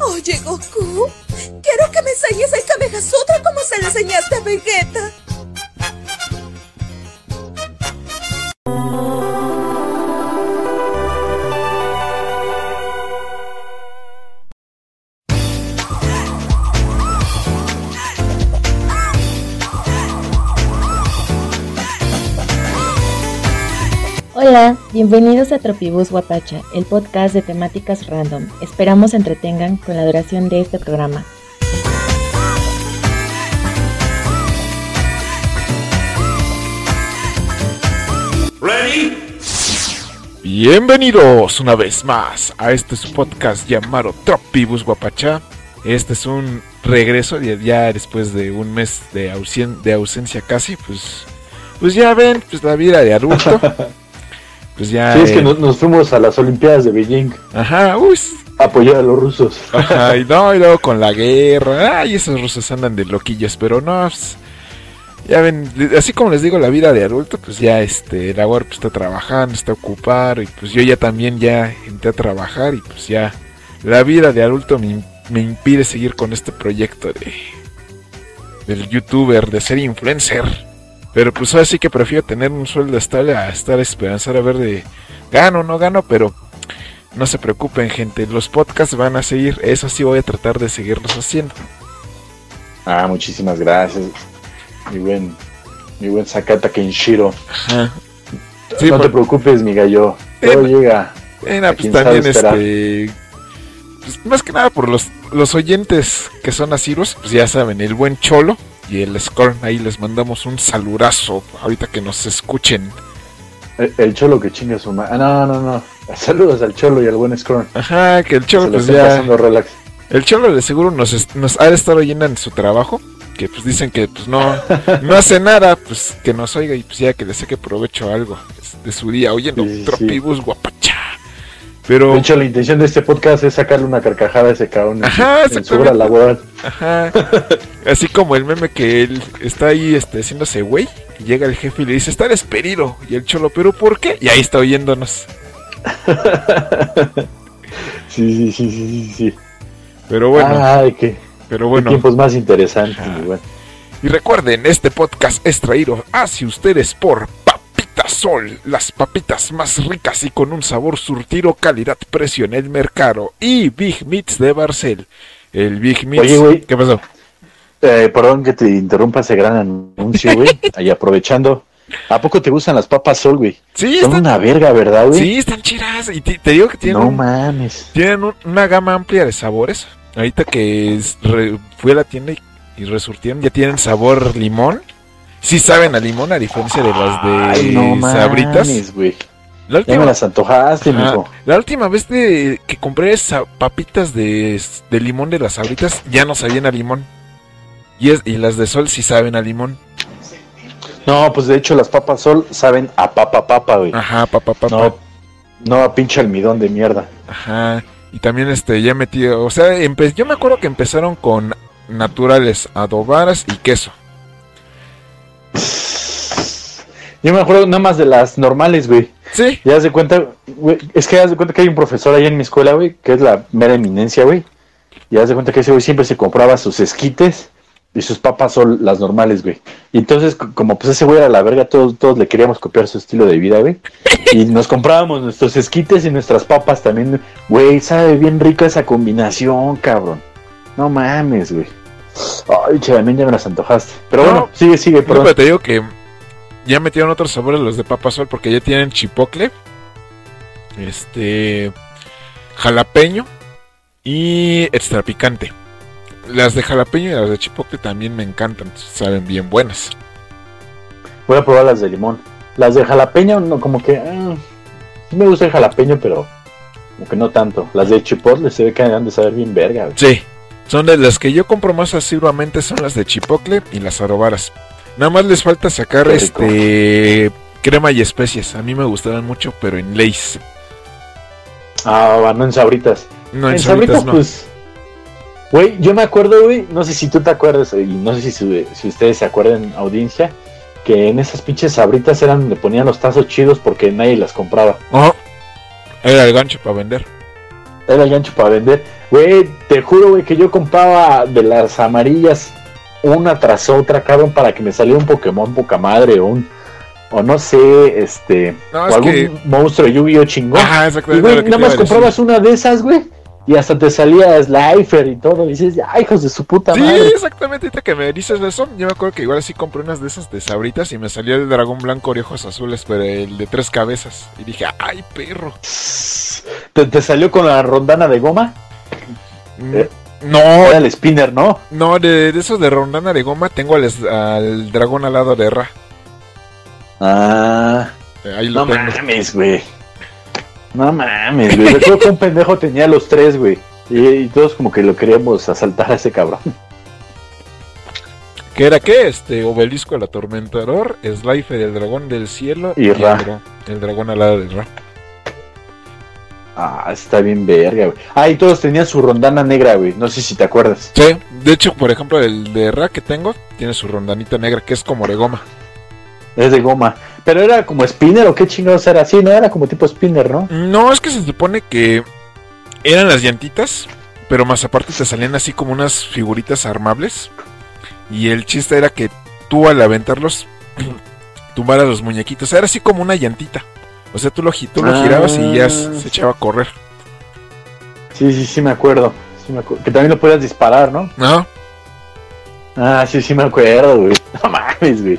Oye, Goku, quiero que me enseñes el Kameha Sutra como se le enseñaste a Vegeta. Hola, bienvenidos a Tropibus Guapacha, el podcast de temáticas random. Esperamos entretengan con la duración de este programa. Bienvenidos una vez más a este su podcast llamado Tropibus Guapacha. Este es un regreso ya, ya después de un mes de, ausen- de ausencia casi, pues, pues ya ven, pues la vida de adulto. Pues ya. Sí, es que eh, nos, nos fuimos a las Olimpiadas de Beijing Ajá, uy. apoyar a los rusos. Ajá, y no, y luego con la guerra. Ay, esos rusos andan de loquillos, pero no. pues, ya ven, así como les digo, la vida de adulto, pues ya este, el agua pues, está trabajando, está ocupado, y pues yo ya también ya entré a trabajar, y pues ya la vida de adulto me, me impide seguir con este proyecto de del youtuber, de ser influencer. Pero pues ahora sí que prefiero tener un sueldo estable a estar esperanzar a ver de gano o no gano, pero no se preocupen, gente. Los podcasts van a seguir. Eso sí voy a tratar de seguirlos haciendo. Ah, muchísimas gracias. Mi buen, mi buen Sakata Kenshiro. Ajá. Sí, no por- te preocupes, mi gallo. Todo Eh, llega. eh, nah, ¿a pues también este. pues, más que nada por los, los oyentes que son asiros, pues ya saben, el buen Cholo y el Scorn. Ahí les mandamos un salurazo ahorita que nos escuchen. El, el cholo que chinga su madre. Ah, no, no, no. Saludos al cholo y al buen Scorn. Ajá, que el Cholo lo pues ya. relax. El Cholo de seguro nos, nos ha de estar oyendo en su trabajo. Que pues dicen que pues no, no hace nada, pues que nos oiga y pues ya que le saque provecho a algo de su día oyendo Sí, sí, sí. Tropibus Guapacha. Pero, De hecho, la intención de este podcast es sacarle una carcajada a ese cabrón Ajá, en su hora laboral. ajá, así como el meme que él está ahí este, haciéndose güey, y llega el jefe y le dice, está despedido. Y el Cholo, ¿pero por qué? Y ahí está oyéndonos. Sí, sí, sí, sí, sí. sí. Pero bueno, Ay, qué, pero qué bueno. tiempos más interesantes, Ajá. mi buen. Y recuerden, este podcast es traído hacia ustedes por Sol, las papitas más ricas y con un sabor surtido, calidad-precio en el mercado. Y Big Meats de Barcel. El Big Meats. Oye, güey. ¿Qué pasó? Eh, perdón que te interrumpa ese gran anuncio, güey. Ahí aprovechando. ¿A poco te gustan las papas sol, güey? Sí, Son están, una verga, ¿verdad, güey? sí, están chidas. Y te, te digo que tienen, No un- mames. tienen un- una gama amplia de sabores. Ahorita que es- re- fui a la tienda y, y resurtieron, ya tienen sabor limón. Sí saben a limón, a diferencia de las de Ay, no sabritas. La Ya última, me las antojaste, mijo. La última vez de, que compré esa papitas de, de limón de las sabritas ya no sabían a limón. Y, es, y las de sol sí saben a limón. No, pues de hecho las papas sol saben a papa papa, güey. Ajá, papá, papá. No, no a pinche almidón de mierda. Ajá. Y también este, ya metí, o sea, empe- yo me acuerdo que empezaron con naturales, adobaras y queso. Yo me acuerdo nada más de las normales, güey. Sí. Ya de cuenta, güey, es que haz de cuenta que hay un profesor ahí en mi escuela, güey, que es la mera eminencia, güey. Y haz de cuenta que ese güey siempre se compraba sus esquites y sus papas son las normales, güey. Y entonces, como pues ese güey era la verga, todos, todos le queríamos copiar su estilo de vida, güey. Y nos comprábamos nuestros esquites y nuestras papas también. Güey, sabe bien rica esa combinación, cabrón. No mames, güey. Ay, también ya me las antojaste. Pero No. bueno, sigue, sigue, No, pero te digo que ya metieron otros sabores los de papa sol porque ya tienen chipocle, este, jalapeño y extra picante. Las de jalapeño y las de chipotle también me encantan, saben bien buenas. Voy a probar las de limón. Las de jalapeño, no, como que. sí me gusta el jalapeño, pero como que no tanto. Las de chipotle se ve que han de saber bien verga. güey. Sí, son de las que yo compro más asiduamente son las de chipotle y las arobaras. Nada más les falta sacar este crema y especias. A mí me gustaban mucho, pero en Lays. Ah, no en sabritas. No, en, en sabritas sabritas, no. pues. Güey, yo me acuerdo, güey, no sé si tú te acuerdas, y no sé si, su- si ustedes se acuerdan, audiencia, que en esas pinches sabritas eran donde ponían los tazos chidos porque nadie las compraba. Oh, era el gancho para vender. Era el gancho para vender. Güey, te juro, güey, que yo compraba de las amarillas una tras otra, cabrón, para que me saliera un Pokémon poca madre o un. O no sé, este. No, o algún que- monstruo Yu-Gi-Oh chingón. Ajá, y exactamente. güey, lo que nada más decir. comprabas una de esas, güey. Y hasta te salía Slifer y todo. Y dices, ay, hijos de su puta Sí, madre. exactamente. Ahorita que me dices eso, yo me acuerdo que igual así compré unas de esas de sabritas y me salió el dragón blanco orejos azules, pero el de tres cabezas. Y dije, ay, perro. ¿Te, te salió con la rondana de goma? Eh, No, Era el spinner, ¿no? no, de, de esos de rondana de goma tengo al, al dragón alado de Ra. Ah. Eh, Ahí lo No tengo. mames, güey. No mames, güey. Recuerdo que un pendejo tenía los tres, güey. Y, y todos como que lo queríamos asaltar a ese cabrón. ¿Qué era qué? Este, Obelisco el atormentador, Slifer el dragón del cielo Y Ra. el, el dragón alado de Ra. Ah, está bien verga, güey. Ah, y todos tenían su rondana negra, güey. No sé si te acuerdas. Sí, de hecho, por ejemplo, el de Ra que tengo tiene su rondanita negra que es como de goma. Es de goma. Pero era como spinner o qué chingados era así, ¿no? Era como tipo spinner, ¿no? No, es que se supone que eran las llantitas, pero más aparte te salían así como unas figuritas armables. Y el chiste era que tú al aventarlos tumbaras los muñequitos. Era así como una llantita. O sea, tú lo, tú lo Ah. girabas y ya s- se echaba a correr. Sí, sí, sí me acuerdo. Sí me acuerdo. Que también lo podías disparar, ¿no? ¿No? Ah, sí, sí me acuerdo, güey. No mames, güey.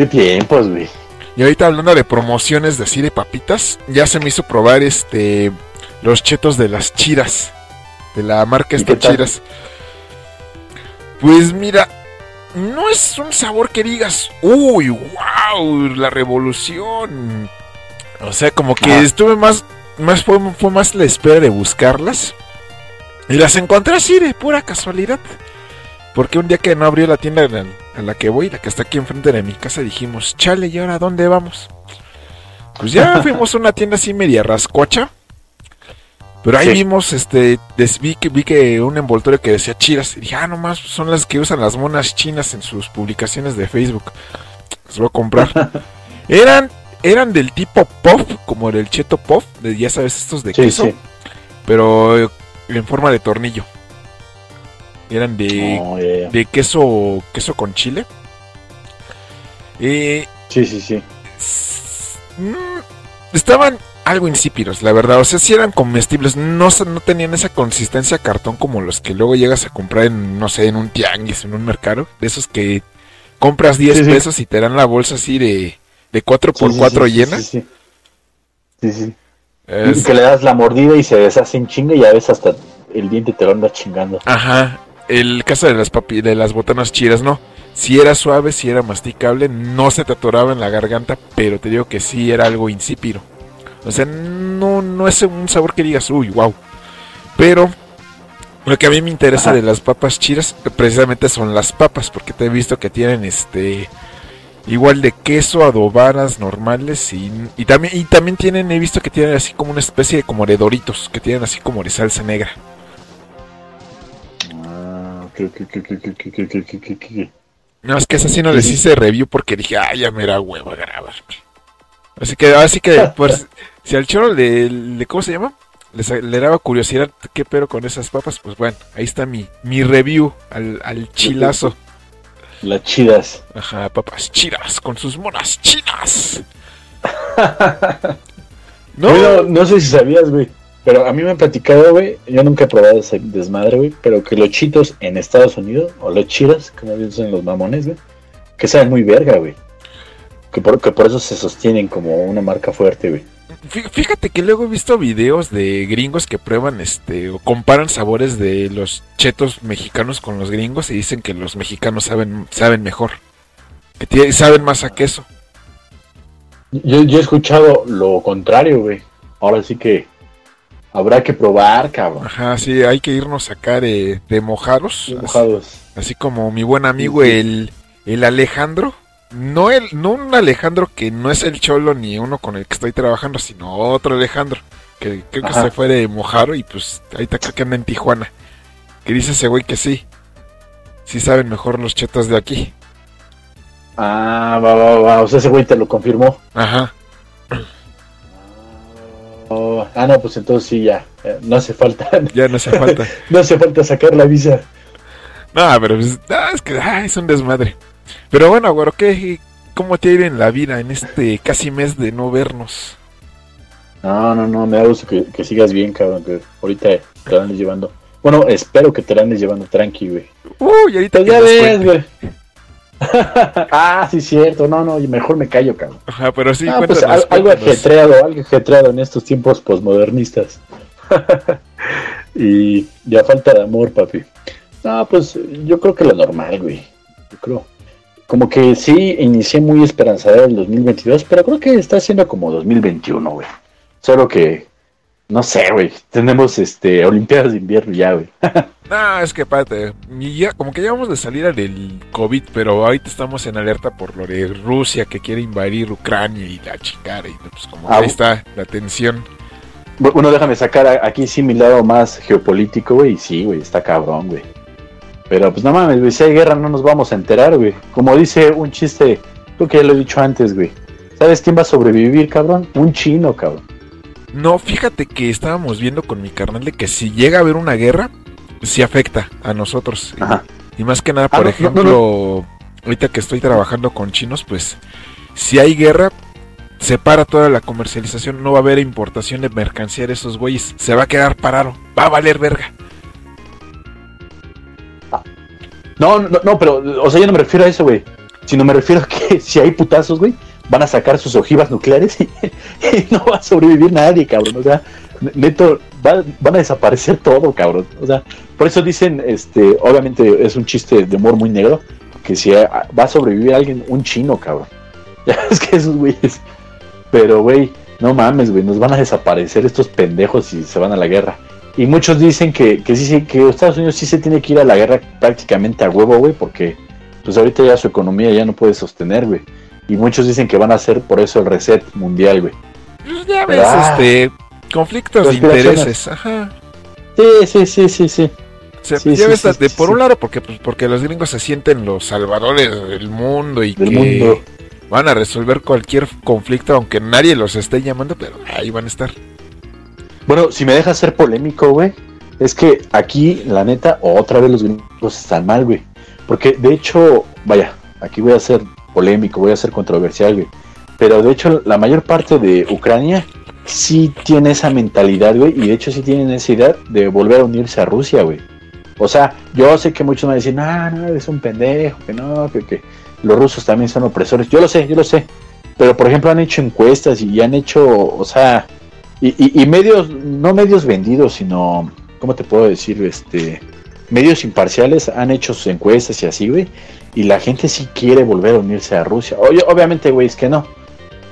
Qué tiempos, güey. Y ahorita hablando de promociones de así de papitas, ya se me hizo probar este los chetos de las chiras. De la marca ¿Y esta chiras. Pues mira, no es un sabor que digas, uy, wow, la revolución. O sea, como que estuve más, más fue, fue más la espera de buscarlas. Y las encontré así de pura casualidad. Porque un día que no abrió la tienda a la que voy, la que está aquí enfrente de mi casa, dijimos, chale, ¿y ahora dónde vamos? Pues ya fuimos a una tienda así media rascuacha. Pero ahí Sí. vimos, este, des- vi, que, vi que un envoltorio que decía chiras. Y dije, ah, nomás son las que usan las monas chinas en sus publicaciones de Facebook. Las voy a comprar. eran, eran del tipo puff, como el cheto puff, de, ya sabes, estos de Sí, queso, sí. pero en forma de tornillo. Eran de, Oh, de queso, queso con chile. Eh, Sí, sí, sí. mm, estaban algo insípidos, la verdad. O sea, si eran comestibles. No, no tenían esa consistencia cartón como los que luego llegas a comprar en, no sé, en un tianguis, en un mercado. De esos que compras 10 Sí, sí. pesos y te dan la bolsa así de, de 4 Sí, por sí, 4 sí, llena. Sí, sí. Sí, sí. Es- que le das la mordida y se deshace en chinga y a veces hasta el diente te lo anda chingando. Ajá, el caso de las papi de las botanas chiras, no. Si era suave, si era masticable, no se te atoraba en la garganta, pero te digo que sí era algo insípido. O sea, no, no es un sabor que digas, uy, wow. Pero lo que a mí me interesa Ajá. de las papas chiras precisamente son las papas, porque te he visto que tienen este igual de queso, adobadas normales y, y también y también tienen he visto que tienen así como una especie de como de doritos, que tienen así como de salsa negra. No, es que esa sí no les hice review porque dije, ay, ya me era huevo a grabar. Así que, así que, pues, si al choro le, le- ¿cómo se llama? Le, daba curiosidad qué pero con esas papas, pues bueno, ahí está mi, mi review al, al chilazo. Las chidas. Ajá, papas chinas con sus monas chinas. No, Bueno, no sé si sabías, güey. Pero a mí me han platicado, güey. Yo nunca he probado ese desmadre, güey. Pero que los chitos en Estados Unidos, o los chiras, como dicen los mamones, güey. Que saben muy verga, güey. Que por, que por eso se sostienen como una marca fuerte, güey. Fí- Fíjate que luego he visto videos de gringos que prueban este o comparan sabores de los chetos mexicanos con los gringos y dicen que los mexicanos saben saben mejor. Que saben más a queso. Yo, yo he escuchado lo contrario, güey. Ahora sí que habrá que probar, cabrón. Ajá, sí, hay que irnos acá de, de mojaros. Así, Mojados. así como mi buen amigo Sí, el, el Alejandro. No, el, no un Alejandro que no es el cholo ni uno con el que estoy trabajando, sino otro Alejandro. Que creo que se fue de Mojaro y pues ahí está creo que anda en Tijuana. Que dice ese güey que sí. Sí saben mejor los chetos de aquí. Ah, va, va, va. O sea, ese güey te lo confirmó. Ajá. Oh, ah, no, pues entonces sí, ya. eh, No hace falta. Ya no hace falta. no hace falta sacar la visa. No, pero pues, no, es que ah, es un desmadre. Pero bueno, güero, ¿qué, ¿cómo te ha ido en la vida en este casi mes de no vernos? No, no, no, me da gusto que, que sigas bien, cabrón. Que ahorita te la andes llevando. Bueno, espero que te la andes llevando tranqui, güey. Uy, ahorita Pues ya ves, güey. ah, sí, cierto. No, no, y mejor me callo, cabrón. Ajá, pero sí, Ah, pues, al- algo ajetreado, algo ajetreado en estos tiempos posmodernistas. y ya falta de amor, papi. No, pues yo creo que lo normal, güey. Yo creo. Como que sí, inicié muy esperanzador el 2022, pero creo que está siendo como 2021, güey. Solo que, no sé, güey. Tenemos este Olimpiadas de invierno ya, güey. No, es que pate, ya, como que ya vamos de salida del COVID, pero ahorita estamos en alerta por lo de Rusia que quiere invadir Ucrania y la chingada. Y pues como Ah, ahí está la tensión. Bueno, déjame sacar aquí sí mi lado más geopolítico, güey. Sí, güey, está cabrón, güey. Pero pues no mames, güey, si hay guerra no nos vamos a enterar, güey. Como dice un chiste, creo que ya lo he dicho antes, güey. ¿Sabes quién va a sobrevivir, cabrón? Un chino, cabrón. No, fíjate que estábamos viendo con mi carnal de que si llega a haber una guerra, sí afecta a nosotros. Y- Ajá. Y, más que nada, Ah, por no, ejemplo, no, ahorita que estoy trabajando con chinos, pues si hay guerra, se para toda la comercialización, no va a haber importación de mercancía de esos güeyes, se va a quedar parado, va a valer verga. No, no, no, pero, o sea, yo no me refiero a eso, güey. Sino me refiero a que si hay putazos, güey, van a sacar sus ojivas nucleares y, no va a sobrevivir nadie, cabrón. O sea, neto, va- van a desaparecer todo, cabrón. O sea, por eso dicen, este, obviamente es un chiste de humor muy negro, que si va a sobrevivir alguien, un chino, cabrón. Ya es que esos güeyes. Pero, güey, no mames, güey, nos van a desaparecer estos pendejos y se van a la guerra. Y muchos dicen que, que sí, sí, que Estados Unidos sí se tiene que ir a la guerra prácticamente a huevo, güey, porque pues ahorita ya su economía ya no puede sostener, güey. Y muchos dicen que van a hacer por eso el reset mundial, güey. Pues ya ves, Ah. este, conflictos de intereses, ajá. Sí, sí, sí, sí, sí. Ya sí, ves, sí, de- por un lado, porque, pues, porque los gringos se sienten los salvadores del mundo y Del que mundo. van a resolver cualquier conflicto, aunque nadie los esté llamando, pero ahí van a estar. Bueno, si me dejas ser polémico, güey, es que aquí, la neta, otra vez los gringos están mal, güey. Porque de hecho, vaya, aquí voy a ser polémico, voy a ser controversial, güey. Pero de hecho, la mayor parte de Ucrania sí tiene esa mentalidad, güey, y de hecho sí tienen esa idea de volver a unirse a Rusia, güey. O sea, yo sé que muchos me dicen, ah, no, eres un pendejo, que no, que, que los rusos también son opresores. Yo lo sé, yo lo sé. Pero, por ejemplo, han hecho encuestas y han hecho, o sea, y, y- y medios, no medios vendidos, sino, ¿cómo te puedo decir? Este, medios imparciales han hecho sus encuestas y así, güey. Y la gente sí quiere volver a unirse a Rusia. Oye, obviamente, güey, es que no.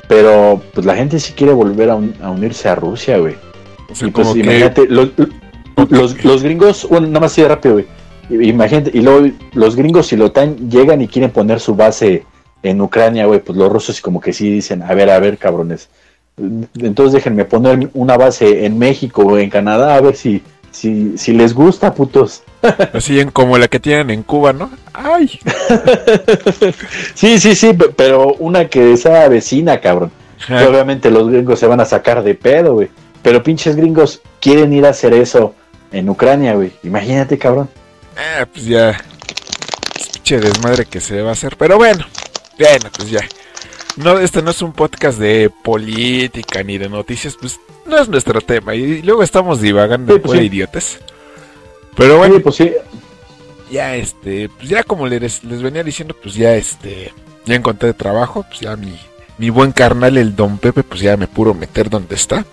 Pero, pues la gente sí quiere volver a, un- a unirse a Rusia, güey. O sea, Y pues como que imagínate, los, los, los gringos, bueno, nada más así de rápido, güey. Imagínate, y luego los gringos y la OTAN llegan y quieren poner su base en Ucrania, güey, pues los rusos como que sí dicen, a ver, a ver, cabrones. Entonces déjenme poner una base en México o en Canadá, a ver si, si, si les gusta, putos. así en como la que tienen en Cuba, ¿no? Ay, Sí, sí, sí, pe- pero una que sea vecina, cabrón. Obviamente los gringos se van a sacar de pedo, güey. Pero pinches gringos quieren ir a hacer eso en Ucrania, güey. Imagínate, cabrón. ah, pues ya. Pinche desmadre que se va a hacer. Pero bueno, bueno, pues ya. No, este no es un podcast de política ni de noticias, pues no es nuestro tema. Y luego estamos divagando Sí, pues sí. idiotes. Pero bueno, Sí, pues sí. ya este, pues ya como les, les venía diciendo, pues ya este, ya encontré trabajo, pues ya mi, mi buen carnal, el Don Pepe, pues ya me puro meter donde está.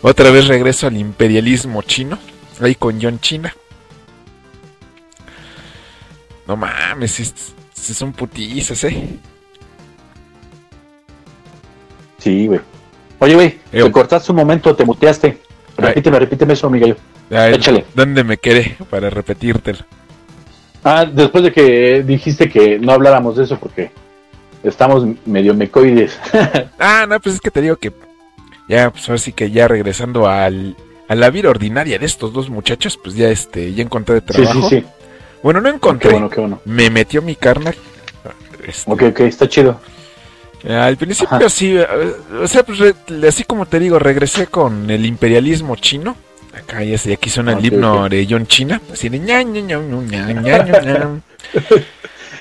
Otra vez regreso al imperialismo chino, ahí con John China. No mames, son putizas, eh. Sí, güey. Oye, güey, te cortaste un momento, te muteaste. Repíteme, repíteme eso, amigallo. A ver, Échale. ¿Dónde me quedé para repetírtelo? Ah, después de que dijiste que no habláramos de eso porque estamos medio mecoides. Ah, no, pues es que te digo que ya, pues ahora sí que ya regresando al, a la vida ordinaria de estos dos muchachos, pues ya este, ya encontré sí, trabajo. sí, sí. Bueno, no Qué encontré, bueno, qué bueno. me metió mi carnal. Este, Ok, ok, está chido. Al principio Ajá. sí, eh, o sea, pues, re- así como te digo, regresé con el imperialismo chino. Acá ya, se- aquí suena el Ok, himno ok. de John China, así de ña, ña, ña, ña, ña, ña.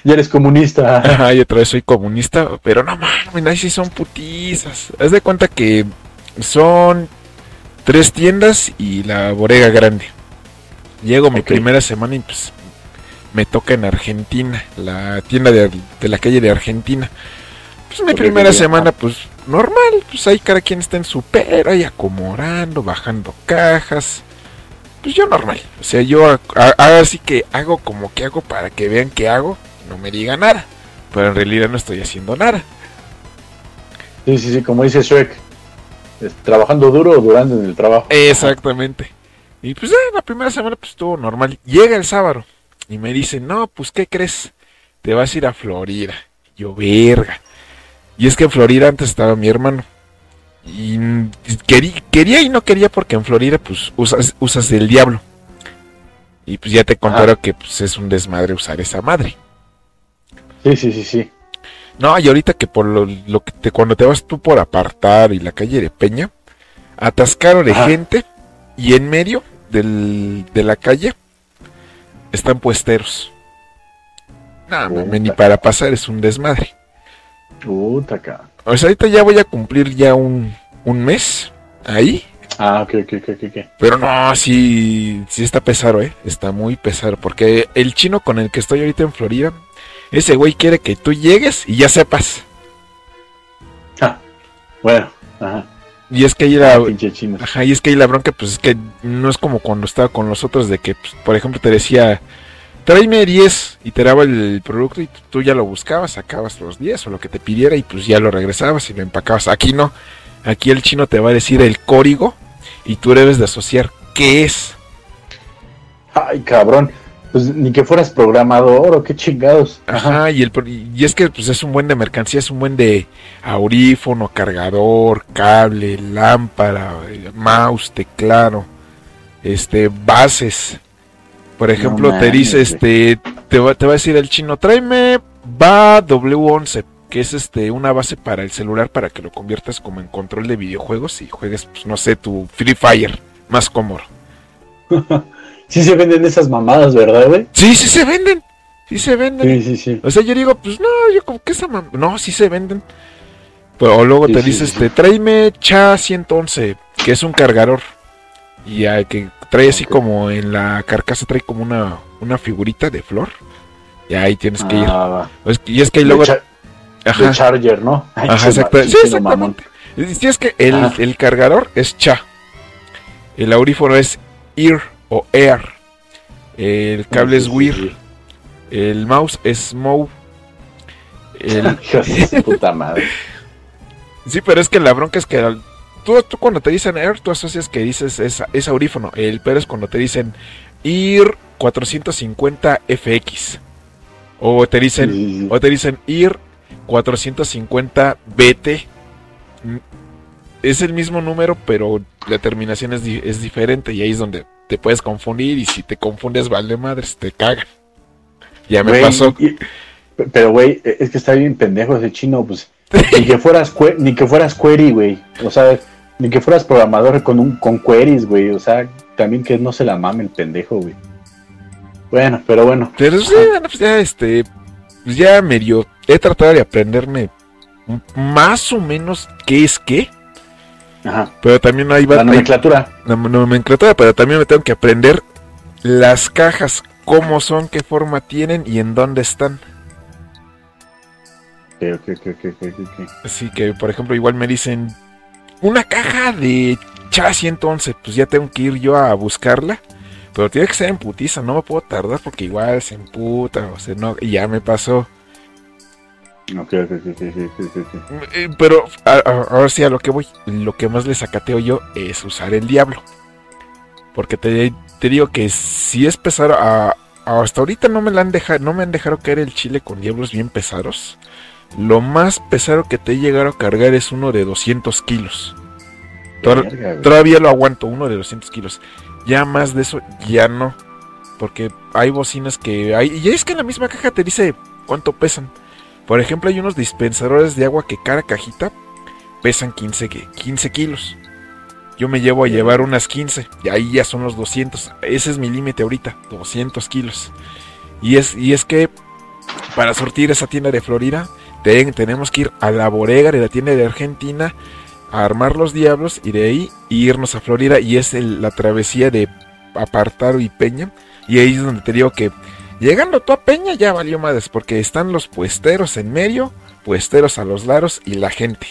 Ya eres comunista. Ajá, y otra vez soy comunista, pero no mames, ahí sí son putizas. Haz de cuenta que son tres tiendas y la bodega grande. Llego mi Ok. primera semana y pues me toca en Argentina, la tienda de, de la calle de Argentina. Pues mi primera semana, ajá. pues normal, pues ahí cada quien está en su pero, ahí acomodando, bajando cajas. Pues yo normal, o sea, yo a- a- así que hago como que hago para que vean que hago, no me diga nada, pero en realidad no estoy haciendo nada. Sí, sí, sí, como dice Shrek. trabajando duro o durando en el trabajo. Exactamente. Y pues la primera semana pues estuvo normal. Llega el sábado y me dice, no, pues ¿qué crees? Te vas a ir a Florida. Yo, verga. Y es que en Florida antes estaba mi hermano. Y querí- quería y no quería porque en Florida pues usas, usas el diablo. Y pues ya te contaron que pues, es un desmadre usar esa madre. Sí, sí, sí, sí. No, y ahorita que por lo, lo que te, cuando te vas tú por apartar y la calle de Peña, atascado de gente y en medio del, de la calle están puesteros. No, mames, ni para pasar es un desmadre. Puta, cabrón. O sea, ahorita ya voy a cumplir ya un, un mes ahí. Ah, ok, ok, ok, ok. Pero no, sí, sí está pesado, ¿eh? Está muy pesado. Porque el chino con el que estoy ahorita en Florida, ese güey quiere que tú llegues y ya sepas. Ah, bueno, ajá. Y es que ahí la, chino. Ajá, y es que ahí la bronca, pues es que no es como cuando estaba con los otros, de que, pues, por ejemplo, te decía, tráeme 10 y te daba el producto y tú ya lo buscabas, sacabas los 10 o lo que te pidiera y pues ya lo regresabas y lo empacabas. Aquí no, aquí el chino te va a decir el código y tú debes de asociar qué es. Ay, cabrón. Pues ni que fueras programador o qué chingados. Ajá, y, el, y es que pues es un buen de mercancía, es un buen de audífono, cargador, cable, lámpara, eh, mouse, teclado, este, bases. Por ejemplo, te dice, este, te va, te va a decir el chino, tráeme va W11, que es este, una base para el celular para que lo conviertas como en control de videojuegos y juegues, pues no sé, tu Free Fire, más cómodo. Sí se venden esas mamadas, ¿verdad, güey? Sí, sí se venden, sí se venden. Sí, sí, sí. O sea, yo digo, pues no, yo como que esa mam- No, sí se venden. Pero o luego Sí, te sí, dice, sí. este, tráeme Cha 111, que es un cargador. Y ya que trae así como en la carcasa, trae como una, una figurita de flor. Y ahí tienes que ir. Ah, y es que ahí luego. cha- Ajá, Charger, ¿no? Ay, ajá, sí, exactamente. Sí, es que el, el cargador es Cha. El audífono es Ear o Air. El cable es Sí, Weir. sí. El mouse es Mow. El, puta madre. Sí, pero es que la bronca es que tú, tú cuando te dicen Air, tú asocias que dices es, es audífono. El pero es cuando te dicen IR 450 FX. O te dicen, o te dicen IR 450 BT. Mm, Es el mismo número, pero la terminación es, di- es diferente y ahí es donde te puedes confundir y si te confundes, vale madres, te cagan. Ya me pasó. y- pero, güey, es que está bien pendejo ese chino, pues. Ni que fueras, ni que fueras query, güey. O sea, ni que fueras programador con, un, con queries, güey. O sea, también que no se la mame el pendejo, güey. Bueno, pero bueno. Pero sí, bueno, pues ya este, pues ya medio he tratado de aprenderme más o menos qué es qué, Ajá. pero también hay La va- hay nomenclatura. nom- nomenclatura, pero también me tengo que aprender las cajas, cómo son, qué forma tienen y en dónde están. Ok, ok, ok, ok, ok, ok. Así que, por ejemplo, igual me dicen una caja de Cha 111, pues ya tengo que ir yo a buscarla. Pero tiene que ser en putiza, no me puedo tardar porque igual se emputa, o sea, no, ya me pasó. Ok, ok, ok, ok. Eh, Pero ahora sí a lo que voy, lo que más le sacateo yo es usar el diablo. Porque te, te digo que si es pesado, a- hasta ahorita no me, la han dejado, no me han dejado caer el chile con diablos bien pesados. Lo más pesado que te he llegado a cargar es uno de 200 kilos. Todavía lo aguanto, uno de 200 kilos. Ya más de eso, ya no. Porque hay bocinas que hay. Y es que en la misma caja te dice cuánto pesan. Por ejemplo, hay unos dispensadores de agua que cada cajita pesan 15, que- 15 kilos. Yo me llevo a llevar unas 15 y ahí ya son los 200. Ese es mi límite ahorita, 200 kilos. Y es, y es que para surtir esa tienda de Florida te- tenemos que ir a la bodega de la tienda de Argentina a armar los diablos y de ahí irnos a Florida y es el- la travesía de Apartaro y Peña y ahí es donde te digo que llegando tú a Peña ya valió madres porque están los puesteros en medio, puesteros a los lados y la gente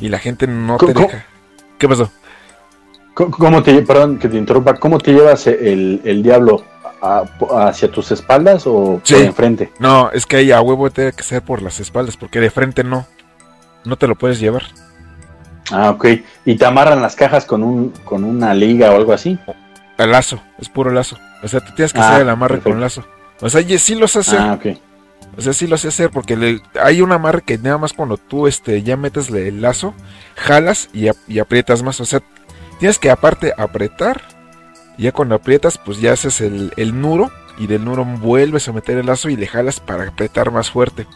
y la gente no te ¿Cómo- deja. ¿Qué pasó? ¿Cómo- ¿Cómo te, perdón que te interrumpa, cómo te llevas el, el diablo a- hacia tus espaldas o Sí. por enfrente? No, es que ahí a huevo tiene que ser por las espaldas porque de frente no. No te lo puedes llevar. Ah, ok. ¿Y te amarran las cajas con un con una liga o algo así? Al lazo, es puro lazo. O sea, tú tienes que Ah, hacer el amarre perfecto. con lazo. O sea, sí lo sé hacer. Ah, ok. O sea, sí lo sé hacer porque le- hay un amarre que nada más cuando tú este, ya metes el lazo, jalas y, y aprietas más. O sea, tienes que aparte apretar. Y ya cuando aprietas, pues ya haces el, el nudo. Y del nudo vuelves a meter el lazo y le jalas para apretar más fuerte.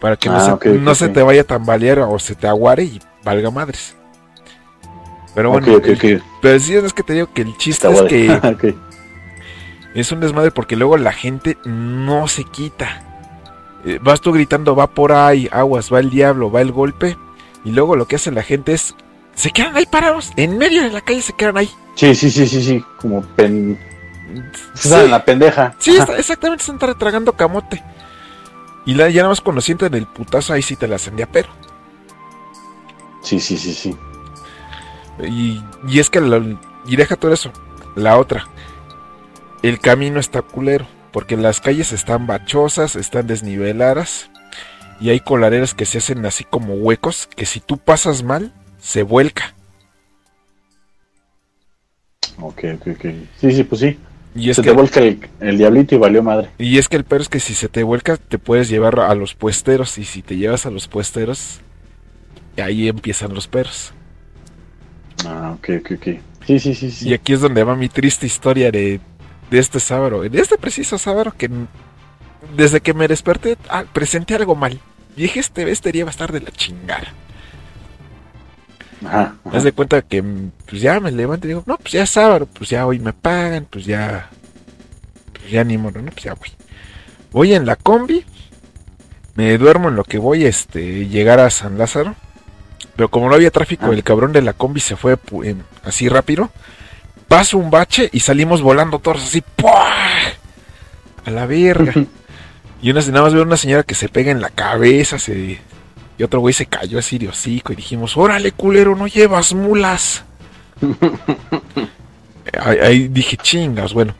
Para que no, Ah, se, no se te vaya a tambalear o se te aguare y valga madres. Pero bueno, el- pero sí es que te digo que el chiste Está es que es un desmadre porque luego la gente no se quita. Eh, vas tú gritando, va por ahí, aguas, va el diablo, va el golpe. Y luego lo que hace la gente es, se quedan ahí parados, en medio de la calle se quedan ahí. Sí, sí, sí, sí, sí. Como pen... Sí, Están en la pendeja. sí, está- exactamente, están tra- tragando camote. Y la, ya nada más cuando sienten el putazo, ahí sí te la hacen de apero. Sí, sí, sí, sí. Y, y es que, la- y deja todo eso, la otra, el camino está culero, porque las calles están bachosas, están desniveladas, y hay coladeras que se hacen así como huecos, que si tú pasas mal, se vuelca. Ok, ok, ok. Sí, sí, pues sí. Y es, Se que, te volca el, el diablito y valió madre. y es que el peor es que si se te vuelca, te puedes llevar a los puesteros, y si te llevas a los puesteros, ahí empiezan los perros. Ah, ok, ok, ok. Sí, sí, sí, sí. Y aquí es donde va mi triste historia de, de este sábado. De este preciso sábado que desde que me desperté ah, presenté algo mal. Y dije, este, este día va a estar de la chingada. Ajá, ajá. Haz de cuenta que pues ya me levanto y digo, no, pues ya es sábado, pues ya hoy me pagan, pues ya. Pues ya ni modo, no, pues ya voy. Voy en la combi, me duermo en lo que voy este llegar a San Lázaro. Pero como no había tráfico, Ah. el cabrón de la combi se fue así rápido. Paso un bache y salimos volando todos así. ¡puah! A la verga. y una, nada más veo una señora que se pega en la cabeza. Se, y otro güey se cayó así de hocico. Y dijimos: Órale, culero, no llevas mulas. ahí, ahí dije: Chingas, bueno.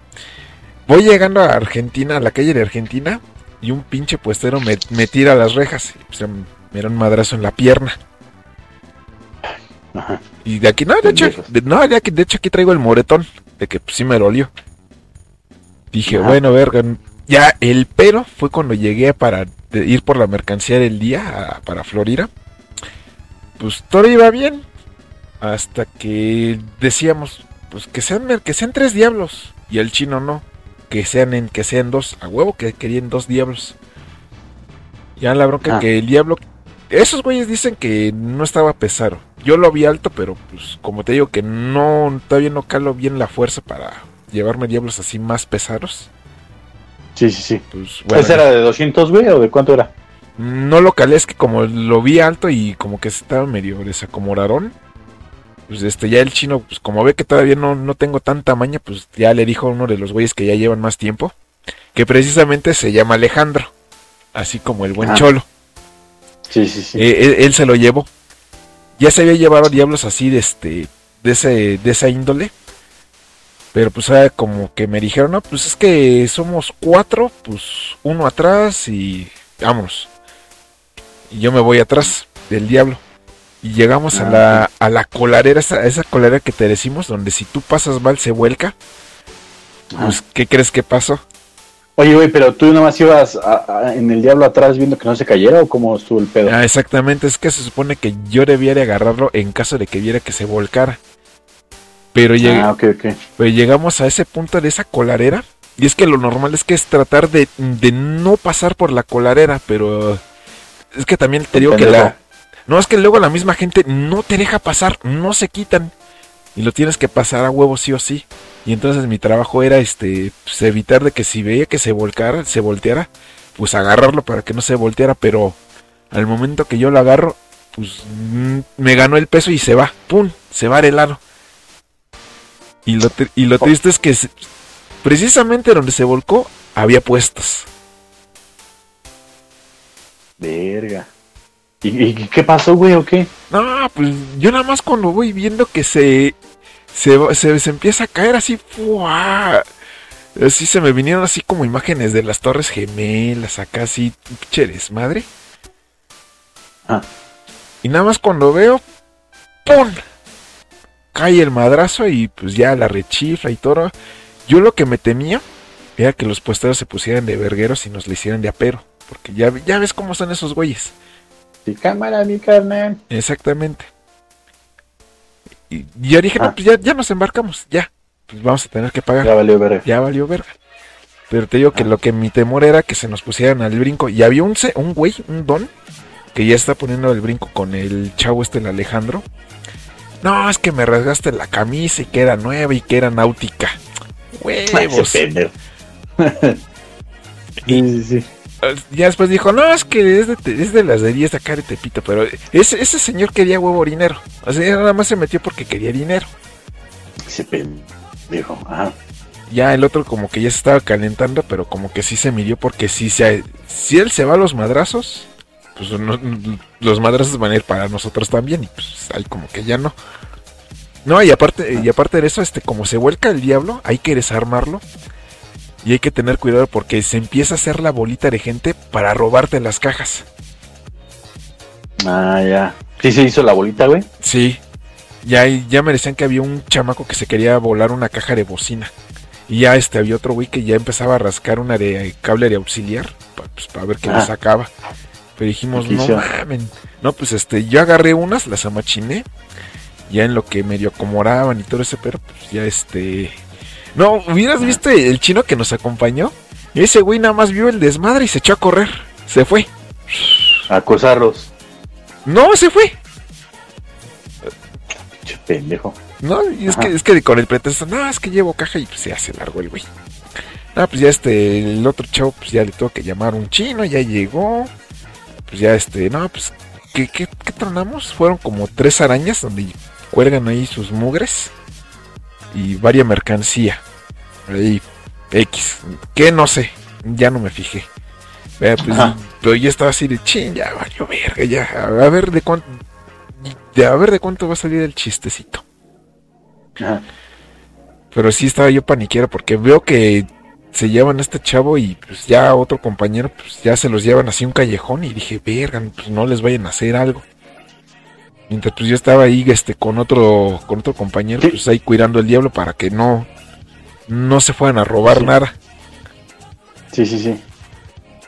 Voy llegando a Argentina, a la calle de Argentina. Y un pinche puestero me, me tira las rejas. Y, pues, me da un madrazo en la pierna. Ajá. Y de aquí, no, de hecho, de, no, de aquí, de hecho aquí traigo el moretón, de que pues, sí me dolió. Dije, Ajá. bueno, verga, ya el pero fue cuando llegué para ir por la mercancía del día a- para Florida. Pues todo iba bien, hasta que decíamos, pues que sean, que sean tres diablos, y el chino no, que sean en, que sean dos, a huevo que querían dos diablos. Ya la bronca Ah. que el diablo esos güeyes dicen que no estaba pesado. Yo lo vi alto, pero pues como te digo que no todavía no calo bien la fuerza para llevarme diablos así más pesados. Sí, sí, sí. Pues bueno, ¿Ese era de 200, güey, o de cuánto era? no lo calé, es que como lo vi alto y como que estaba medio desacomodaron. Pues este ya el chino, pues como ve que todavía no, no tengo tanta maña, pues ya le dijo a uno de los güeyes que ya llevan más tiempo, que precisamente se llama Alejandro, así como el buen Ah. cholo. Sí, sí, sí. Eh, él, él se lo llevó. Ya se había llevado diablos así de este de ese de esa índole. Pero pues era como que me dijeron, "No, pues es que somos cuatro, pues uno atrás y vámonos." Y yo me voy atrás del diablo. Y llegamos a Ah, la a la coladera, esa, esa coladera que te decimos donde si tú pasas mal se vuelca. Ajá. Pues ¿qué crees que pasó? Oye, güey, pero tú nomás ibas a- a- en el diablo atrás viendo que no se cayera o cómo estuvo el pedo. Ah, exactamente, es que se supone que yo debía de agarrarlo en caso de que viera que se volcara. Pero Ah. Pues llegamos a ese punto de esa colarera. Y es que lo normal es que es tratar de, de no pasar por la colarera, pero es que también te digo que la... No, es que luego la misma gente no te deja pasar, no se quitan. Y lo tienes que pasar a huevo sí o sí. Y entonces mi trabajo era este pues, evitar de que si veía que se volcara, se volteara, pues agarrarlo para que no se volteara, pero al momento que yo lo agarro, pues mm, me ganó el peso y se va, pum, se va el aro. Y lo, y lo triste es que precisamente donde se volcó había puestos. Verga. ¿Y, qué pasó, güey, o qué? No, pues yo nada más cuando voy viendo que se se, se, empieza a caer así, Así se me vinieron así como imágenes de las torres gemelas, acá así, cheres, madre. Ah. Y nada más cuando veo, ¡pum! Cae el madrazo y pues ya la rechifla y todo. Yo lo que me temía era que los puesteros se pusieran de vergueros y nos le hicieran de apero. Porque ya, ya ves cómo son esos güeyes. Sí, cámara, mi carnal. Exactamente. Y ya dije, no, ah. pues ya, ya nos embarcamos, ya. Pues vamos a tener que pagar. Ya valió verga. Ya valió verga. Pero te digo que ah. lo que mi temor era que se nos pusieran al brinco. Y había un, un güey, un don, que ya está poniendo el brinco con el chavo este, el Alejandro. No, es que me rasgaste la camisa y que era nueva y que era náutica. Huevos. sí, sí, sí ya después dijo, no, es que es de, es de las de 10 de acá de Tepito, pero ese, ese señor quería huevo dinero. O sea, nada más se metió porque quería dinero. Se dijo, ajá. Ya el otro como que ya se estaba calentando, pero como que sí se midió porque si, se, si él se va a los madrazos, pues los madrazos van a ir para nosotros también y pues ahí como que ya no. No, y aparte, y aparte de eso, este, como se vuelca el diablo, hay que desarmarlo y hay que tener cuidado porque se empieza a hacer la bolita de gente para robarte las cajas. Ah, ya. ¿Sí se hizo la bolita, güey? Sí. Ya, ya me decían que había un chamaco que se quería volar una caja de bocina. Y ya este había otro güey que ya empezaba a rascar una de cable de auxiliar para pues, ver qué le ah. sacaba. Pero dijimos, no mamen. No, pues este, yo agarré unas, las amachiné. Ya en lo que medio acomodaban y todo ese, pero pues ya este no, hubieras visto el chino que nos acompañó. Ese güey nada más vio el desmadre y se echó a correr. Se fue. A acosarlos. No, se fue. Pinche pendejo. No, y es que, es que con el pretexto, no, es que llevo caja y pues se hace largo el güey. No, pues ya este, el otro chavo, pues ya le tuvo que llamar un chino, ya llegó. Pues ya este, no, pues, ¿qué, qué, qué tronamos? Fueron como tres arañas donde cuelgan ahí sus mugres y varia mercancía. Ahí, X. Que no sé, ya no me fijé. Pues, pero ya estaba así de ching, ya valió verga, ya. A ver de cuánto. De, a ver de cuánto va a salir el chistecito. Pero sí estaba yo paniquero porque veo que se llevan a este chavo y pues ya otro compañero pues ya se los llevan así un callejón y dije, verga, pues no les vayan a hacer algo. Mientras pues yo estaba ahí este con otro con otro compañero, pues ahí cuidando el diablo para que no no se fueran a robar nada. Sí, sí, sí.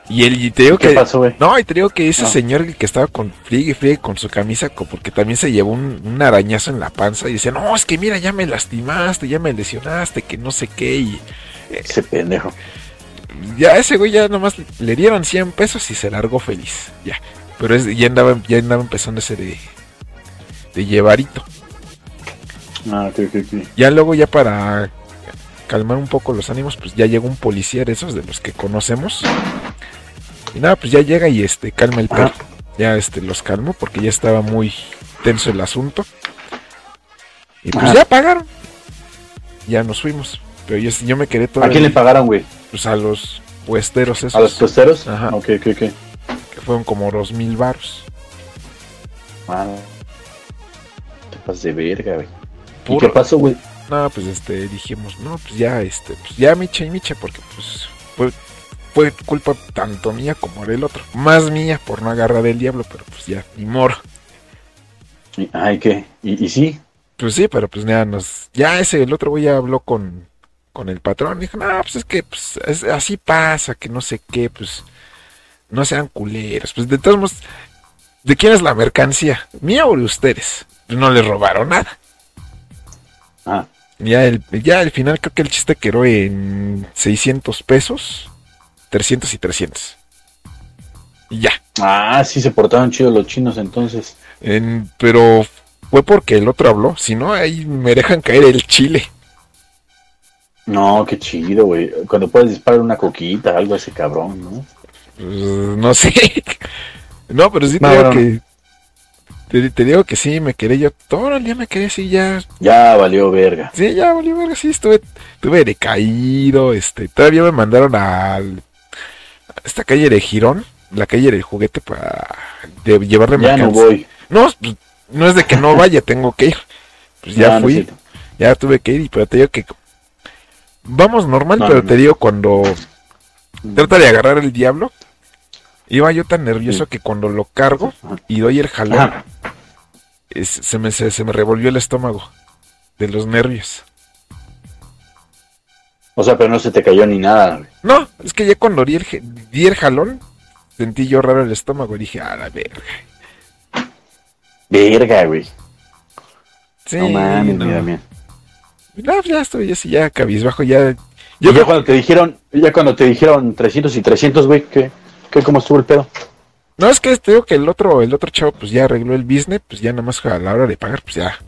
Y él y te digo ¿Qué que pasó, No, y te digo que ese señor que estaba con friegue friegue con su camisa porque también se llevó un, arañazo en la panza y decía, "No, es que mira, ya me lastimaste, ya me lesionaste, que no sé qué." Y eh, ese pendejo. Ya ese güey ya nomás le dieron 100 pesos y se largó feliz. Ya. Pero es, ya andaba ya andaba empezando ese de de llevarito. Ah, Ya luego, ya para calmar un poco los ánimos, pues ya llegó un policía de esos de los que conocemos. Y nada, pues ya llega y este calma el perro. Ya este los calmó porque ya estaba muy tenso el asunto. Y pues ya pagaron. Ya nos fuimos. Pero yo, yo me quedé todo. ¿A quién le pagaron, güey? Pues a los puesteros esos. ¿A los puesteros? Ajá. Ok, ok, ok. Que fueron como dos mil baros. Ah, de verga, güey. ¿Y qué pasó, güey? No, pues este, dijimos, no, pues ya, este, pues ya micha y micha, porque pues fue, fue culpa tanto mía como del otro. Más mía por no agarrar el diablo, pero pues ya, ni moro. Ay, ¿qué? ¿Y, sí? Pues sí, pero pues ya nos, ya ese, el otro güey ya habló con, con el patrón, dijo, no, pues es que pues, así pasa, que no sé qué, pues no sean culeros. Pues de todos modos, ¿de quién es la mercancía? ¿Mía o de ustedes? no le robaron nada. Ah. Ya, el, ya al final creo que el chiste quedó en 600 pesos, 300 y 300. Y ya. Ah, sí se portaron chidos los chinos entonces. En- pero fue porque el otro habló. Si no, ahí me dejan caer el chile. No, qué chido, güey. Cuando puedes disparar una coquita, algo así cabrón, ¿no? Pues, no sé. No, pero sí te No, no. que. Te, te digo que sí, me quedé yo. Todo el día me quedé así ya. Ya valió verga. Sí, ya valió verga, sí, estuve, estuve decaído, este, todavía me mandaron a esta calle de Girón, la calle del juguete para de llevarle Ya no voy. No, no es de que no vaya, tengo que ir. Pues ya No, fui, ya tuve que ir, pero te digo que vamos normal, No, pero te digo cuando trata de agarrar el diablo, iba yo tan nervioso Sí. que cuando lo cargo y doy el jalón, es- se, me, se, se me revolvió el estómago de los nervios. O sea, pero no se te cayó ni nada. No, es que ya cuando di el, je- di el jalón, sentí yo raro el estómago y dije, a la verga. Verga, güey. Sí, no mames, no. mira, mira. No, ya estoy así, ya cabizbajo, ya. Yo ya cuando te dijeron, ya cuando te dijeron 300 y 300, güey, ¿qué, qué, cómo estuvo el pedo? No, es que te digo que el otro, el otro chavo, pues ya arregló el business, pues ya nada más a la hora de pagar, pues ya.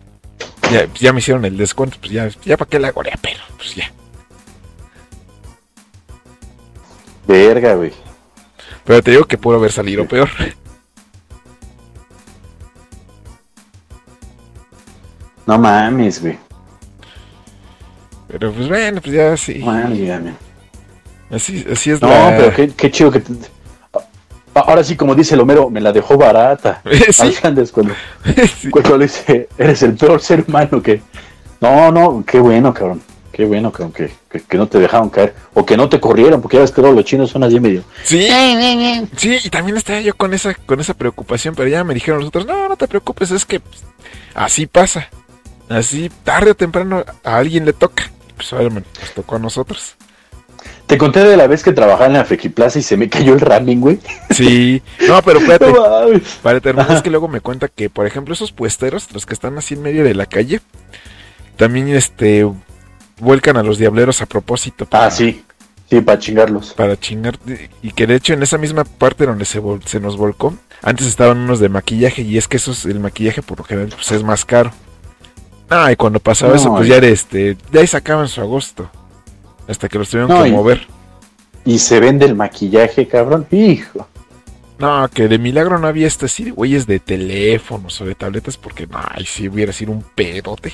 Ya, pues ya me hicieron el descuento, pues ya, ya para qué la gorea, pero pues ya. Verga, güey. Pero te digo que pudo haber salido peor. No mames, güey. Pero pues bueno, pues ya sí. No mames, mira, mira. Así, así es No, la. pero qué, qué chido que te... A- Ahora sí, como dice el Homero, me la dejó barata. Sí. Cuando, Sí. cuando le dice, eres el peor ser humano que... No, no, qué bueno, cabrón. Qué bueno, cabrón, que, que, que no te dejaron caer. O que no te corrieron, porque ya ves que los chinos son así medio... Sí, sí, y también estaba yo con esa, con esa preocupación, pero ya me dijeron los otros, no, no te preocupes, es que pues, así pasa. Así, tarde o temprano, a alguien le toca. Pues ahora me- nos tocó a nosotros. Te conté de la vez que trabajaba en la Frequiplaza y se me cayó el ramen, güey. Sí, no, pero espérate, No para terminar, es que luego me cuenta que, por ejemplo, esos puesteros, los que están así en medio de la calle, también este vuelcan a los diableros a propósito. Para, Ah, sí. Sí, para chingarlos. Para chingar. Y que de hecho en esa misma parte donde se, vol- se nos volcó, antes estaban unos de maquillaje y es que esos, el maquillaje por lo general pues, es más caro. Ah, y cuando pasaba No, eso, pues y- ya era este, de ahí sacaban su agosto. Hasta que los tuvieron No, que y- mover. Y se vende el maquillaje, cabrón. Hijo. No, que de milagro no había este así de güeyes de teléfonos o de tabletas, porque no, ay, si hubiera sido un pedote.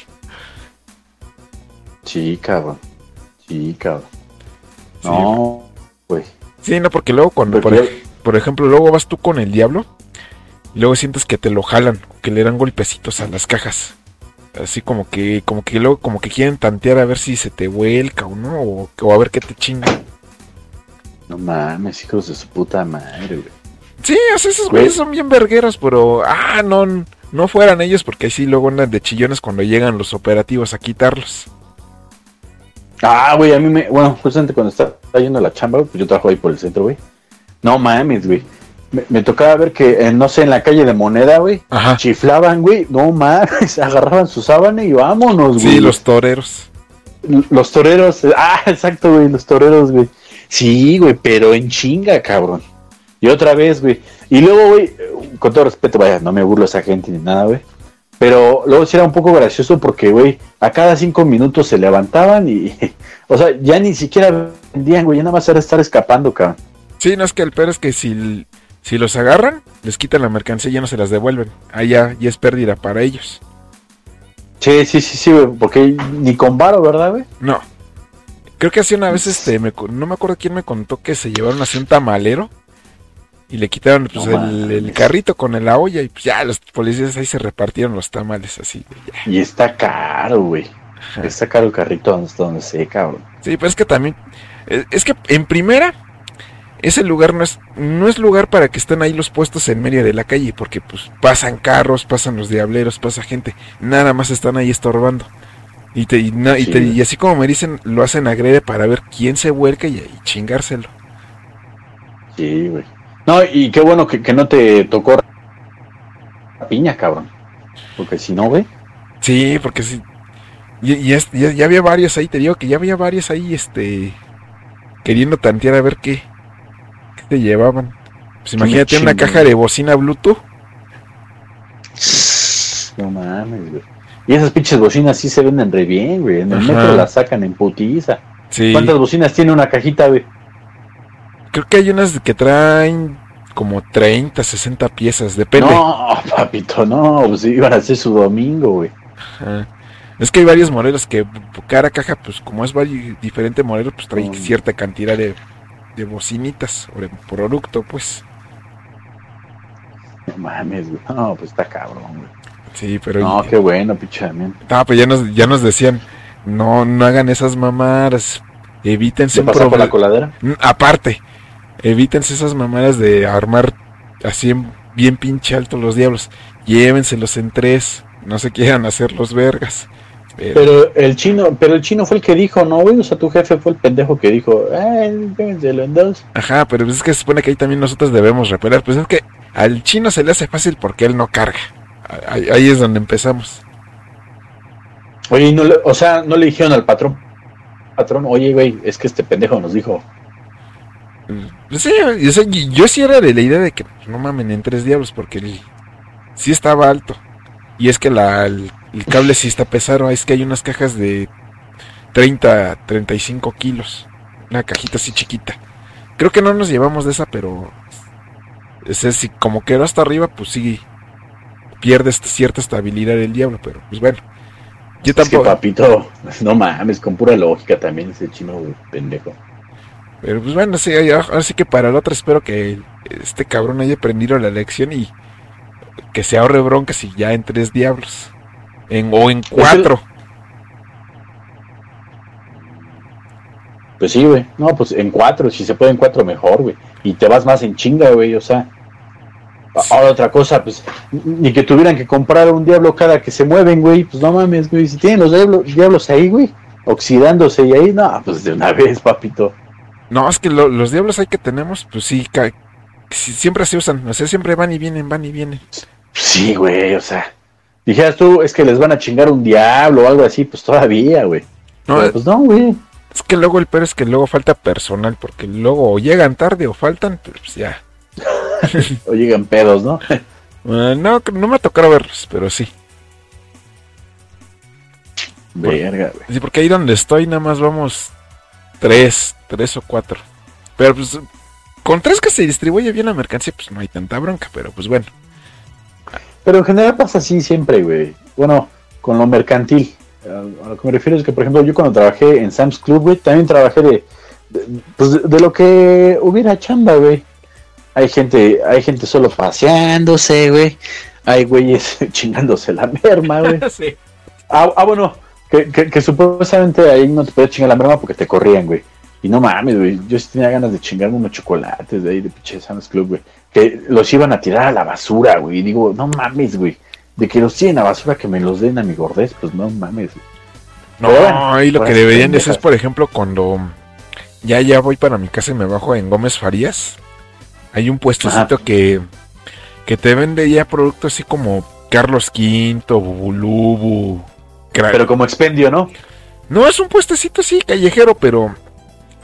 Sí, cabrón. Sí, cabrón. Sí. No, güey. Sí, no, porque luego cuando, por, ej- por ejemplo, luego vas tú con el diablo y luego sientes que te lo jalan, que le dan golpecitos a las cajas. Así como que, como que luego, como que quieren tantear a ver si se te vuelca o no, o, o a ver qué te chinga. No mames, hijos de su puta madre, güey. Sí, o sea, esos Güey. güeyes son bien vergueros, pero, ah, no, no fueran ellos porque así luego andan de chillones cuando llegan los operativos a quitarlos. Ah, güey, a mí me. Bueno, justamente cuando estaba yendo a la chamba, pues yo trabajo ahí por el centro, güey. No mames, güey. Me, me tocaba ver que, eh, no sé, en la calle de Moneda, güey, Ajá. chiflaban, güey. No mames, agarraban su sábana y vámonos, güey. Sí, los toreros. Los toreros. eh, Ah, exacto, güey, los toreros, güey. Sí, güey, pero en chinga, cabrón. Y otra vez, güey. Y luego, güey, eh, con todo respeto, vaya, no me burlo a esa gente ni nada, güey. Pero luego sí era un poco gracioso porque, güey, a cada cinco minutos se levantaban y, o sea, ya ni siquiera vendían, güey, ya nada más era estar escapando, cabrón. Sí, no es que el peor es que si, si los agarran, les quitan la mercancía y ya no se las devuelven. Ahí ya, ya es pérdida para ellos. Sí, sí, sí, sí, güey, porque ni con varo, ¿verdad, güey? No. Creo que así una vez, este, me no me acuerdo quién me contó que se llevaron así un tamalero y le quitaron pues, No el, carrito con la olla y pues ya los policías ahí se repartieron los tamales así. ya. Y está caro, güey. Está caro el carrito donde, donde sé, cabrón. Sí, pero es que también, es, es que en primera, ese lugar no es, no es lugar para que estén ahí los puestos en medio de la calle, porque pues pasan carros, pasan los diableros, pasa gente, nada más están ahí estorbando. Y, te, y, te- y así como me dicen, lo hacen agrede para ver quién se vuelca y, y chingárselo. Sí, güey. No, y qué bueno que, que no te tocó la piña, cabrón. Porque si no, güey. Sí, porque sí. Y, es- ya, ya había varios ahí, te digo que ya había varios ahí, este, queriendo tantear a ver qué te llevaban. Pues imagínate una caja de bocina Bluetooth. No mames, güey. Y esas pinches bocinas sí se venden re bien, güey. En el Ajá. metro las sacan en putiza. Sí. ¿Cuántas bocinas tiene una cajita, güey? Creo que hay unas que traen como 30, 60 piezas, depende. No, papito, no. Pues iban a hacer su domingo, güey. Ajá. Es que hay varios modelos que cada caja, pues como es diferente modelo, pues trae cierta cantidad de, de bocinitas o de producto, pues. No mames, güey. No, pues está cabrón, güey. Sí, pero No, qué bueno, pinche. Ah, pues ya nos, ya nos decían, no, no hagan esas mamadas, evítense ¿Se un por la coladera? Mm, Aparte, evítense esas mamadas de armar así en- bien pinche alto los diablos. Llévenselos en tres, no se quieran hacer los vergas. Pero, Pero el chino, pero el chino fue el que dijo, no, güey. O sea, tu jefe fue el pendejo que dijo, eh, llévenselo en dos. ajá, pero es que se supone que ahí también nosotros debemos repeler. Pues es que al chino se le hace fácil porque él no carga. Ahí, ahí es donde empezamos. Oye, no le- o sea, no le dijeron al patrón, patrón, oye, güey, es que este pendejo nos dijo, Pues sí, yo sí era de la idea de que pues, no mamen en tres diablos porque el- sí estaba alto. Y es que la, el, el cable sí está pesado. Es que hay unas cajas de 30, 35 kilos. Una cajita así chiquita. Creo que no nos llevamos de esa, pero ese sí, como quedó hasta arriba, pues sí pierde cierta estabilidad el diablo. Pero pues bueno, yo es que tampoco. papito, no mames, con pura lógica también ese chino, güey, pendejo. Pero pues bueno, sí, ahora sí que para la otra espero que este cabrón haya aprendido la lección y que se ahorre broncas y ya en tres diablos. En, o en cuatro. Pues sí, güey, no, pues en cuatro, si se puede en cuatro mejor, güey. Y te vas más en chinga, güey, o sea. Ahora otra cosa, pues, ni que tuvieran que comprar un diablo cada que se mueven, güey, pues no mames, güey, si tienen los diablos, diablos ahí, güey, oxidándose y ahí, no, pues de una vez, papito. No, es que lo- los diablos ahí que tenemos, pues sí, siempre se usan. O sea, siempre van y vienen, van y vienen. Sí, güey, o sea. Dijeras tú, es que les van a chingar un diablo o algo así, pues todavía, güey. No, Pero, pues no, güey. es que luego el peor es que luego falta personal, porque luego o llegan tarde o faltan, pues ya. O llegan pedos, ¿no? Ah, no, no me ha tocado verlos, pero sí. Verga, güey. Sí, porque ahí donde estoy nada más vamos tres, tres o cuatro. Pero pues con tres que se distribuye bien la mercancía, pues no hay tanta bronca, pero pues bueno. Pero en general pasa así siempre, güey. Bueno, con lo mercantil. A lo que me refiero es que, por ejemplo, yo cuando trabajé en Sam's Club, güey, también trabajé de, de- pues de, de lo que hubiera chamba, güey. Hay gente, hay gente solo paseándose, güey. Hay güeyes chingándose la merma, güey. Sí. Ah, ah, bueno, que, que, que supuestamente ahí no te podías chingar la merma porque te corrían, güey. Y no mames, güey. Yo sí tenía ganas de chingarme unos chocolates de ahí de pinche Sam's Club, güey. Que los iban a tirar a la basura, güey. Y digo, no mames, güey. De que los tiren a basura que me los den a mi gordez, pues no mames. güey. No, bueno, ahí lo que deberían de hacer es, por ejemplo, cuando ya ya voy para mi casa y me bajo en Gómez Farías, hay un puestecito que, que te vende ya productos así como Carlos V, Bubulubu. Pero como expendio, ¿no? No, es un puestecito así, callejero, pero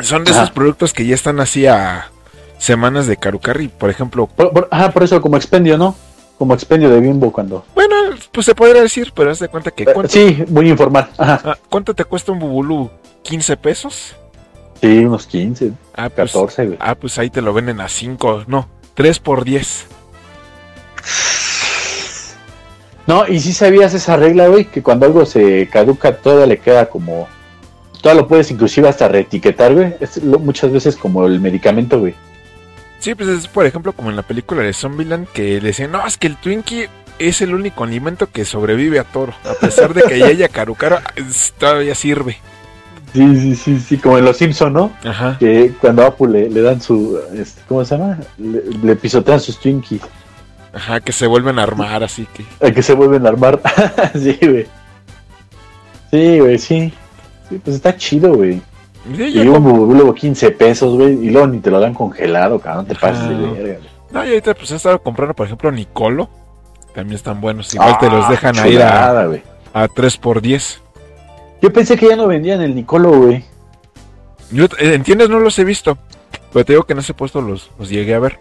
son de esos productos que ya están así a semanas de carucarri. Por ejemplo, Por, por- ajá, por eso como expendio, ¿no? Como expendio de bimbo cuando... bueno, pues se podría decir, pero haz de cuenta que Eh, ¿cuánto, sí, muy informal. Ajá. ah, ¿cuánto te cuesta un bubulú? ¿15 pesos? Sí, unos 15, Ah, pues, 14, güey. ah, pues ahí te lo venden a 5, no, 3 por 10. No, y si sabías esa regla, güey, que cuando algo se caduca, todavía le queda como. Todavía lo puedes inclusive hasta reetiquetar, güey. Es lo- muchas veces como el medicamento, güey. Sí, pues es por ejemplo como en la película de Zombieland que le decían, no, es que el Twinkie es el único alimento que sobrevive a toro. A pesar de que ya haya carucaro, es- todavía sirve. Sí, sí, sí, sí, como en Los Simpson, ¿no? Ajá. Que cuando a Apu le, le dan su. este, ¿Cómo se llama? Le, le pisotean sus Twinkies. Ajá, que se vuelven a armar, así que... A que se vuelven a armar. sí, güey. Sí, güey, sí. Sí, pues está chido, güey. Sí, Y un luego 15 pesos, güey. Y luego ni te lo dan congelado, cabrón. Te pases de verga. No, y ahorita pues he estado comprando, por ejemplo, Nicolo. También están buenos. Igual te los Ah, dejan a ir a, a 3 por 10 Yo pensé que ya no vendían el Nicolo, güey. Yo, eh, ¿Entiendes? No los he visto. Pero te digo que en ese puesto los, los llegué a ver.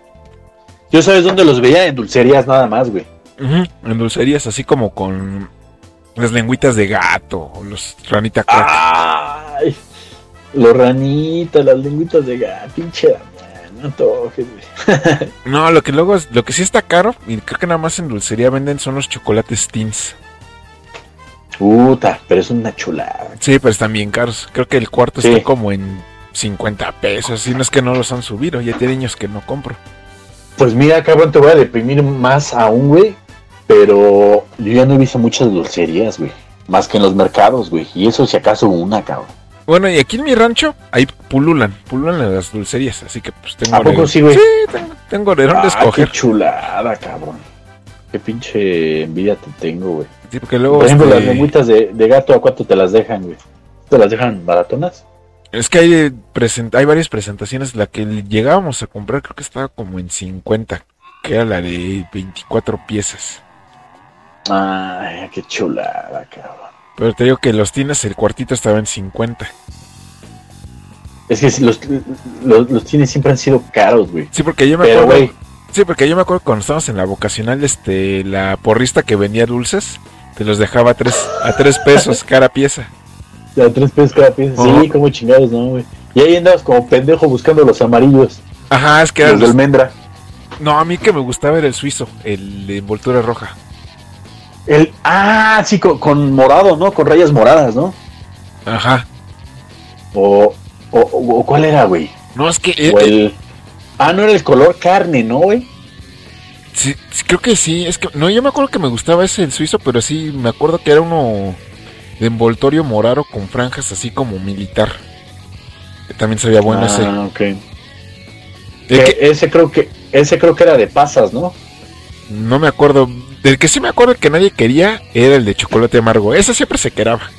Yo sabes dónde los veía en dulcerías nada más, güey. En dulcerías, así como con las lengüitas de gato los ranita crack. Ay, los ranitas, las lengüitas de gato, pinche no toques. No, lo que luego es, lo que sí está caro, y creo que nada más en dulcería venden son los chocolates teens. Puta, pero es una chulada. Sí, pero están bien caros. Creo que el cuarto Sí. está como en 50 pesos. Si no es que no los han subido, ya tiene años que no compro. Pues mira, cabrón, te voy a deprimir más aún, güey. Pero yo ya no he visto muchas dulcerías, güey. Más que en los mercados, güey. Y eso si acaso una, cabrón. Bueno, y aquí en mi rancho, ahí pululan, pululan las dulcerías, así que pues tengo... ¿A poco sí, güey? Sí, tengo, tengo de dónde Ah, escoger. qué chulada, cabrón. Qué pinche envidia te tengo, güey. Sí, porque luego... Por ejemplo, este, las lengüitas de, de gato, ¿a cuánto te las dejan, güey? ¿Te las dejan baratonas? Es que hay, hay varias presentaciones. La que llegábamos a comprar creo que estaba como en 50, que era la de 24 piezas. Ay, qué chulada, cabrón. Pero te digo que los tienes, el cuartito estaba en 50. Es que los, los, los tienes siempre han sido caros, güey. Sí, porque yo me Pero, acuerdo... güey, Sí, porque yo me acuerdo cuando estábamos en la vocacional, este, la porrista que vendía dulces, te los dejaba a tres, a tres pesos cada pieza. a tres pesos cada pieza. Sí, como chingados, ¿no, güey? Y ahí andabas como pendejo buscando los amarillos. Ajá, es que Los eran de los- almendra. No, a mí que me gustaba era el suizo, el de envoltura roja. El, ah, sí, con, con morado, ¿no? Con rayas moradas, ¿no? Ajá. O, o, ¿cuál era, güey? No, es que... eh, O eh, el... Ah, no era el color carne, ¿no, güey? sí, creo que sí, es que... No, yo me acuerdo que me gustaba ese el suizo, pero sí, me acuerdo que era uno de envoltorio morado con franjas así como militar. Que también se veía bueno ese. ah, ok. El Que que- ese creo que ese creo que era de pasas, ¿no? no me acuerdo. Del que sí me acuerdo que nadie quería era el de chocolate amargo. Ese siempre se quedaba.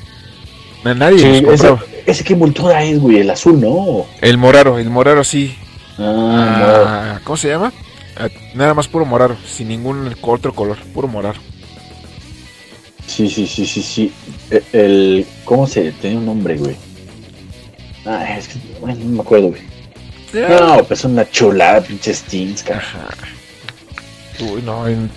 Na- Nadie Sí, los ese, ese qué envoltura es, güey, el azul, ¿no? El moraro, el moraro sí. Ah, Ah, ¿Cómo se llama? Ah, nada más puro moraro, sin ningún otro color, puro moraro. Sí, sí, sí, sí, sí. E- El, ¿cómo se tenía un nombre, güey? Ah, es que bueno, no me acuerdo, güey. No, pues una chulada, pinches. Ajá. Uy, no. en-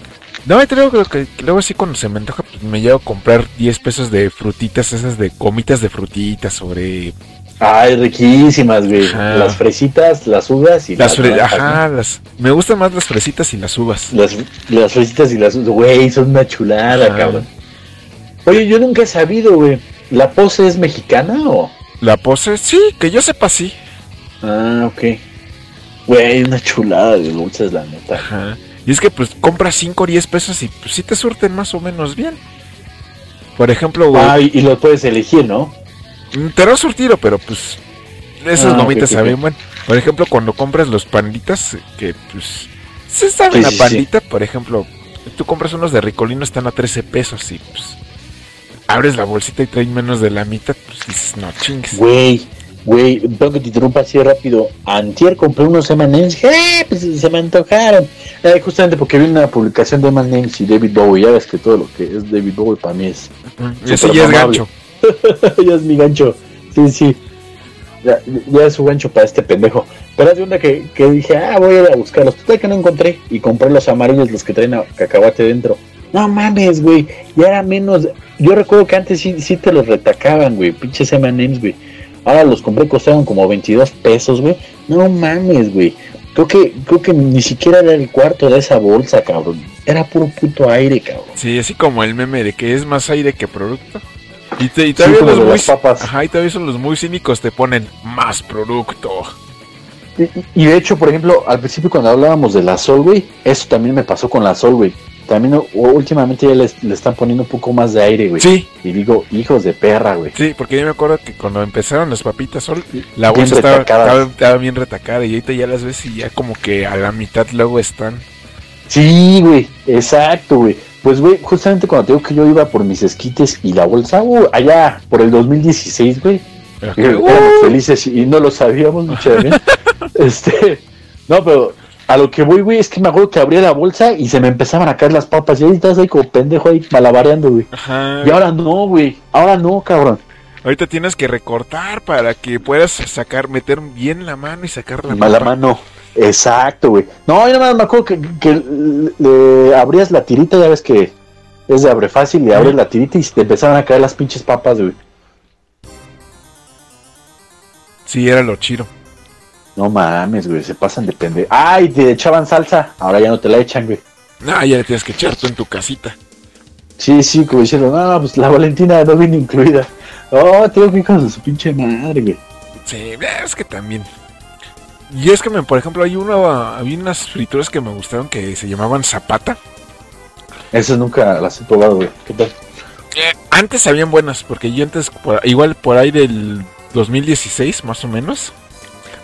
No, digo que, que- luego sí cuando se me antoja, pues me llevo a comprar 10 pesos de frutitas, esas de gomitas de frutitas sobre Ay, riquísimas, güey. Ajá. Las fresitas, las uvas y las las. Ajá, las... Me gustan más las fresitas y las uvas. Las, las fresitas y las güey, son una chulada, Ajá. cabrón. Oye, yo nunca he sabido, güey. ¿La pose es mexicana o...? La pose, sí, que yo sepa sí. Ah, ok. Güey, una chulada de dulces, la neta. Ajá. Y es que pues compras 5 o 10 pesos y pues sí te surten más o menos bien. Por ejemplo, güey, Ah, y, lo puedes elegir, ¿no? mm, te lo surtido, pero pues esas Ah, saben bueno. Por ejemplo, cuando compras los panditas, que pues sí saben Sí, a sí, pandita, por ejemplo, tú compras unos de Ricolino, están a 13 pesos y pues abres la bolsita y traen menos de la mitad, pues dices, no chingues. Güey, güey, tengo que te interrumpa así rápido. Antier compré unos M&M's, ¡eh! Pues se me antojaron. Eh, justamente porque vi una publicación de M&M's y David Bowie. Ya ves que todo lo que es David Bowie para mí es... Ese ya es gancho. ya es mi gancho. Sí, sí. Ya, ya es su gancho para este pendejo. Pero es de una que, que dije, ah, voy a ir a buscarlos. Total que no encontré. Y compré los amarillos, los que traen a- cacahuate dentro. No mames, güey. Ya era menos. Yo recuerdo que antes sí, sí te los retacaban, güey. Pinches M&M's, güey. Ahora los compré, costaron como 22 pesos, güey. No mames, güey. Creo que, creo que ni siquiera era el cuarto de esa bolsa, cabrón. Era puro puto aire, cabrón. Sí, así como el meme de que es más aire que producto. Y, te- y todavía como los muy, papas. Ajá, y todavía son los muy cínicos te ponen más producto. Y de hecho, por ejemplo, al principio cuando hablábamos de la Sol, güey, eso también me pasó con la Sol, güey. También últimamente ya les- le están poniendo un poco más de aire, güey. Sí, Y digo, hijos de perra, güey. sí, porque yo me acuerdo que cuando empezaron las papitas sol, la bolsa estaba, retacadas. estaba, estaba bien retacada y ahorita ya las ves y ya como que a la mitad luego están. Sí, güey, exacto, güey. Pues, güey, justamente cuando te digo que yo iba por mis esquites y la bolsa, güey, allá por el 2016, güey, Pero y que, éramos ¡uh! felices y no lo sabíamos, bien. este, no, pero a lo que voy, güey, es que me acuerdo que abría la bolsa y se me empezaban a caer las papas y ahí estás ahí como pendejo ahí malabareando, güey. Ajá. Y ahora no, güey. Ahora no, cabrón. Ahorita tienes que recortar para que puedas sacar, meter bien la mano y sacar la Mala papa. mano. Exacto, güey. No, yo nada más me acuerdo que, que le abrías la tirita, ya ves que es de abre fácil, le abres la tirita y te empezaban a caer las pinches papas, güey. Sí, era lo chido. No mames, güey, se pasan de pende. Ay, te echaban salsa, ahora ya no te la echan, güey. No, ya le tienes que echar tú en tu casita. Sí, sí, como diciendo, no, pues la Valentina no viene incluida. Oh, tengo que ir con su pinche madre, güey. Sí, es que también. Y es que, me, por ejemplo, hay una, había unas frituras que me gustaron que se llamaban zapata. Esas nunca las he probado, güey. ¿Qué tal? Eh, antes habían buenas, porque yo antes, por- igual por ahí del 2016, más o menos,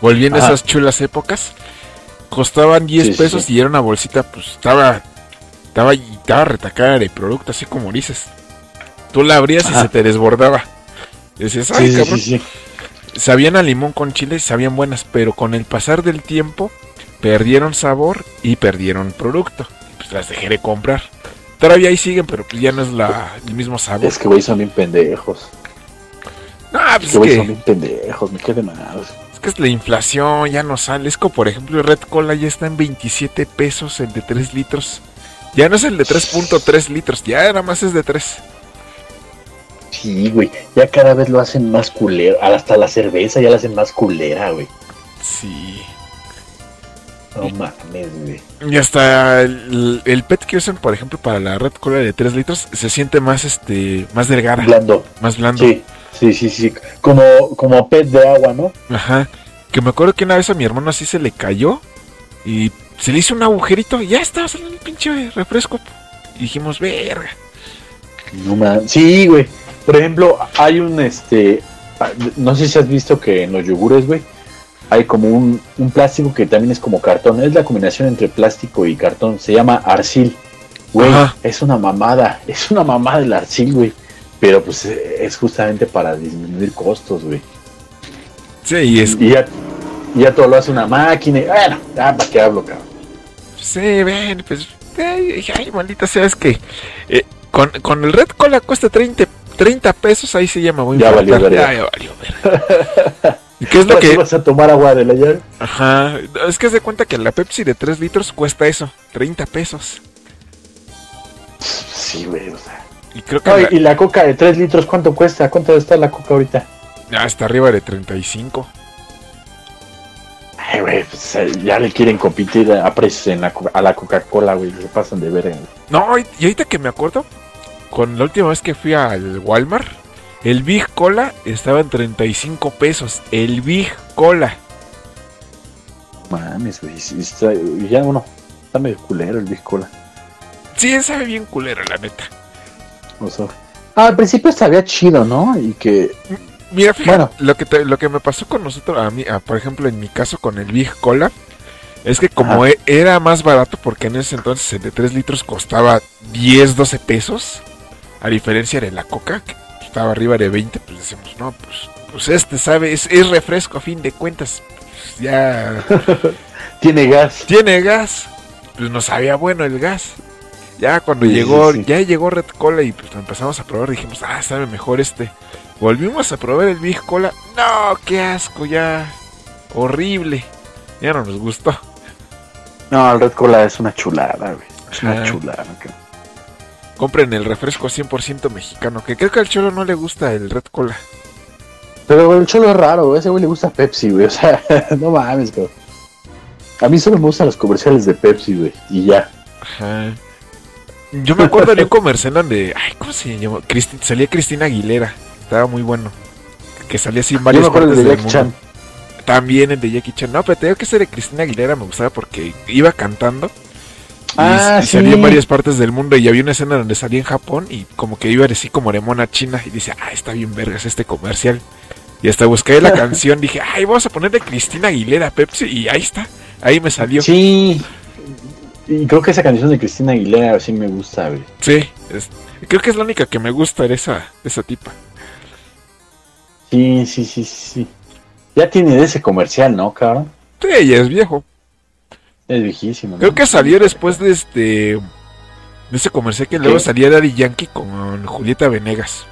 volviendo a esas chulas épocas, costaban 10 Sí, sí, pesos sí. y era una bolsita, pues estaba, estaba, estaba retacada de producto, así como dices. Tú la abrías y se te desbordaba. Decías, ay, cabrón. Sabían a limón con chile y sabían buenas, pero con el pasar del tiempo perdieron sabor y perdieron producto. Pues las dejé de comprar. Todavía ahí siguen, pero pues ya no es la, el mismo sabor. Es que, güey, son bien pendejos. No, pues Es que, güey, son bien pendejos, me quedé mal. Es que es la inflación, ya no sale. Es como, por ejemplo, el Red Cola ya está en 27 pesos el de 3 litros. Ya no es el de 3.3 litros, ya nada más es de 3. Sí, güey, ya cada vez lo hacen más culero. Hasta la cerveza ya la hacen más culera, güey. Sí. No mames, güey. Y hasta el, el PET que usan, por ejemplo, para la Red Cola de 3 litros, se siente más, este, más delgada, Blando. más blando. Sí, sí, sí, sí. Como, como pez de agua, ¿no? Ajá. Que me acuerdo que una vez a mi hermano así se le cayó y se le hizo un agujerito y ya estaba saliendo el pinche refresco. Y dijimos, verga. No mames. Sí, güey. Por ejemplo, hay un este. No sé si has visto que en los yogures, güey, hay como un, un plástico que también es como cartón. Es la combinación entre plástico y cartón. Se llama arcil. Güey, Ajá. es una mamada. Es una mamada el arcil, güey. Pero pues eh, es justamente para disminuir costos, güey. Sí, y es. Y ya, todo lo hace una máquina. y, Bueno, ya para qué hablo, cabrón. Sí, ven, pues. Ay, maldita sea, es que. eh, con, con el Red Cola cuesta 30, 30 pesos, ahí se llama, a Ya valió. Ya, ya valió, verga. ¿Y qué es lo que.? vas a tomar agua de la llave? Ajá. Es que de cuenta que la Pepsi de 3 litros cuesta eso, 30 pesos. Sí, güey, o sea. Y creo que No, la- y, la coca de 3 litros, ¿cuánto cuesta? ¿Cuánto está la coca ahorita? ya está arriba de 35. Ay, güey, pues eh, ya le quieren competir a precios en la, a la Coca-Cola, güey. Se pasan de ver. No, y ahorita que me acuerdo, con la última vez que fui al Walmart, el Big Cola estaba en 35 pesos. El Big Cola. Mames, güey. ya uno. Está medio culero el Big Cola. Sí, sabe bien culero, la neta. O sea, ah, al principio sabía chido, ¿no? Y que. Mira, fíjate, Bueno. lo, que te- lo que me pasó con nosotros, a mí, a- por ejemplo, en mi caso con el Big Cola, es que como Ajá. e- era más barato, porque en ese entonces el de 3 litros costaba 10, 12 pesos, a diferencia de la Coca, que estaba arriba de 20, pues decimos, no, pues, pues este, ¿sabe? Es, es refresco a fin de cuentas. Pues ya Tiene gas. tiene gas. Pues no sabía bueno el gas. Ya cuando Sí, llegó, sí, ya llegó Red Cola y pues lo empezamos a probar, dijimos, ah, sabe mejor este. Volvimos a probar el Big Cola. No, qué asco, ya. Horrible. Ya no nos gustó. No, el Red Cola es una chulada, güey. Es una chulada. Compren el refresco 100% mexicano, que creo que al cholo no le gusta el Red Cola. Pero el cholo es raro, güey. Ese güey le gusta Pepsi, güey. O sea, no mames, cabrón. A mí solo me gustan los comerciales de Pepsi, güey. Y ya. Ajá. Yo me acuerdo de un comercial donde, ay, ¿cómo se llama? Cristi- salía Cristina Aguilera. Estaba muy bueno. Que salía así en Yo varias me acuerdo partes de del Jackie mundo. Chan. También el de Jackie Chan. No, pero te digo que ese de Cristina Aguilera me gustaba porque iba cantando. Y, Ah, y salía en varias partes del mundo. Y había una escena donde salía en Japón y como que iba así como de mona china. Y dice, ah, está bien vergas este comercial. Y hasta busqué la canción. Dije, ay, vamos a ponerle Cristina Aguilera Pepsi. Y ahí está. Ahí me salió. Sí. Sí. Y creo que esa canción de Cristina Aguilera sí me gusta, güey. es- creo que es la única que me gusta de esa, esa tipa. Sí, sí, sí, sí. sí. Ya tiene de ese comercial, ¿no, cabrón? Sí, ya es viejo. Es viejísimo. ¿no? Creo que salió después de este. De ese comercial que luego salía Daddy Yankee con Julieta Venegas.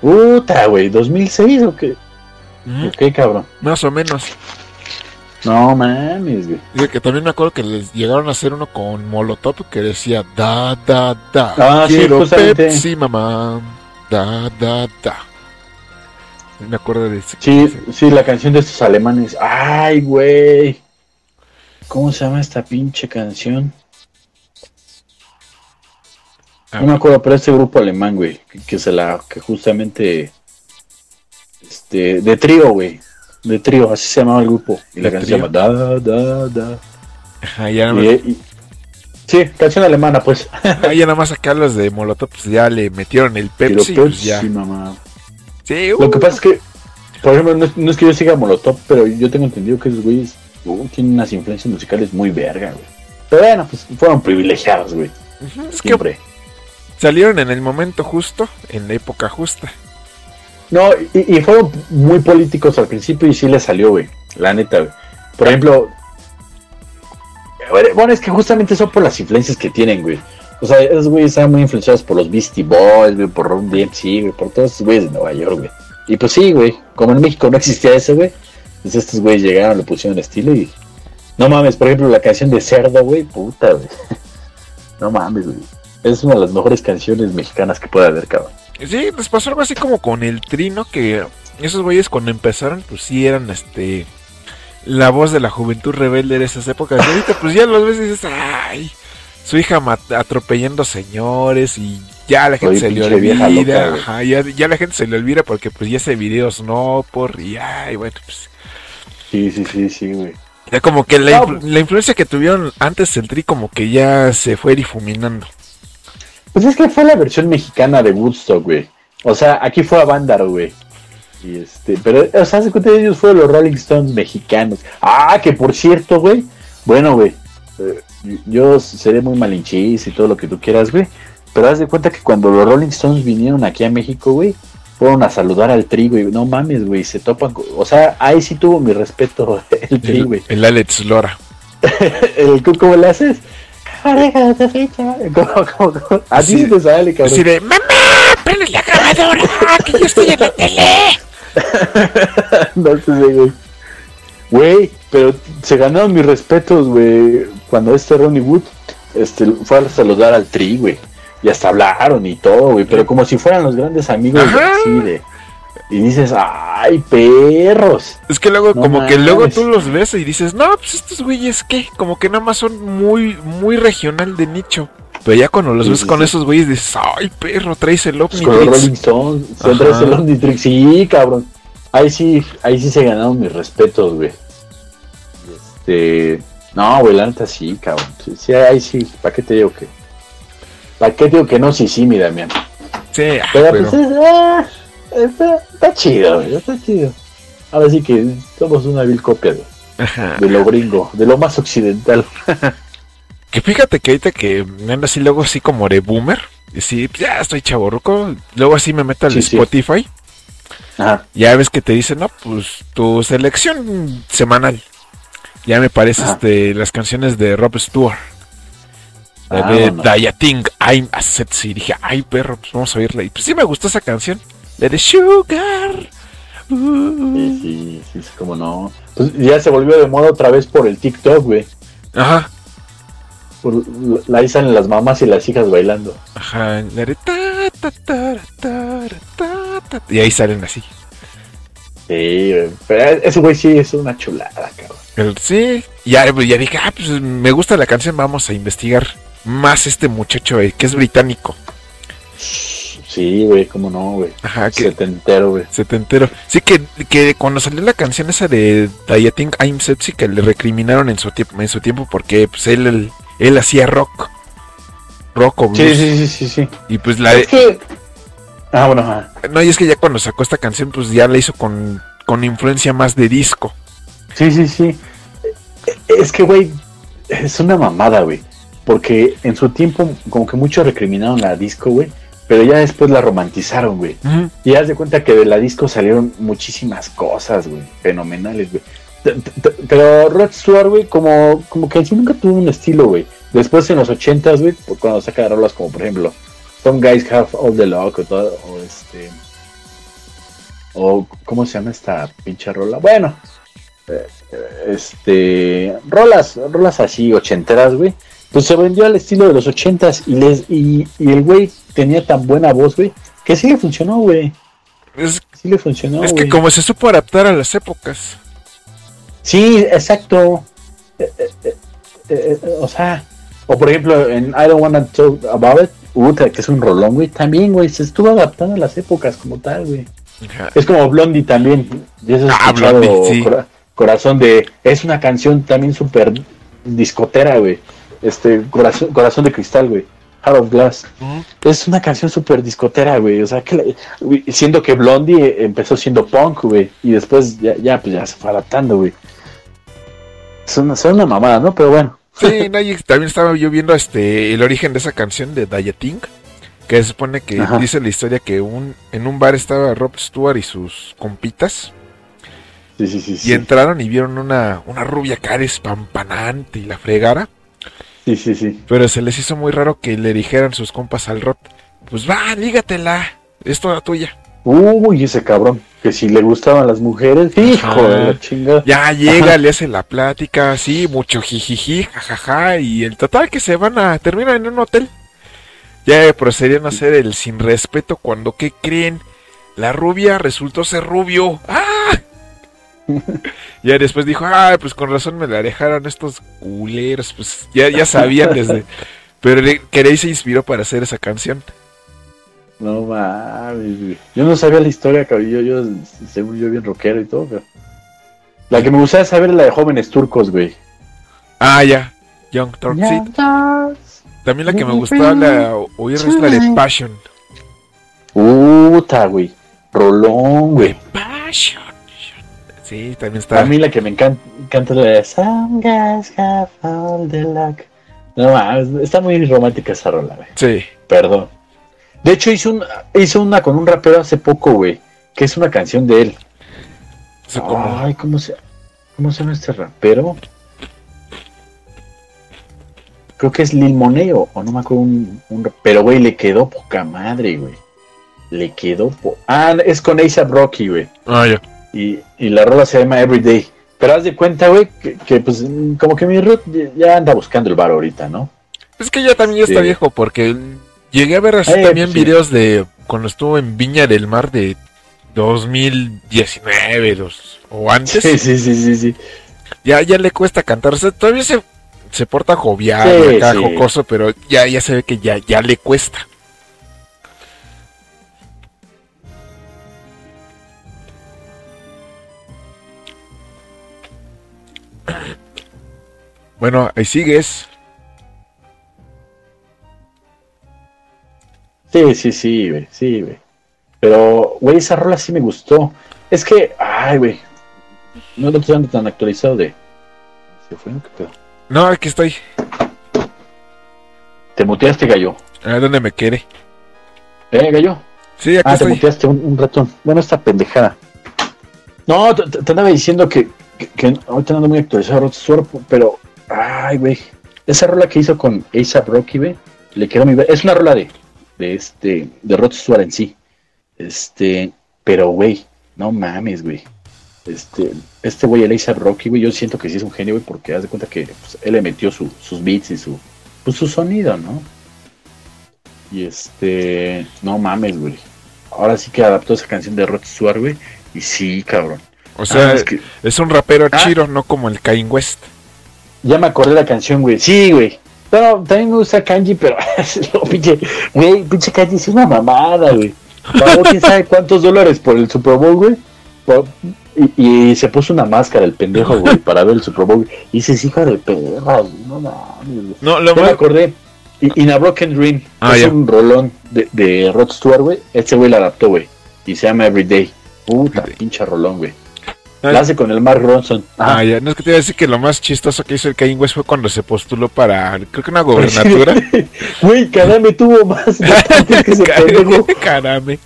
Puta, güey, 2006 o qué? Ujú, ¿Qué cabrón? Más o menos. No mames, güey. Dice que también me acuerdo que les llegaron a hacer uno con Molotov que decía da da da. Ah, sí, quiero justamente. Pepsi, mamá. Da da da. Me acuerdo de ese. Sí, sí, la canción de estos alemanes. Ay, güey. ¿Cómo se llama esta pinche canción? Ah, No me acuerdo, pero este grupo alemán, güey, que, que se la, que justamente, este, de trío, güey, de trío, así se llamaba el grupo. Y la ¿De canción se llama Da, Da, Da. Ajá, ya, Y- y- sí, canción alemana, pues. ah, ya nada más acá los de Molotov pues ya le metieron el Pero Pepsi. pues ya. Pepsi, mamá. Sí, Lo que uh, pasa es que, por ejemplo, no es, no es que yo siga Molotov, pero yo tengo entendido que esos güeyes uh, tienen unas influencias musicales muy verga, güey. Pero bueno, pues fueron privilegiados, güey. es que Siempre. salieron en el momento justo, en la época justa. No, y, y fueron muy políticos al principio y sí les salió, güey. La neta, güey. Por ejemplo, bueno, es que justamente son por las influencias que tienen, güey. O sea, esos güeyes estaban muy influenciados por los Beastie Boys, güey, por Ron DMC, güey, por todos esos güeyes de Nueva York, güey. Y pues sí, güey, como en México no existía eso, güey, pues estos güeyes llegaron, le pusieron estilo y... No mames, por ejemplo, la canción de Cerdo, güey, puta, güey. No mames, güey. Es una de las mejores canciones mexicanas que puede haber, cabrón. Sí, les pasó algo así como con el trino, que esos güeyes cuando empezaron, pues sí eran este la voz de la juventud rebelde de esas épocas. Y ahorita pues ya los ves y dices, ay, su hija atropellando señores y ya la gente se le olvida, loca, güey. ajá, ya, ya la gente se le olvida porque pues ya ese videos no por y ay, bueno, pues Sí, sí, sí, sí, güey. ya como que la, No, influ- pues- la influencia que tuvieron antes el tri como que ya se fue difuminando. Pues es que fue la versión mexicana de Woodstock, güey. O sea, aquí fue a Bandar, güey. Y este, pero, o sea, se cuenta ellos fueron los Rolling Stones mexicanos. Ah, que por cierto, güey. Bueno, güey. eh, yo seré muy malinchis y todo lo que tú quieras, güey. Pero haz de cuenta que cuando los Rolling Stones vinieron aquí a México, güey, fueron a saludar al tri, güey. No mames, güey, se topan. con- O sea, ahí sí tuvo mi respeto el tri, güey. El, el Alex Lora. El, ¿Cómo le haces? ¿Cómo, cómo, cómo? A ti Sí. sí te sale, cabrón. Así de, mamá, prende la grabadora, que yo estoy en la tele. no sé, güey. Güey, pero se ganaron mis respetos, güey. Cuando este Ronnie Wood este, fue a saludar al Tri, güey. Y hasta hablaron y todo, güey. Pero como si fueran los grandes amigos de Ajá. así de. Y dices, ¡ay, perros! Es que luego, No como que luego tú los ves y dices, no, pues estos güeyes, ¿qué? Como que nada más son muy, muy regional de nicho. Pero ya cuando los Sí, ves sí, con esos güeyes dices, ay, perro, traes el con Omnitrix. Stones, Ajá. se trae el Omnitrix. Sí, cabrón. Ahí sí, ahí sí se ganaron mis respetos, güey. Este. No, güey, la neta sí, cabrón. Sí, sí, ahí sí. ¿Para qué te digo que? ¿Para qué te digo que no? Sí, sí, mi Damián. Sí, ah, Pero, pero, pues es, ah, está, está chido, está chido. Ahora sí que somos una vil copia de, de lo gringo, de lo más occidental. Que fíjate que ahorita que me ando así luego así como de boomer. Y sí, ya estoy chaborruco. Luego así me meto al Sí, sí. Spotify. Ajá. Ya ves que te dicen, no, pues tu selección semanal. Ya me parece Ajá. este, las canciones de Rob Stewart. La de. Dayating, I'm a Sexy. Y dije, ay perro, pues vamos a oírla. Y pues sí me gustó esa canción. De Sugar. Uh. Sí, sí, sí, como no. Pues ya se volvió de moda otra vez por el TikTok, güey. Ajá, Por, la- ahí salen las mamás y las hijas bailando. ajá. Y ahí salen así. Sí, güey. Pero ese güey sí es una chulada, cabrón. Sí, ya, ya dije, ah, pues me gusta la canción, vamos a investigar más este muchacho eh, que es británico. Sí, güey, cómo no, güey. Ajá, que Setentero, güey. setentero. Sí, que, que cuando salió la canción esa de Dieting I'm Sexy, que le recriminaron en su tiempo, en su tiempo porque pues él, él, él hacía rock. Rock o blues. Sí, sí, sí, sí, sí. Y pues la Es que... Ah, bueno, ajá. No, y es que ya cuando sacó esta canción, pues ya la hizo con, con influencia más de disco. Sí, sí, sí. Es que, güey, es una mamada, güey. Porque en su tiempo, como que muchos recriminaron la disco, güey. Pero ya después la romantizaron, güey. Y haz de cuenta que de la disco salieron muchísimas cosas, güey. Fenomenales, güey. Pero Rod Stewart, güey, como, como que en sí nunca tuvo un estilo, güey. Después en los ochentas, güey, por- cuando saca rolas como, por ejemplo, Some Guys Have All the Luck o, todo, o este... O, ¿cómo se llama esta pinche rola? Bueno, eh, este. Rolas, rolas así, ochenteras, güey. Pues se vendió al estilo de los ochentas y, les, y, y el güey tenía tan buena voz, güey, que sí le funcionó, güey. Es, Sí le funcionó, es que como se supo adaptar a las épocas. Sí, exacto. Eh, eh, eh, o sea, o por ejemplo, en I Don't Wanna Talk About It, que es un rolón, güey, también, güey, se estuvo adaptando a las épocas como tal, güey. Es como Blondie también. Ya has Ah, Blondie, sí. Cora- Corazón de. Es una canción también súper discotera, güey. Este, corazón, corazón de cristal, güey. Heart of Glass. Es una canción súper discotera, güey. O sea, que la- güey, siendo que Blondie empezó siendo punk, güey. Y después ya, ya, pues ya se fue adaptando, güey. Es una, es una mamada, ¿no? Pero bueno. Sí, no, y también estaba yo viendo este el origen de esa canción de Dieting, que se supone que Ajá. dice la historia que un en un bar estaba Rob Stewart y sus compitas Sí, sí, sí. y Sí, entraron y vieron una, una rubia cara espampanante y la fregara, sí, sí. sí. pero se les hizo muy raro que le dijeran sus compas al Rob, pues va, lígatela, es toda tuya. Uy, ese cabrón. Que si le gustaban las mujeres, hijo de la chingada. Ya llega, le hace la plática, así, mucho jijiji, jajaja, y el total que se van a terminar en un hotel. Ya procedieron a hacer el sin respeto cuando, ¿qué creen? La rubia resultó ser rubio. ¡Ah! ya después dijo, ah, pues con razón me la dejaron estos culeros, pues ya, ya sabían desde... Pero Carey se inspiró para hacer esa canción. No mames, güey. Yo no sabía la historia, cabrón. Yo, yo, según yo, bien rockero y todo, pero. La que me gustaba saber es la de jóvenes turcos, güey. Ah, ya. Young Turk, sí. También la que me gustaba la, oír es la de Passion. Puta, güey. Rolón, güey. Passion. Sí, también A está. mí la que me encanta, encanta es Some guys have all the luck. No está muy romántica esa rola, güey. Sí. Perdón. De hecho, hizo, un, hizo una con un rapero hace poco, güey. Que es una canción de él. O sea, como- Ay, ¿cómo se, ¿cómo se llama este rapero? Creo que es Lil Moneo, o no me acuerdo un, un Pero, güey, le quedó poca madre, güey. Le quedó po Ah, es con A$AP Rocky, güey. Ah, ya. Y, y la rola se llama Everyday. Pero haz de cuenta, güey, que, que, pues como que mi Ruth ya- anda buscando el bar ahorita, ¿no? Es que ya también ya está Sí. viejo porque llegué a ver así Eh, también sí. videos de cuando estuvo en Viña del Mar de 2019 dos, o antes. Sí, sí, sí, sí, sí. Ya, ya le cuesta cantar. O sea, todavía se, se porta jovial, Sí, acá, sí. jocoso, pero ya, ya se ve que ya, ya le cuesta. Bueno, ahí sigues. Sí, sí, sí, güey, sí, güey. Pero, güey, esa rola sí me gustó. Es que, ay, güey, no lo estoy tan actualizado de... ¿Se fue? ¿Qué pedo? No, aquí estoy. Te muteaste, gallo. A ver dónde me quede. ¿Eh, gallo? Sí, aquí Ah, te muteaste un, un ratón. Bueno, esta pendejada. No, te- te andaba diciendo que, que, que ahorita ando muy actualizado pero, ay, güey, esa rola que hizo con A$AP Rocky, güey, le quedó mi... Es una rola de, de este, de Rod Stewart en sí. Este, pero, güey, no mames, güey. Este, este güey, el A$AP Rocky, güey, yo siento que sí es un genio, güey, porque haz de cuenta que pues, él le metió su- sus beats y su, pues, su sonido, ¿no? Y este, no mames, güey. Ahora sí que adaptó esa canción de Rod Stewart, güey. Y sí, cabrón. O sea, Ah, es que es un rapero Ah. chiro, no como el Kanye West. ya me acordé de la canción, güey. Sí, güey. Pero también me gusta Kanji, pero no, pinche, güey, pinche Kanji es una mamada, güey. Pagó quién sabe cuántos dólares por el Super Bowl, güey. Por- Y, y se puso una máscara el pendejo, güey, para ver el Super Bowl. Y dices, hija de perra, güey, no mames. No, lo Ya me acordé. Y In a Broken Dream Ah, es un rolón de, de Rod Stewart, güey. Este güey la adaptó, güey. Y se llama Everyday. Puta, pinche rolón, güey. La hace con el Mark Ronson. Ah, ya. No es que te iba a decir que lo más chistoso que hizo el Kanye West fue cuando se postuló para, creo que una gobernatura. Güey, Kadame tuvo más que ese pendejo. Carame.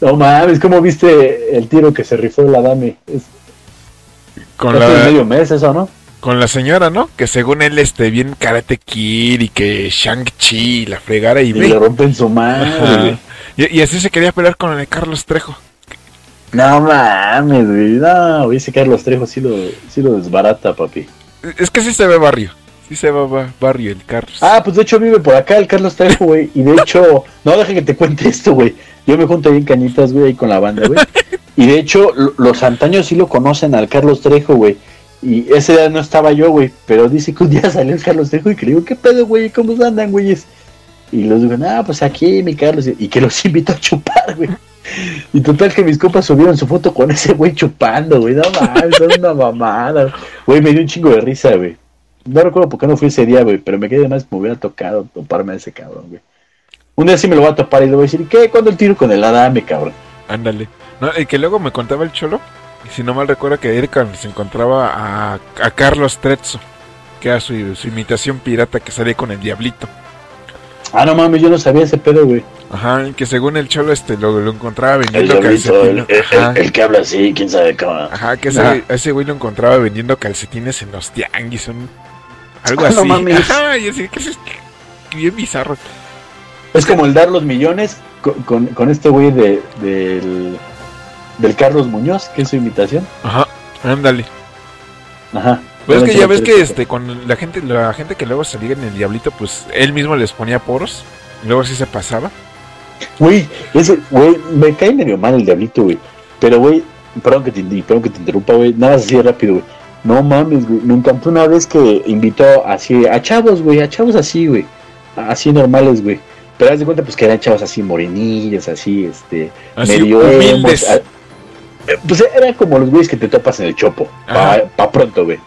No mames, ¿cómo viste el tiro que se rifó la dame? Es Con la, medio mes eso, ¿no? con la señora, ¿no? Que según él esté bien Karate Kid y que Shang-Chi la fregara y Y ve. le rompen su madre. Y, y así se quería pelear con el Carlos Trejo. No mames, güey. No, ese Carlos Trejo sí lo, sí lo desbarata, papi. Es que sí se ve barrio. Sí se ve ba- barrio el Carlos. Ah, pues de hecho vive por acá el Carlos Trejo, güey. Y de hecho, no, deja que te cuente esto, güey. Yo me junto ahí en cañitas, güey, ahí con la banda, güey. Y de hecho, lo- los antaños sí lo conocen al Carlos Trejo, güey. Y ese día no estaba yo, güey. Pero dice que un día salió el Carlos Trejo y que le digo, ¿qué pedo, güey? ¿Cómo andan, güeyes? Y los digo, ah, pues aquí, mi Carlos. Y que los invito a chupar, güey. Y total que mis compas subieron su foto con ese güey chupando, güey. No mames, son una mamada. Güey, me dio un chingo de risa, güey. No recuerdo por qué no fui ese día, güey, pero me quedé más me hubiera tocado toparme a ese cabrón, güey. Un día sí me lo voy a topar y le voy a decir, ¿qué? ¿Cuándo el tiro con el Adame, cabrón? Ándale. No, y que luego me contaba el cholo. Y si no mal recuerdo que Erika se encontraba a, a Carlos Trezzo. Que era su, su imitación pirata que salía con el diablito. Ah, no mames, yo no sabía ese pedo, güey. Ajá, que según el cholo este lo, lo encontraba vendiendo calcetines. el- Ajá, el- el que habla así, quién sabe cómo. ajá, que ese, ese güey lo encontraba vendiendo calcetines en los tianguis. Un, algo Ah, no así. mames. Ajá, y así que es bien bizarro. Es como el dar los millones con, con, con este güey de, del, del Carlos Muñoz, que es su imitación. Ajá, ándale. Ajá. Pues es que ya ves que Pero- este con la gente la gente que luego se liga en el diablito, pues él mismo les ponía poros. Y luego así se pasaba. Güey, ese, güey, me cae medio mal el diablito, güey. Pero, güey, perdón que te, perdón que te interrumpa, güey. Nada más así rápido, güey. No mames, güey. Me encantó una vez que invitó así a chavos, güey. A chavos así, güey. Así normales, güey. Pero haz de cuenta, pues que eran chavos así morenillos, así, este. Así medio humildes. a- eh, Pues era como los güeyes que te topas en el chopo. Pa, pa pronto, güey.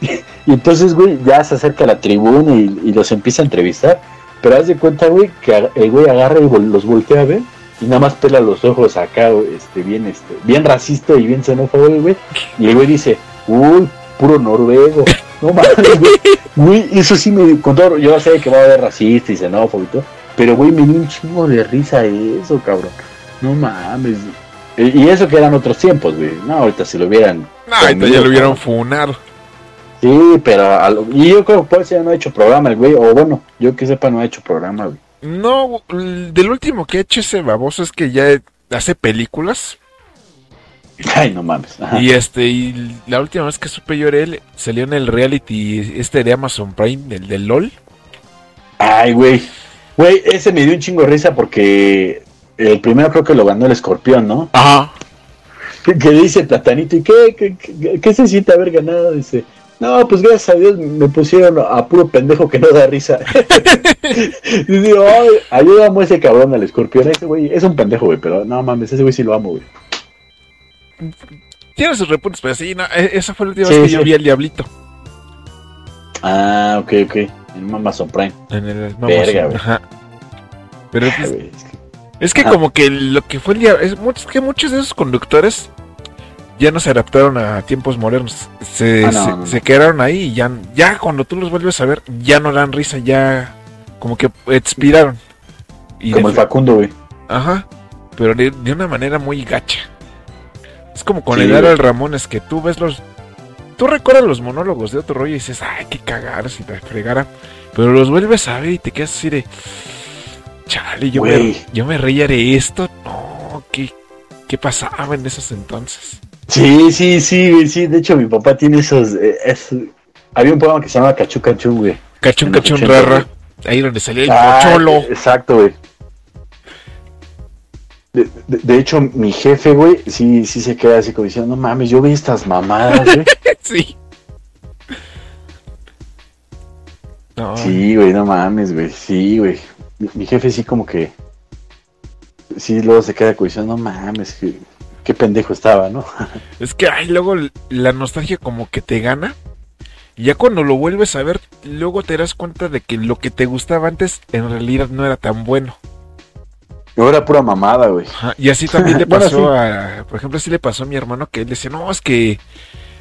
Y entonces, güey, ya se acerca a la tribuna y, y los empieza a entrevistar. Pero haz de cuenta, güey, que el güey agarra y los voltea a ver y nada más pela los ojos acá, este, bien, este, bien racista y bien xenófobo, güey. Y el güey dice, uy, puro noruego. No mames, güey. Güey, eso sí me contó, yo sé que va a haber racista y xenófobo y todo, pero güey, me dio un chingo de risa eso, cabrón. No mames. Y eso que eran otros tiempos, güey. No, ahorita si lo vieran. No, ahorita ya lo cabrón. funar. Sí, pero a lo- y yo creo que por eso ya no ha hecho programa el güey, o bueno, yo que sepa no ha hecho programa, güey. No, del último que ha hecho ese baboso es que ya hace películas. Ay, no mames. Ajá. Y este, y la última vez que supe yo de él, salió en el reality este de Amazon Prime, el de LOL. Ay, güey. Güey, ese me dio un chingo de risa porque el primero creo que lo ganó el escorpión, ¿no? Ajá. Que, que dice Platanito, ¿y qué, qué, qué- qué se siente haber ganado? Dice, no, pues gracias a Dios me pusieron a puro pendejo que no da risa. y digo, ay, ayúdame a ese cabrón al escorpión. Ese güey es un pendejo, güey, pero no mames, ese güey sí lo amo, güey. Tiene sus repuntes, pero sí, no, e- esa fue la última Sí, vez que sí. yo vi al Diablito. Ah, ok, ok. En Amazon Prime. En el Amazon. Verga, güey. Ajá. Pero Ay, pues, es que- es que Ah. como que lo que fue el Diablito, es, muchos- que muchos de esos conductores ya no se adaptaron a tiempos modernos. Se, Ah, no, se, no, no. se quedaron ahí y ya, ya cuando tú los vuelves a ver, ya no dan risa, ya como que expiraron. Y como el Facundo, güey. Ajá. Pero de, de una manera muy gacha. Es como con Sí, el güey. al Ramón, es que tú ves los. Tú recuerdas los monólogos de otro rollo y dices, ay, qué cagar si te fregara. Pero los vuelves a ver y te quedas así de. Chale, yo, me, Güey. yo me reía de esto. No, ¿qué, ¿qué pasaba en esos entonces? Sí, sí, sí, güey, sí. De hecho, mi papá tiene esos. eh, es- Había un programa que se llama Cachu Cachu, güey. Cachún, cachún, 80, rara. Ahí donde salía el Ah, cholo. Exacto, güey. De, de- de hecho, mi jefe, güey, sí, sí se queda así como diciendo, no mames, yo vi estas mamadas, güey. sí. No, Sí, güey, no mames, güey. Sí, güey. Mi, mi jefe sí como que... Sí, luego se queda como diciendo, no mames, qué, qué pendejo estaba, ¿no? Es que, ay, luego la nostalgia como que te gana. Y ya cuando lo vuelves a ver, luego te das cuenta de que lo que te gustaba antes en realidad no era tan bueno. Yo era pura mamada, güey. Y así también le Bueno, pasó sí. a, por ejemplo, así le pasó a mi hermano que él decía, no, es que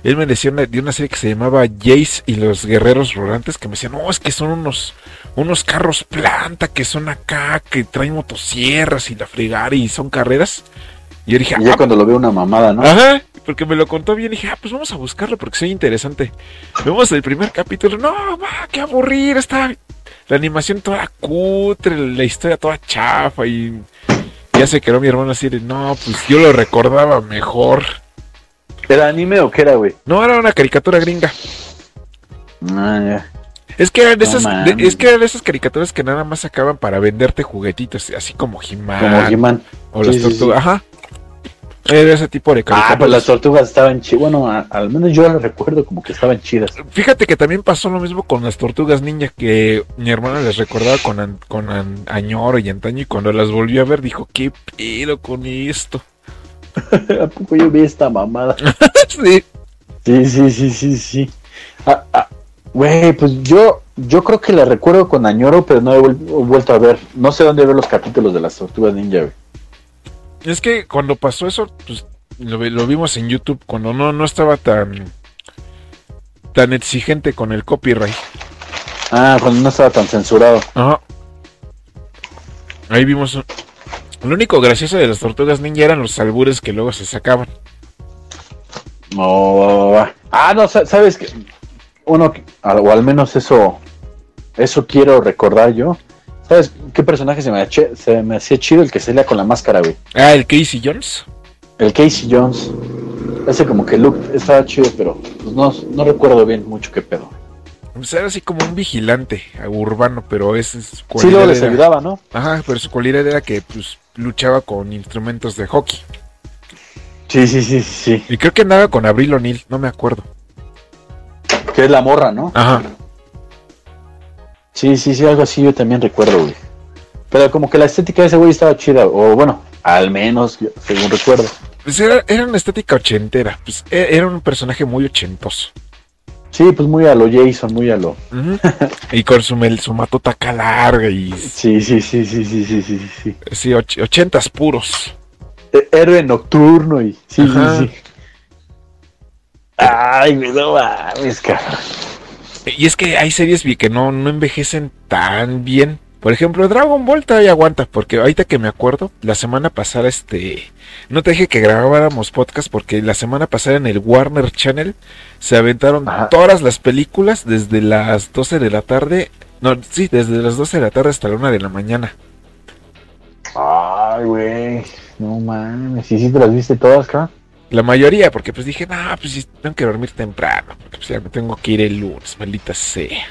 él me decía una- de una serie que se llamaba Jace y los guerreros rodantes, que me decía, no, es que son unos, unos carros planta, que son acá, que traen motosierras y la fregar y son carreras. Y yo dije, Y ya "Ah, cuando lo veo una mamada, ¿no? Ajá, porque me lo contó bien dije, ah, pues vamos a buscarlo porque soy interesante. Vemos el primer capítulo, no, va, qué aburrir, está la animación toda cutre, la historia toda chafa y, ya se quedó mi hermano así de, no, pues yo lo recordaba mejor. ¿Era anime o qué era, güey? No, era una caricatura gringa. Ah, ya. Es que eran de No esas, de- es que eran de esas caricaturas que nada más sacaban para venderte juguetitos, así como He-Man Como He-Man. o Sí, las sí, tortugas. sí. Ajá. Era ese tipo de Ah, pues caricaturas. las tortugas estaban chidas. Bueno, a- al menos yo las recuerdo como que estaban chidas. Fíjate que también pasó lo mismo con las tortugas ninja, que mi hermana les recordaba con, an- con an- añoro y antaño, y cuando las volvió a ver dijo, ¿qué pedo con esto? ¿A poco yo vi esta mamada? sí. Sí, sí, sí, sí, sí. Ah, ah, Güey, pues yo, yo creo que la recuerdo con añoro, pero no he vuel- he vuelto a ver. No sé dónde ver los capítulos de las tortugas ninja, güey. Es que cuando pasó eso, pues lo, vi- lo vimos en YouTube, cuando no, no estaba tan, tan exigente con el copyright. Ah, cuando no estaba tan censurado. Ajá. Ahí vimos. Lo único gracioso de las tortugas ninja eran los albures que luego se sacaban. No, ah, no, sa- sabes que uno, al- o al menos eso, eso quiero recordar yo. ¿Sabes qué personaje se me, hache- se me hacía chido? El que salía con la máscara, güey. Ah, el Casey Jones. El Casey Jones. Ese como que look estaba chido, pero pues, no, no recuerdo bien mucho qué pedo. Pues era así como un vigilante urbano, pero ese es su Sí, cualidad luego les era- ayudaba, ¿no? Ajá, pero su cualidad era que pues luchaba con instrumentos de hockey. Sí, sí, sí, sí. Y creo que andaba con Abril O'Neill, no me acuerdo. Que es la morra, ¿no? Ajá. Sí, sí, sí, algo así yo también recuerdo, güey. Pero como que la estética de ese güey estaba chida, o bueno, al menos, según recuerdo. Pues era, era una estética ochentera. Pues e- era un personaje muy ochentoso. Sí, pues muy a lo Jason, muy a lo... Y con su, su matota acá larga y Sí, sí, sí, sí, sí, sí, sí, sí. sí, och- ochentas puros. Eh, Héroe nocturno y... Sí, Ajá. sí, sí. Ay, me no mames, cabrón. Y es que hay series vi- que no, no envejecen tan bien. Por ejemplo, Dragon Ball todavía aguanta, porque ahorita que me acuerdo, la semana pasada, este, no te dije que grabáramos podcast, porque la semana pasada en el Warner Channel se aventaron Ajá. todas las películas desde las 12 de la tarde, no, sí, desde las 12 de la tarde hasta la 1 de la mañana. Ay, güey. No mames. ¿Y si te las viste todas, cabrón? La mayoría, porque pues dije, no, pues tengo que dormir temprano, porque pues ya me tengo que ir el lunes, maldita sea.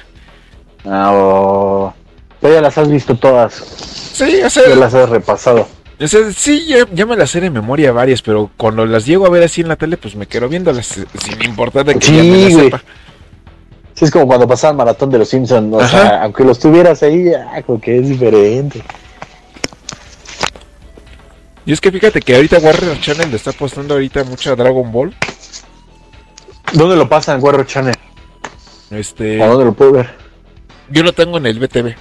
Ah, oh. Pero ya las has visto todas. Sí, o sea, Ya las has repasado. O sea, sí, ya, ya me las sé de memoria varias, pero cuando las llego a ver así en la tele, pues me quedo viéndolas eh, sin importar de que Sí, ya me las sepa. Sí, es como cuando pasaba el maratón de los Simpsons. O Ajá. sea, aunque los tuvieras ahí, ah, como que es diferente. Y es que fíjate que ahorita Warner Channel le está apostando ahorita mucho a Dragon Ball. ¿Dónde lo pasan, Warrior Channel? Este, ¿O dónde lo puedo ver? yo lo tengo en el BTV.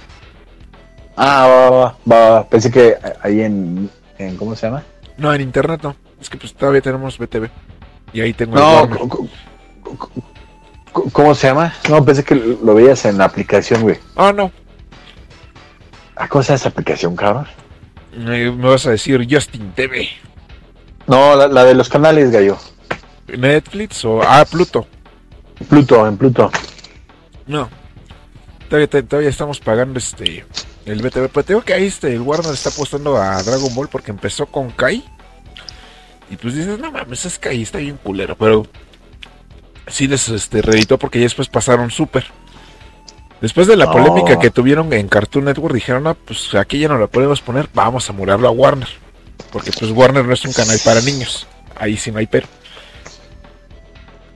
Ah, va, va, va, va. Pensé que ahí en, en. ¿Cómo se llama? No, en internet no. Es que pues todavía tenemos BTV. Y ahí tengo No, ¿cómo se llama? No, pensé que lo veías en la aplicación, güey. Ah, no. ¿A cómo se llama esa aplicación, cabrón? Eh, me vas a decir Justin TV. No, la, la de los canales, gallo. Netflix o ah, Pluto. Pluto, en Pluto. No. Todavía, todavía estamos pagando este el BTV. Pero tengo que ahí este, el Warner está apostando a Dragon Ball porque empezó con Kai. Y pues dices, no mames, es Kai, está bien culero. Pero sí les este, reeditó porque ya después pasaron Super. Después de la No. polémica que tuvieron en Cartoon Network, dijeron, no, pues aquí ya no lo podemos poner, vamos a mudarlo a Warner. Porque pues Warner no es un canal para niños. Ahí sí no hay pero.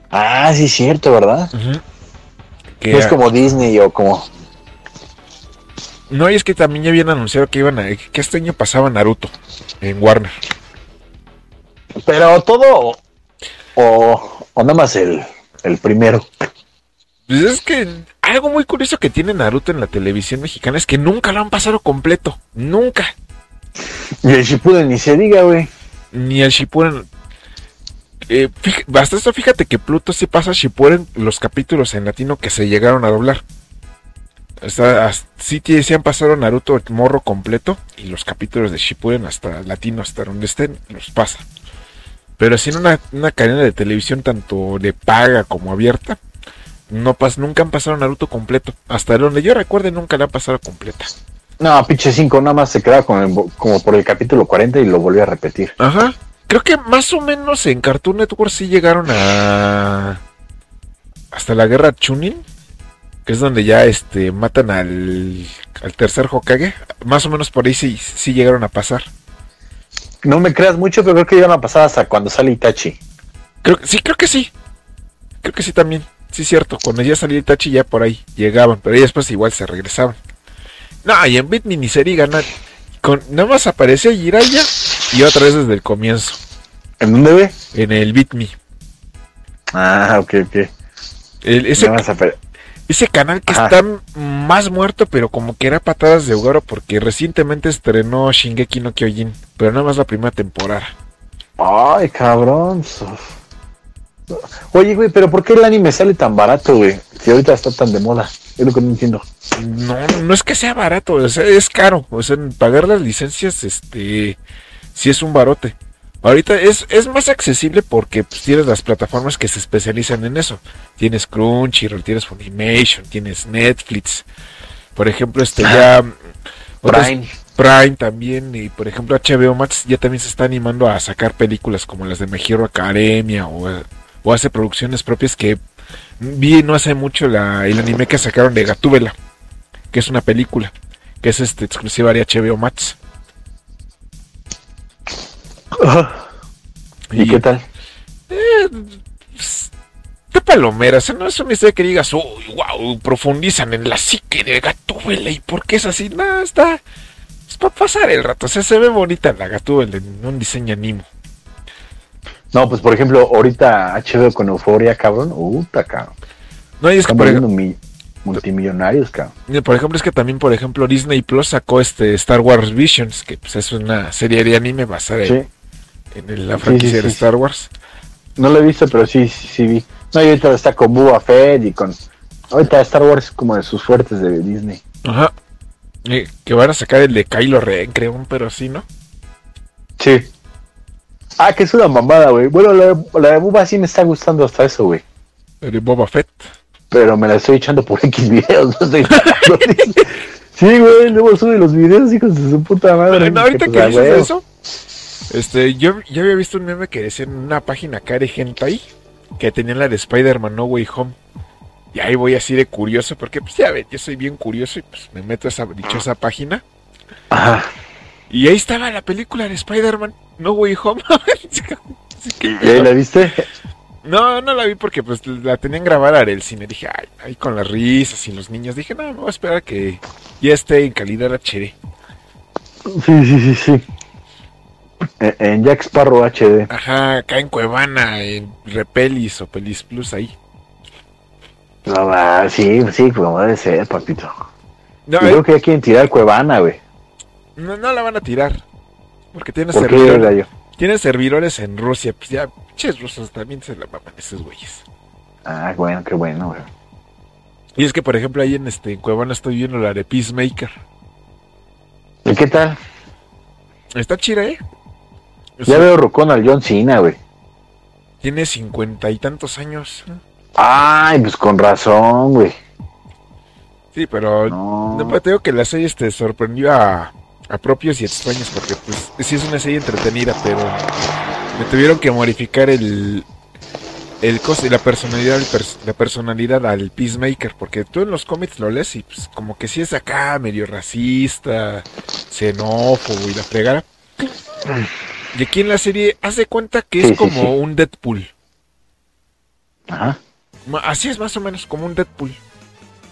Ah, sí, es cierto, ¿verdad? Que, No es como Disney o como. No, y es que también ya habían anunciado que iban a, que este año pasaba Naruto en Warner. Pero todo. O, o nada más el, el primero. Pues es que algo muy curioso que tiene Naruto en la televisión mexicana es que nunca lo han pasado completo. Nunca. Y el Shippuden ni se diga, güey. Ni el Shippuden. Eh, hasta esto fíjate que Pluto sí pasa Shippuden los capítulos en latino que se llegaron a doblar. O sea, sí, sí han pasado Naruto el morro completo y los capítulos de Shippuden hasta latino, hasta donde estén, los pasa. Pero si en una, una cadena de televisión tanto de paga como abierta, no pas, nunca han pasado Naruto completo. Hasta donde yo recuerde nunca la han pasado completa. No, pinche 5 nada más se quedaba con el- como por el capítulo 40 y lo volvió a repetir. Ajá. Creo que más o menos en Cartoon Network sí llegaron a. Hasta la guerra Chunin. Que es donde ya este matan al, al tercer Hokage. Más o menos por ahí sí, sí llegaron a pasar. No me creas mucho, pero creo que iban a pasar hasta cuando sale Itachi. Creo, que- sí, creo que sí. Creo que sí también. Sí, cierto. Cuando ya salía Itachi ya por ahí llegaban. Pero ya después igual se regresaban. No, y en Beat Miniserie gana. Con, nada más aparece Jiraiya. Y otra vez desde el comienzo. ¿En dónde ve? En el Beat Me. Ah, ok, ok. El- ese, Nada ese canal que Ajá. está más muerto, pero como que era patadas de Ugaro. Porque recientemente estrenó Shingeki no Kyojin. Pero nada más la primera temporada. Ay, cabrón. Oye, güey, pero ¿por qué el anime sale tan barato, güey? Si ahorita está tan de moda. Es lo que no entiendo. No, no es que sea barato, o sea, es caro. O sea, pagar las licencias, este, sí es un barote. Ahorita es, es más accesible porque pues, tienes las plataformas que se especializan en eso. Tienes Crunchyroll, tienes Funimation, tienes Netflix. Por ejemplo, este ya... Prime. Prime también, y por ejemplo HBO Max ya también se está animando a sacar películas como las de My Hero Academia o, o hace producciones propias que vi no hace mucho la, el anime que sacaron de Gatúbela, que es una película, que es este exclusiva de HBO Max. ¿Y qué tal? pues, de palomera, o sea, no es una historia que digas, uy, wow, profundizan en la psique de Gatúbela y por qué es así, no, está, es para pasar el rato, o sea, se ve bonita la Gatúbela en un diseño animo. No, pues por ejemplo, ahorita HBO con Euforia, cabrón. Puta, cabrón. No, y es que por, mi- multimillonarios, cabrón. por ejemplo, es que también, por ejemplo, Disney Plus sacó este Star Wars Visions, que pues es una serie de anime basada en, Sí. en el- la franquicia sí, de. Star Wars. No lo he visto, pero sí, sí, sí vi. No, y ahorita está con Boba Fett y con... Ahorita Star Wars es como de sus fuertes de Disney. Ajá. Eh, que van a sacar el de Kylo Ren, creo, pero sí, ¿no? Sí. Ah, que es una mamada, güey. Bueno, la, la de Boba sí me está gustando hasta eso, güey. De Boba Fett. Pero me la estoy echando por X videos. No estoy sí, güey, luego sube los videos, hijos de su puta madre. No, ahorita pues, que dices eso, este, yo, yo había visto un meme que decía en una página acá de Hentai que tenían la de Spider-Man No Way Home. Y ahí voy así de curioso, porque pues ya ven, yo soy bien curioso y pues me meto a esa dichosa página. Ajá. Y ahí estaba la película de Spider-Man No Way Home. Que- ¿Y ahí la viste? no, no la vi porque pues la tenían grabada en el cine. Dije, ay, ahí con las risas y los niños. Dije, no, me voy a esperar a que ya esté en calidad HD. Sí, sí, sí, sí. En, en Jack Sparrow HD. Ajá, acá en Cuevana, en Repelis o Pelis Plus ahí. No, va, sí, sí, como debe ser, papito. No, Yo eh, creo que ya quieren tirar Cuevana, güey. no, no la van a tirar. Porque tiene ¿Por qué, servidores, tiene servidores en Rusia. Pues ya, pinches rusos también se la maman esos güeyes. Ah, bueno, qué bueno, güey. Y es que, por ejemplo, ahí en este en Cuevana estoy viendo la de Peacemaker. ¿Y qué tal? Está chida, ¿eh? O Ya veo rocón al John Cena, güey. Tiene cincuenta y tantos años. Ay, pues con razón, güey. Sí, pero No. No, pero te digo que la serie este, sorprendió a, a propios y extraños porque pues sí es una serie entretenida, pero me tuvieron que modificar el el coste la personalidad la personalidad al Peacemaker, porque tú en los cómics lo lees y pues como que sí es acá medio racista, xenófobo y la fregada. Y aquí en la serie haz de cuenta que es sí, como sí. un Deadpool. Ajá. Así es más o menos como un Deadpool.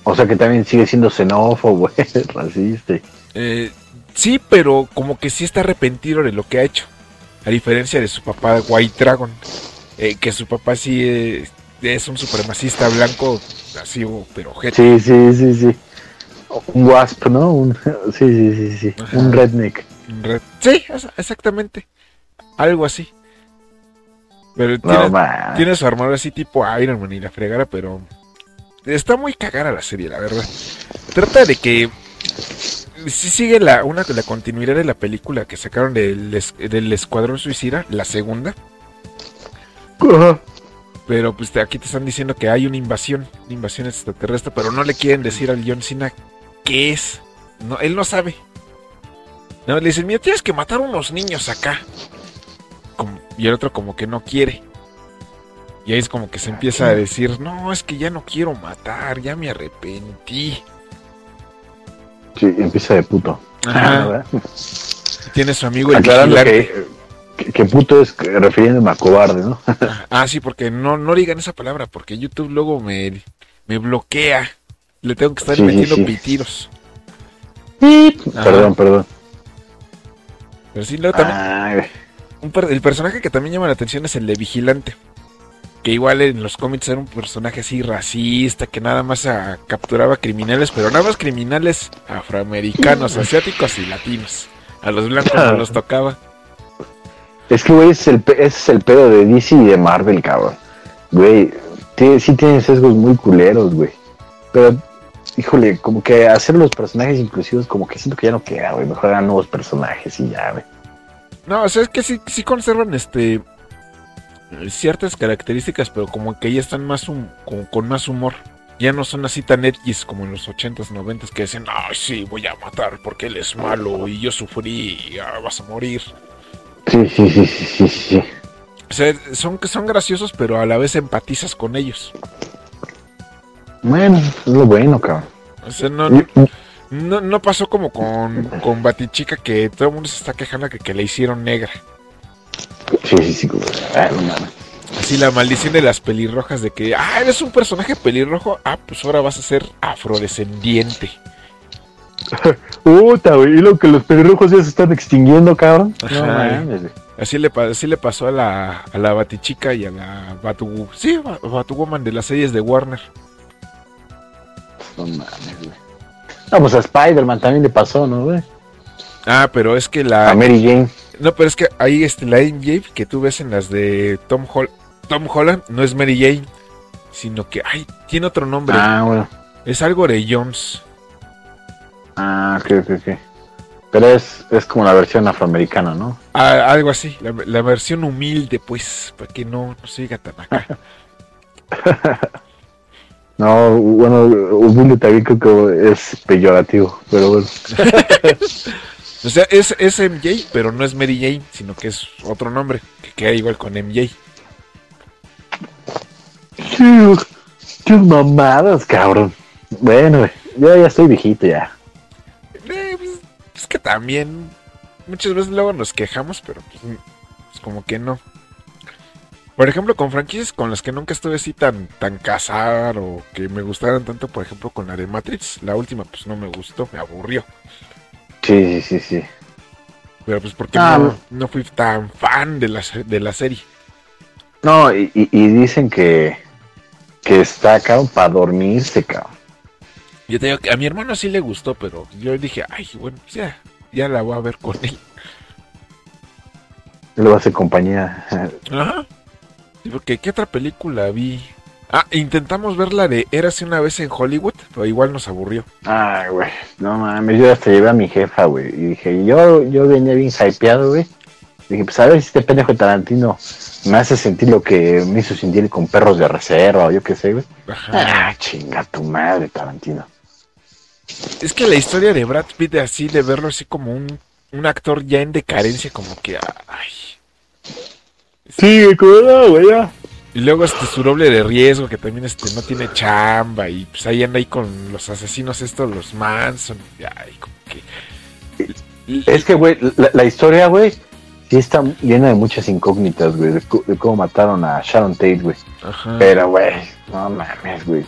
O sea que también sigue siendo xenófobo, racista. Eh, sí, pero como que sí está arrepentido de lo que ha hecho. A diferencia de su papá White Dragon. eh, que su papá sí eh, es un supremacista blanco, así, oh, pero ojete. Sí, sí, sí, sí. Un wasp, ¿no? Un, sí, sí, sí, sí. Ajá. Un redneck. Red- Sí, exactamente. Algo así. Pero tiene, tiene su armadura así tipo Iron Man y la fregara, pero está muy cagada la serie, la verdad. Trata de que sí sigue la, una, la continuidad de la película que sacaron del, del Escuadrón Suicida, la segunda. Pero pues aquí te están diciendo que hay una invasión, una invasión extraterrestre, pero no le quieren decir al John Cena qué es. no, él no sabe. No, le dicen, mira, tienes que matar unos niños acá. Como- y el otro como que no quiere. Y ahí es como que se empieza a decir, no, es que ya no quiero matar, ya me arrepentí. Sí, empieza de puto. Ajá. ¿verdad? Tiene su amigo el Aclarando vigilante. que, que, puto es refiriéndome a cobarde, ¿no? Ah, sí, porque no, no digan esa palabra, porque YouTube luego me, me bloquea. Le tengo que estar Sí, metiendo sí. pitiros. Ajá. Perdón, perdón. Pero sí, luego también, Ay, un per- el personaje que también llama la atención es el de Vigilante. Que igual en los cómics era un personaje así racista, que nada más ah, capturaba criminales, pero nada más criminales afroamericanos, asiáticos y latinos. A los blancos no los tocaba. Es que, güey, es, el, es el pedo de DC y de Marvel, cabrón. Güey, sí tienen sesgos muy culeros, güey. Pero, híjole, como que hacer los personajes inclusivos, como que siento que ya no queda, güey. Mejor hagan nuevos personajes y ya, güey. No, o sea, es que sí, sí conservan este ciertas características, pero como que ya están más hum- con, con más humor. Ya no son así tan edgys como en los 80s, 90s que decían, ay, sí, voy a matar porque él es malo y yo sufrí y ah, vas a morir. Sí, sí, sí, sí, sí, sí. O sea, son, son graciosos, pero a la vez empatizas con ellos. Bueno, es lo bueno, cabrón. O sea, no, Y- no, no pasó como con, con Batichica que todo el mundo se está quejando que, que le hicieron negra. Sí, sí, sí. Ah, no mames. Así la maldición de las pelirrojas de que, ah, eres un personaje pelirrojo, ah, pues ahora vas a ser afrodescendiente. Puta, güey. Y lo que los pelirrojos ya se están extinguiendo, cabrón. Ajá, No güey. mames, güey. Así le, así le pasó a la, a la Batichica y a la Batu... Sí, Ba- Batwoman de las series de Warner. No mames, güey. No, pues a Spider-Man también le pasó, ¿no, güey? Ah, pero es que la... A Mary Jane. No, pero es que ahí este, la MJ que tú ves en las de Tom, Hol Tom Holland no es Mary Jane, sino que, ay, tiene otro nombre. Ah, bueno. Es algo de Jones. Ah, ok, ok, ok. Pero es, es como la versión afroamericana, ¿no? Ah, algo así, la, la versión humilde, pues, para que no, no se diga tan acá. No, bueno, humilde también creo que es peyorativo, pero bueno. O sea, es, es MJ, pero no es Mary Jane, sino que es otro nombre, que queda igual con MJ. Qué mamadas, cabrón. Bueno, yo ya estoy viejito ya. Eh, pues, es que también muchas veces luego nos quejamos, pero pues, mm, pues como que no. Por ejemplo, con franquicias con las que nunca estuve así tan, tan casar o que me gustaran tanto, por ejemplo, con la de Matrix, la última pues no me gustó, me aburrió. Sí, sí, sí, sí. Pero pues porque Ah, no, no fui tan fan de la, de la serie. No, y, y- dicen que, que está, cabrón, para dormirse, cabrón. Yo te digo que a mi hermano sí le gustó, pero yo dije, ay, bueno, pues ya, ya la voy a ver con él. Le va a hacer compañía. Ajá. Sí, porque ¿qué otra película vi? Ah, intentamos ver la de Érase una vez en Hollywood, pero igual nos aburrió. Ay, güey, no mames, yo hasta llevé a mi jefa, güey, y dije, yo, yo venía bien hypeado, güey. Dije, pues a ver si este pendejo de Tarantino me hace sentir lo que me hizo sentir con perros de reserva, o yo qué sé, güey. Ajá. Ah, chinga tu madre, Tarantino. Es que la historia de Brad Pitt, así de verlo así como un, un actor ya en decadencia, como que, ay. Sí, güey, güey, ya. Y luego este su doble de riesgo, que también este no tiene chamba, y pues ahí anda ahí con los asesinos estos, los Manson, y, ay, como que... Es que, güey, la, la historia, güey, sí está llena de muchas incógnitas, güey, de, cómo mataron a Sharon Tate, güey. Pero, güey, no mames, güey.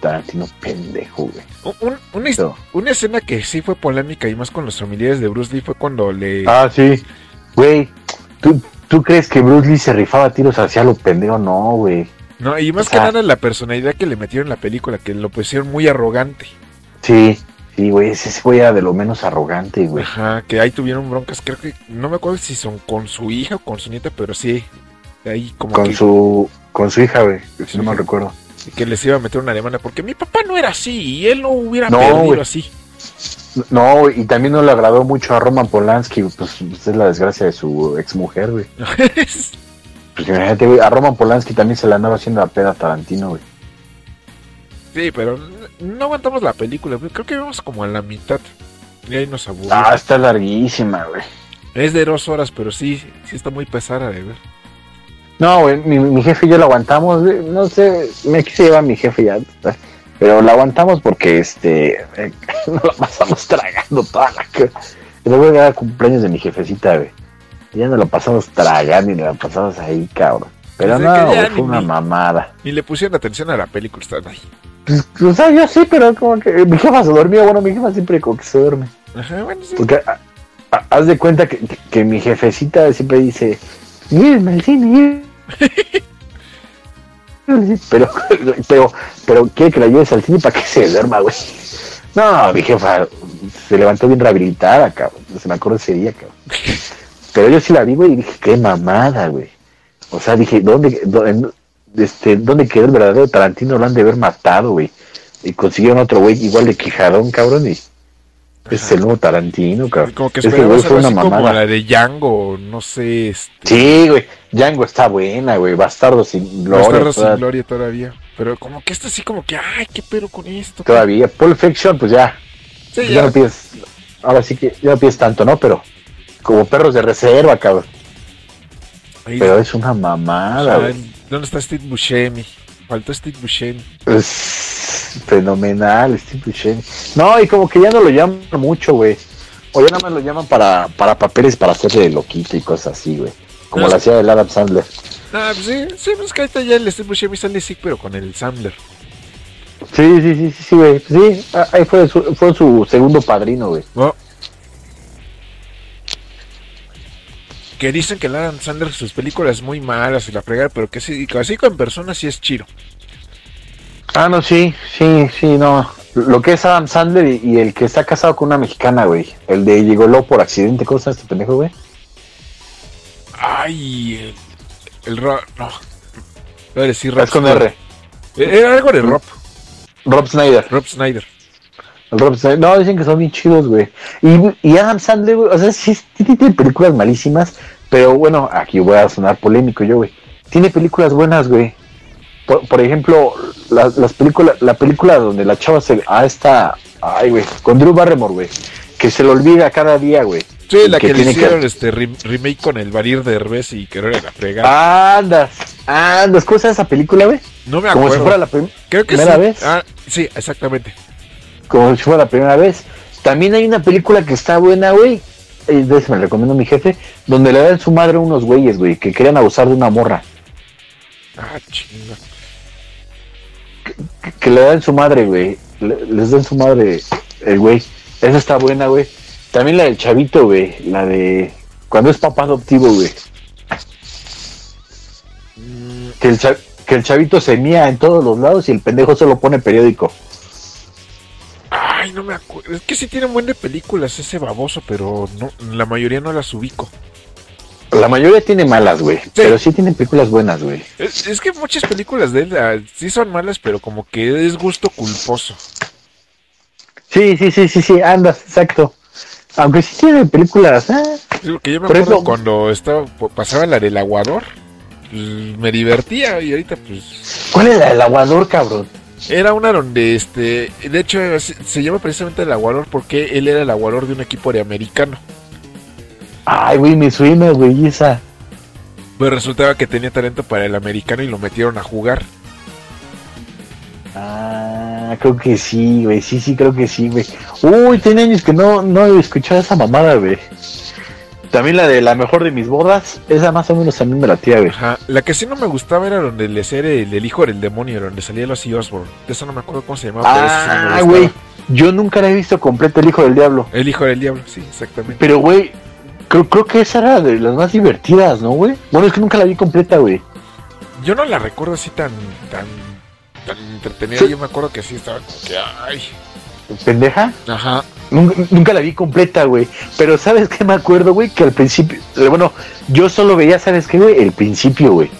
Tarantino pendejo, güey. Un- una, No. una escena que sí fue polémica y más con los familiares de Bruce Lee fue cuando le... Ah, sí. Güey, ¿tú, ¿tú crees que Bruce Lee se rifaba tiros hacia lo pendejo? No, güey. No, y más o que sea- nada la personalidad que le metieron en la película, que lo pusieron muy arrogante. Sí, sí, güey, ese güey era de lo menos arrogante, güey. Ajá, que ahí tuvieron broncas, creo que, no me acuerdo si son con su hija o con su nieta, pero sí, ahí como Con que, su, con su hija, güey, si no me recuerdo. que les iba a meter una demanda, porque mi papá no era así, y él no hubiera No, perdido así. No, y también no le agradó mucho a Roman Polanski, pues, pues, es la desgracia de su exmujer, güey. Pues imagínate, güey, a Roman Polanski también se le andaba haciendo la peda a Tarantino, güey. sí, pero no aguantamos la película, güey, creo que vamos como a la mitad. Y ahí nos aburrimos. Ah, está larguísima, güey. Es de dos horas, pero sí, sí está muy pesada de ver. No, güey, mi, mi jefe y yo la aguantamos, güey. No sé, me quise llevar a mi jefe ya. Pero la aguantamos porque, este, eh, nos la pasamos tragando toda la... ca- Y luego era cumpleaños de mi jefecita, güey. Y ya nos la pasamos tragando y nos la pasamos ahí, cabrón. Pero Desde no, güey, fue una ni- mamada. Ni le pusieron atención a la película, están ahí. Pues, o sea, yo sí, pero como que mi jefa se dormía. Bueno, mi jefa siempre como que se duerme. Ajá, bueno, sí. Porque a- a- haz de cuenta que, que- que mi jefecita siempre dice, llévenme al cine, llévenme". pero, pero, pero quiere que la lleves al cine para que se duerma, güey. No, mi jefa se levantó bien rehabilitada, cabrón. Se me acuerdo ese día, cabrón. Pero yo sí la vi, güey, y dije, qué mamada, güey. O sea, dije, ¿dónde, dónde, este, ¿dónde quedó el verdadero Tarantino? Lo han de haber matado, güey. Y consiguieron otro güey igual de quijadón, cabrón, y es el nuevo Tarantino, cabrón. Como que esperabas güey fue una así como mamada. la de Django, no sé, este... Sí, güey. Django está buena, güey. Bastardo sin gloria. Bastardos toda- sin gloria todavía. Pero como que está así como que, ay, qué pedo con esto. Todavía. Pulp Fiction, pues ya. Sí, ya. ya. no pides. Ahora sí que ya no pides tanto, ¿no? Pero como perros de reserva, cabrón. Ahí- Pero es una mamada, güey. ¿Dónde está Steve Buscemi? Faltó Steve Buscemi. Es fenomenal, Steve Buscemi. No, y como que ya no lo llaman mucho, güey. O ya nada más lo llaman para, para papeles para hacerle de loquito y cosas así, güey. Como No, la es- hacía el Adam Sandler. Ah, pues sí, sí, pues que ahorita ya el Steve Buscemi sale sí, pero con el Sandler. Sí, sí, sí, sí, sí, güey. Sí, ah, ahí fue su, fue su segundo padrino, güey. ¿no? Que dicen que el Adam Sandler sus películas muy malas y la fregar, pero que sí, así con personas sí es chido. Ah, no, sí, sí, sí, no. Lo que es Adam Sandler y, y el que está casado con una mexicana, güey. El de Llegoló por accidente, ¿cómo está este pendejo, güey? Ay, el, el Rob, no. Voy a decir Rob Es con. R. Era algo de Rob, Rob Snyder. Rob Snyder. Rob Snyder. No, dicen que son bien chidos, güey. Y, y Adam Sandler, güey, o sea, sí, tiene películas malísimas, pero bueno, aquí voy a sonar polémico yo, güey. Tiene películas buenas, güey. Por, por ejemplo, la- las películas, la película donde la chava se... Ah, está... Ay, güey, con Drew Barrymore, güey. Que se lo olvida cada día, güey. Sí, la que, le tiene hicieron este rem- remake con el Barir de Herbes y que no era la fregada. Andas, andas, ¿cómo está esa película, güey? no me Como acuerdo. si fuera la prim- Creo que primera sí. vez. Ah, sí, exactamente. Como si fuera la primera vez. También hay una película que está buena, güey. De esa me recomiendo mi jefe, donde le dan su madre a unos güeyes, güey, que querían abusar de una morra. Ah, chinga. Que, que le dan su madre, güey. le- les dan su madre el güey. Esa está buena, güey. También la del chavito, güey. La de cuando es papá adoptivo, güey. Mm, Que el, que el chavito se mía en todos los lados y el pendejo solo pone periódico. Ay, no me acuerdo. Es que sí tiene un buen de películas ese baboso, pero no, la mayoría no las ubico. La mayoría tiene malas, güey. Pero sí tiene películas buenas, güey. Es, es que muchas películas de él ah, sí son malas, pero como que es gusto culposo. Sí, sí, sí, sí, sí, andas, exacto. Aunque sí tiene películas, ah, Es lo que yo me Por acuerdo eso- cuando estaba pasaba la del aguador. pues, me divertía y ahorita pues ¿Cuál es la del aguador, cabrón? Era una donde este de hecho se, llama precisamente el aguador porque él era el aguador de un equipo de americano Ay, güey, me suena, güey, esa. pues resultaba que tenía talento para el americano y lo metieron a jugar Ah, creo que sí, güey, sí, sí, creo que sí, güey. Uy, tiene años que no, no he escuchado esa mamada, güey. También la de la mejor de mis bodas, esa más o menos a mí me la tía, güey. Ajá. la que sí no me gustaba era donde le era el, el hijo del demonio donde salía los Osborne de eso no me acuerdo cómo se llamaba esa sí Ah, güey, yo nunca la he visto completa El Hijo del Diablo. el hijo del diablo sí exactamente Pero, güey, creo, creo que esa era de las más divertidas, ¿no, güey? Bueno, es que nunca la vi completa, güey. yo no la recuerdo así tan tan tan entretenida Sí. yo me acuerdo que sí estaba como que ay ¿Pendeja? ajá Nunca, nunca la vi completa, güey. Pero ¿sabes qué me acuerdo, güey? Que al principio, eh, bueno, yo solo veía, ¿sabes qué, güey? El principio, güey.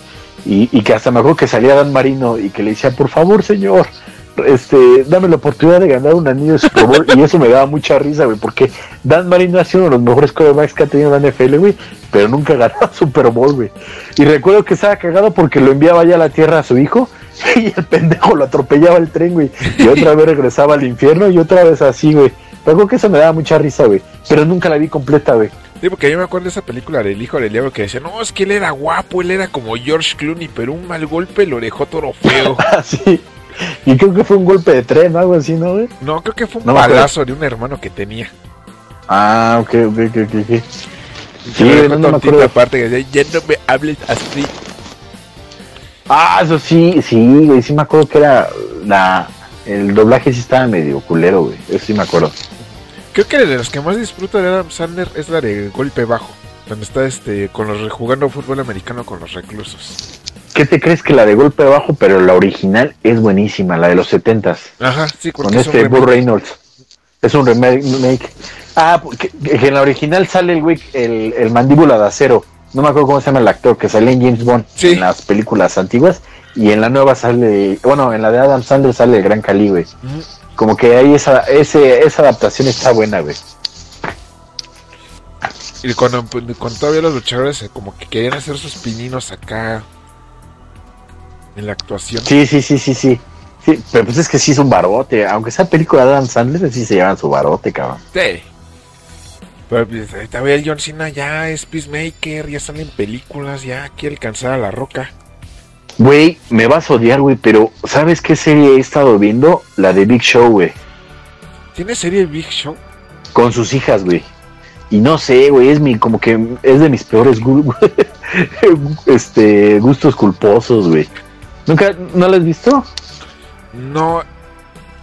Y, y que hasta me acuerdo que salía Dan Marino y que le decía, por favor, señor, este, dame la oportunidad de ganar un anillo de Super Bowl. y eso me daba mucha risa, güey, porque Dan Marino ha sido uno de los mejores quarterbacks que ha tenido la NFL, güey, pero nunca ganó Super Bowl, güey. Y recuerdo que estaba cagado porque lo enviaba ya a la tierra a su hijo y el pendejo lo atropellaba el tren, güey. Y otra vez regresaba al infierno y otra vez así, güey. Creo que eso me daba mucha risa, güey. Pero nunca la vi completa, güey. Sí, porque yo me acuerdo de esa película del hijo del diablo que decía, no, es que él era guapo, él era como George Clooney, pero un mal golpe lo dejó todo feo. Sí. Y creo que fue un golpe de tren, algo así, ¿no, güey? No, creo que fue un No balazo de un hermano que tenía. Ah, ok, ok, ok, ok. Sí, dejó no, no me acuerdo. aparte que decía, ya no me hables así. Ah, eso sí, sí, güey, sí me acuerdo que era la... El doblaje sí estaba medio culero, güey. Eso sí me acuerdo. Creo que de los que más disfruto de Adam Sandler es la de golpe bajo. Donde está este con los jugando fútbol americano con los reclusos. ¿Qué te crees que la de golpe bajo, pero la original es buenísima, la de los setentas? Ajá, sí, Con es este. Burr Reynolds. Es un remake. Ah, que, que en la original sale el güey, el, el mandíbula de acero. No me acuerdo cómo se llama el actor, que sale en James Bond Sí. en las películas antiguas. Y en la nueva sale, bueno, en la de Adam Sandler sale el Gran Cali, güey. Como que ahí esa, ese, esa adaptación está buena, güey. Y cuando, cuando todavía los luchadores eh, como que querían hacer sus pininos acá en la actuación. Sí, sí, sí, sí, sí. Sí, pero pues es que sí es un barote. Aunque sea película de Adam Sandler, sí se llevan su barote, cabrón. Sí. Pero pues, el John Cena ya es Peacemaker, ya salen películas, ya quiere alcanzar a la roca. Güey, me vas a odiar, güey, pero ¿sabes qué serie he estado viendo? La de Big Show, güey. ¿Tiene serie Big Show? Con sus hijas, güey. Y no sé, güey, es mi, como que es de mis peores este, gustos culposos, güey. ¿Nunca, no lo has visto? No.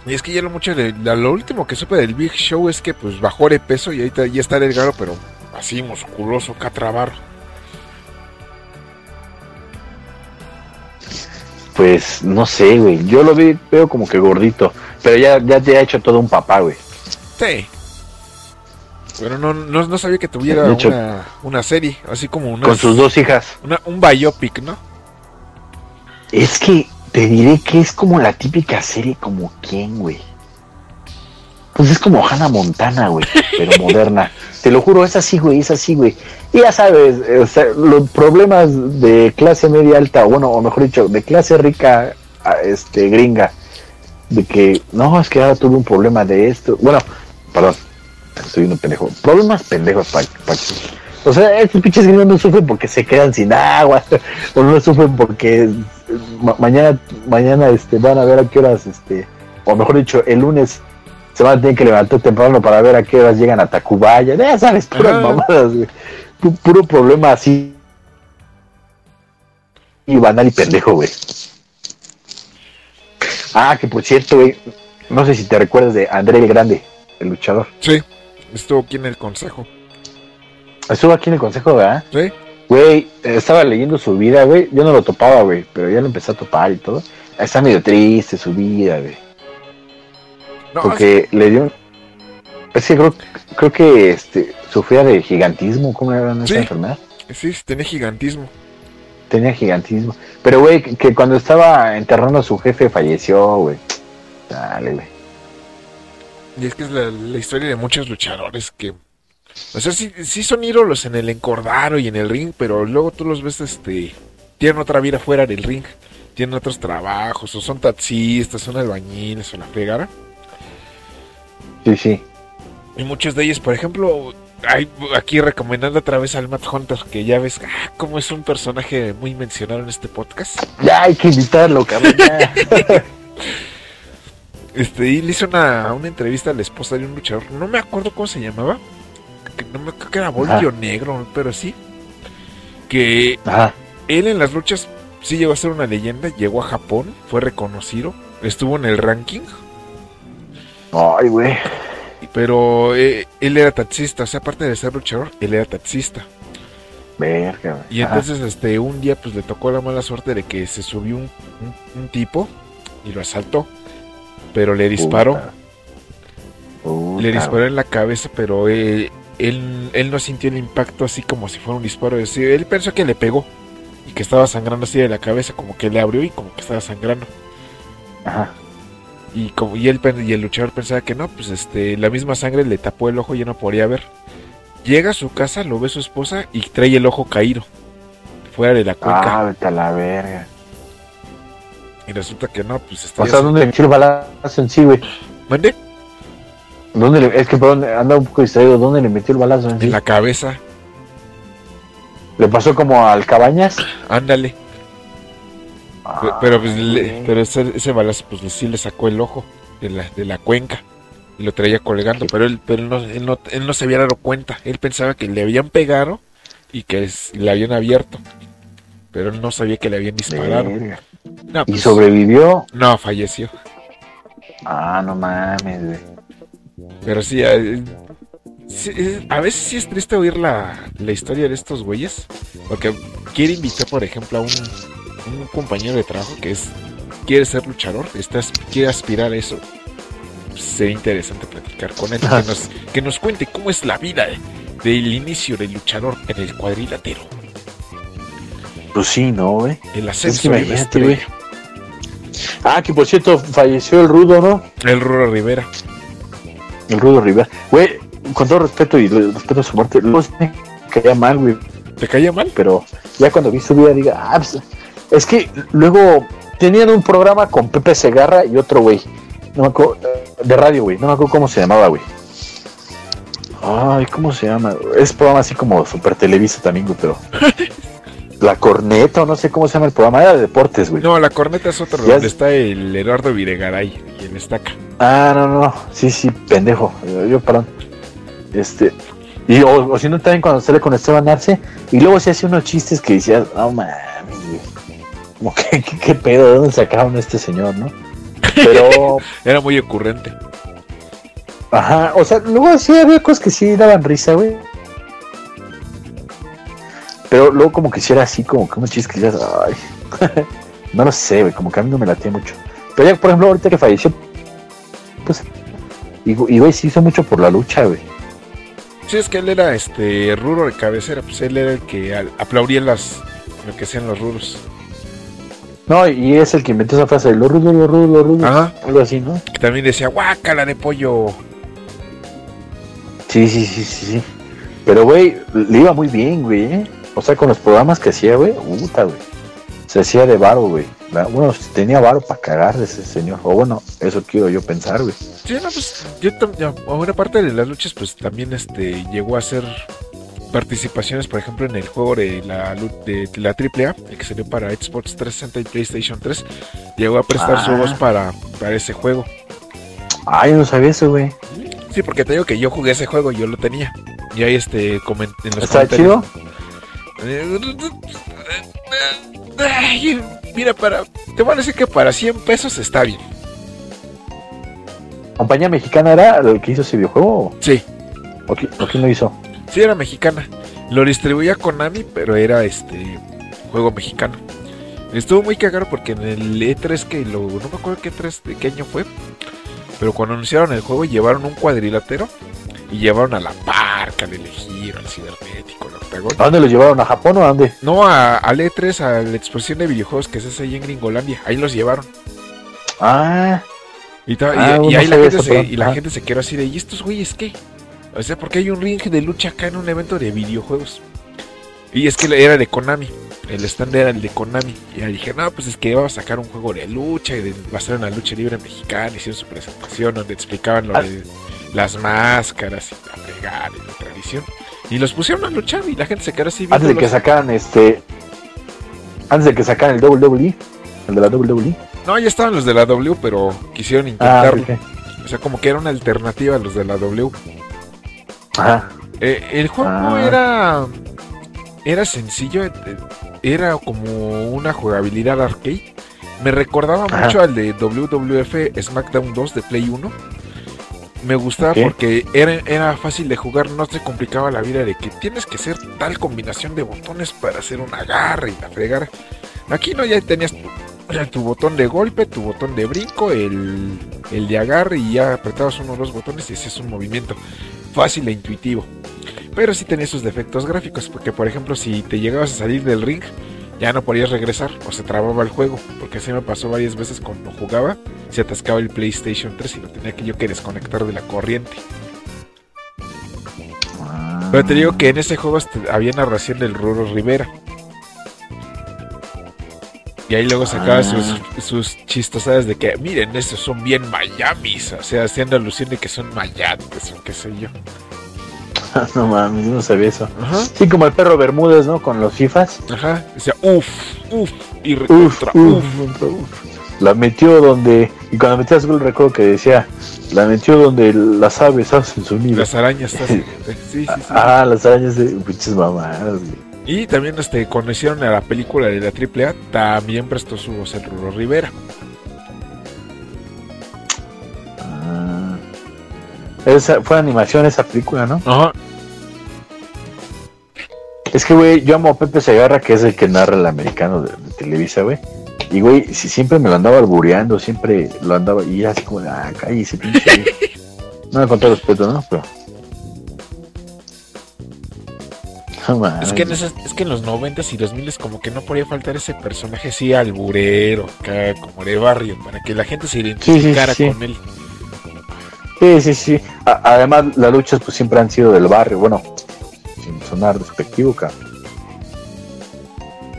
Y es que ya lo mucho de, la- lo último que supe del Big Show es que pues bajó de peso y ahorita ya está delgado, pero así musculoso, catrabarro. Pues no sé, güey. Yo lo vi- veo como que gordito. Pero ya, ya te ha hecho todo un papá, güey. Sí. Pero no, no, no sabía que tuviera De hecho- una, una serie, así como una, Con sus dos hijas. una- un biopic, ¿no? Es que te diré que es como la típica serie como quién, güey. Pues es como Hannah Montana, güey, pero moderna. Te lo juro, es así, güey, es así, güey. Y ya sabes, o sea, los problemas de clase media alta, o bueno, o mejor dicho, de clase rica, este, gringa, de que, no, es que ahora tuve un problema de esto. Bueno, perdón, soy un pendejo. Problemas pendejos, pa, pa- O sea, estos pinches gringos no sufren porque se quedan sin agua, o no sufren porque ma- mañana, mañana este, van a ver a qué horas, este, o mejor dicho, el lunes se van a tener que levantar temprano para ver a qué horas llegan a Tacubaya. Ya sabes, puras Ajá. mamadas, güey. Pu- Puro problema así. Y banal y pendejo, güey. Ah, que por cierto, güey, no sé si te recuerdas de André el Grande, el luchador. Sí. Estuvo aquí en el consejo. Estuvo aquí en el consejo, ¿verdad? Sí. Güey, estaba leyendo su vida, güey. Yo no lo topaba, güey, pero ya lo empecé a topar y todo. Está medio triste su vida, güey. No, Porque le dio. Es que creo, creo que este, sufría de gigantismo. ¿Cómo era esa Sí. enfermedad? sí, sí, tenía gigantismo. Tenía gigantismo. Pero, güey, que, que cuando estaba enterrando a su jefe falleció, güey. Dale, güey. Y es que es la, la historia de muchos luchadores que. O sea, sí, sí son ídolos en el encordado y en el ring, pero luego tú los ves, este. Tienen otra vida fuera del ring. Tienen otros trabajos, o son taxistas, son albañiles, o la fregara. Sí, sí. Y muchos de ellos, por ejemplo, hay, aquí recomendando otra vez al Matt Hunter, que ya ves ah, cómo es un personaje muy mencionado en este podcast. Ya hay que invitarlo, cabrón. Este, y le hizo una, una entrevista a la esposa de un luchador. No me acuerdo cómo se llamaba. Que no me creo que era Voltio Negro, pero sí. Que Ajá. él en las luchas sí llegó a ser una leyenda. Llegó a Japón, fue reconocido. Estuvo en el ranking. Ay, güey. Pero eh, él era taxista. O sea, aparte de ser luchador, él era taxista. Verga. Y entonces este un día pues le tocó la mala suerte de que se subió un, un- un tipo y lo asaltó. Pero le disparó. Puta. Puta, Le disparó en la cabeza, pero eh, él, él no sintió el impacto así como si fuera un disparo. Decir, él pensó que le pegó y que estaba sangrando así de la cabeza, como que le abrió y como que estaba sangrando. Ajá. Y como y él y el luchador pensaba que no, pues este la misma sangre le tapó el ojo y ya no podía ver. Llega a su casa, lo ve su esposa y trae el ojo caído fuera de la cuenca. Ah, vete a la verga. Y resulta que no, pues está O sea, ¿dónde le echó el balazo en sí, güey? ¿Mande? ¿Dónde le, es que perdón, anda un poco distraído. ¿Dónde le metió el balazo? En la cabeza. ¿Le pasó como al Cabañas? Ándale. Ah, pero pues, le- pero ese, ese balazo pues sí le sacó el ojo de la, de la cuenca y lo traía colgando, pero él, pero él no, él, no, él no se había dado cuenta. Él pensaba que le habían pegado y que es- le habían abierto, pero él no sabía que le habían disparado. ¿Y pues, sobrevivió? no, falleció. Ah, no mames, güey. Pero sí, eh, es- a veces sí es triste oír la, la historia de estos güeyes, porque quiere invitar, por ejemplo, a un, un compañero de trabajo que es quiere ser luchador, está, quiere aspirar a eso. Sería interesante platicar con él, que nos, que nos cuente cómo es la vida eh, del inicio del luchador en el cuadrilátero, Pues sí, ¿no, güey? el Es que ascenso güey. estrella. Ah, que por cierto, falleció el Rudo, ¿no? El Ruro Rivera. El Rudo Rivera. Güey, con todo respeto y respeto a su muerte, sí me caía mal, güey. ¿Te caía mal? Pero ya cuando vi su vida, diga, ah, pues, es que luego tenían un programa con Pepe Segarra y otro güey. No me acuerdo, de radio, güey. No me acuerdo cómo se llamaba, güey. Ay, ¿cómo se llama? Es programa así como Super Televisa también, güey, pero. La corneta, o no sé cómo se llama el programa, era de deportes, güey. No, la corneta es otro, donde es- está el Eduardo Videgaray y el Estaca. Ah, no, no. Sí, sí, pendejo. Yo, perdón. Este. Y, o, o si no, también cuando sale con Esteban Arce. Y luego se hace unos chistes que decías, no mames, güey. Como que, ¿qué, qué pedo? ¿De dónde sacaron a este señor, no? Pero, Era muy ocurrente. ajá, o sea, luego sí había cosas que sí daban risa, güey. Pero luego como que era así, como que unos chistes que decías, ay. no lo sé, güey, como que a mí no me latía mucho. Pero ya, por ejemplo, ahorita que falleció, pues, y, y güey, sí hizo mucho por la lucha, güey. Sí, es que él era este ruro de cabecera, pues él era el que aplaudía las lo que sean los ruros. No, y es el que inventó esa frase de lo rudo, lo rudo, lo rudo. Ajá. Algo así, ¿no? Que también decía, guácala de pollo. Sí, sí, sí, sí, sí. Pero, güey, le iba muy bien, güey, ¿eh? O sea, con los programas que hacía, güey, puta, güey. Se hacía de varo, güey. Bueno, tenía varo para cagar de ese señor. O bueno, eso quiero yo pensar, güey. Sí, no, pues yo tam- ya, a una parte de las luchas, pues también este llegó a hacer participaciones, por ejemplo, en el juego de la de, la AAA, el que salió para Xbox 360 y PlayStation 3. Llegó a prestar su Ah. voz para, para ese juego. Ay, no sabía eso, güey. Sí, porque te digo que yo jugué ese juego, yo lo tenía. Y ahí este en los ¿Está comentarios- chido? Ay, mira, para. Te voy a decir que para 100 pesos está bien. ¿Compañía mexicana era el que hizo ese videojuego? Sí, ¿O, qui- o quién lo hizo? sí era mexicana. Lo distribuía Konami, pero era este juego mexicano. Estuvo muy cagado porque en el E3 que lo. No me acuerdo qué E3 de qué año fue. Pero cuando anunciaron el juego llevaron un cuadrilátero y llevaron a la parca, al elegir, al cibernético, ¿A dónde lo llevaron? ¿A Japón o a dónde? No, a, al E3, a la exposición de videojuegos que se hace ahí en Gringolandia. Ahí los llevaron. Ah, Y, Ah, y ahí la gente, se, y la gente se quedó así de, ¿y estos güeyes qué? O sea, porque hay un ring de lucha acá en un evento de videojuegos. Y es que era de Konami. El stand era el de Konami. Y ahí dije, no, pues es que vamos a sacar un juego de lucha y de, basado en la lucha libre mexicana. Hicieron su presentación donde explicaban lo Ah. de las máscaras y la fregada y la tradición. Y los pusieron a luchar y la gente se quedó así antes de que sacaran este. Antes de que sacaran el WWE. El de la WWE. No, ya estaban los de la W, pero quisieron Ah, intentarlo. O sea, como que era una alternativa a los de la W. Ajá. Eh, el juego Ah. era era sencillo, eh, era como una jugabilidad arcade. Me recordaba Ajá. mucho al de WWF SmackDown 2 de Play 1. Me gustaba porque era, era fácil de jugar, no te complicaba la vida de que tienes que hacer tal combinación de botones para hacer un agarre y la fregar. Aquí no, ya tenías tu, tu botón de golpe, tu botón de brinco, el, el de agarre y ya apretabas uno o dos botones y hacías un movimiento fácil e intuitivo. Pero sí tenía sus defectos gráficos, porque por ejemplo si te llegabas a salir del ring, ya no podías regresar o se trababa el juego, porque así me pasó varias veces cuando jugaba, se atascaba el PlayStation 3 y lo tenía que yo que desconectar de la corriente. Ah. Pero te digo que en ese juego había narración del Ruro Rivera. Y ahí luego sacaba Ah. sus, sus chistosadas de que, miren, estos son bien Miamis. O sea, haciendo alusión de que son mayates o qué sé yo. no mames, no sabía eso. Ajá, Sí, como el perro Bermúdez, ¿no? Con los FIFAs. ajá. Decía, uff, uff, y recontra, uff. uf, uf. La metió donde. Y cuando metías gol, recuerdo que decía: La metió donde las aves hacen su nido. Las arañas, sí, sí. Ah, las arañas de pinches mamadas, güey. Y también, este, cuando hicieron a la película de la AAA, también prestó su voz el Rulo Rivera. Esa, fue animación esa película, ¿no? Ajá. Es que, güey, yo amo a Pepe Segarra, que es el que narra el americano de, de Televisa, güey. Y, güey, si siempre me lo andaba albureando, siempre lo andaba. Y así como, ah, cállese, pinche. güey". no, con todo respeto, ¿no? Pero. No mames. Es que, en esas- es que en los 90 y 2000 como que no podía faltar ese personaje así alburero, acá, como de barrio, para que la gente se identificara sí. con él. Sí, sí, sí. A- además, las luchas, pues siempre han sido del barrio. Bueno, sin sonar despectivo, cabrón.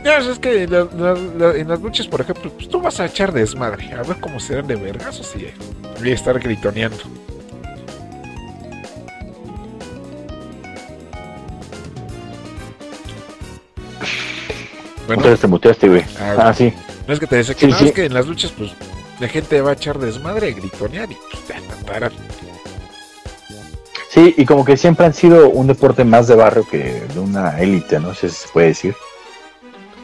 Ya, es que la- la- la- en las luchas, por ejemplo, pues tú vas a echar desmadre, a ver cómo serán de vergazos y, y estar gritoneando. Bueno, Entonces te muteaste, güey. Ah, Ah, sí. no es que te decía que sí, no, sí. es que en las luchas, pues la gente va a echar desmadre, gritonear y pues. Sí, y como que siempre han sido un deporte más de barrio que de una élite, ¿no? Si se puede decir.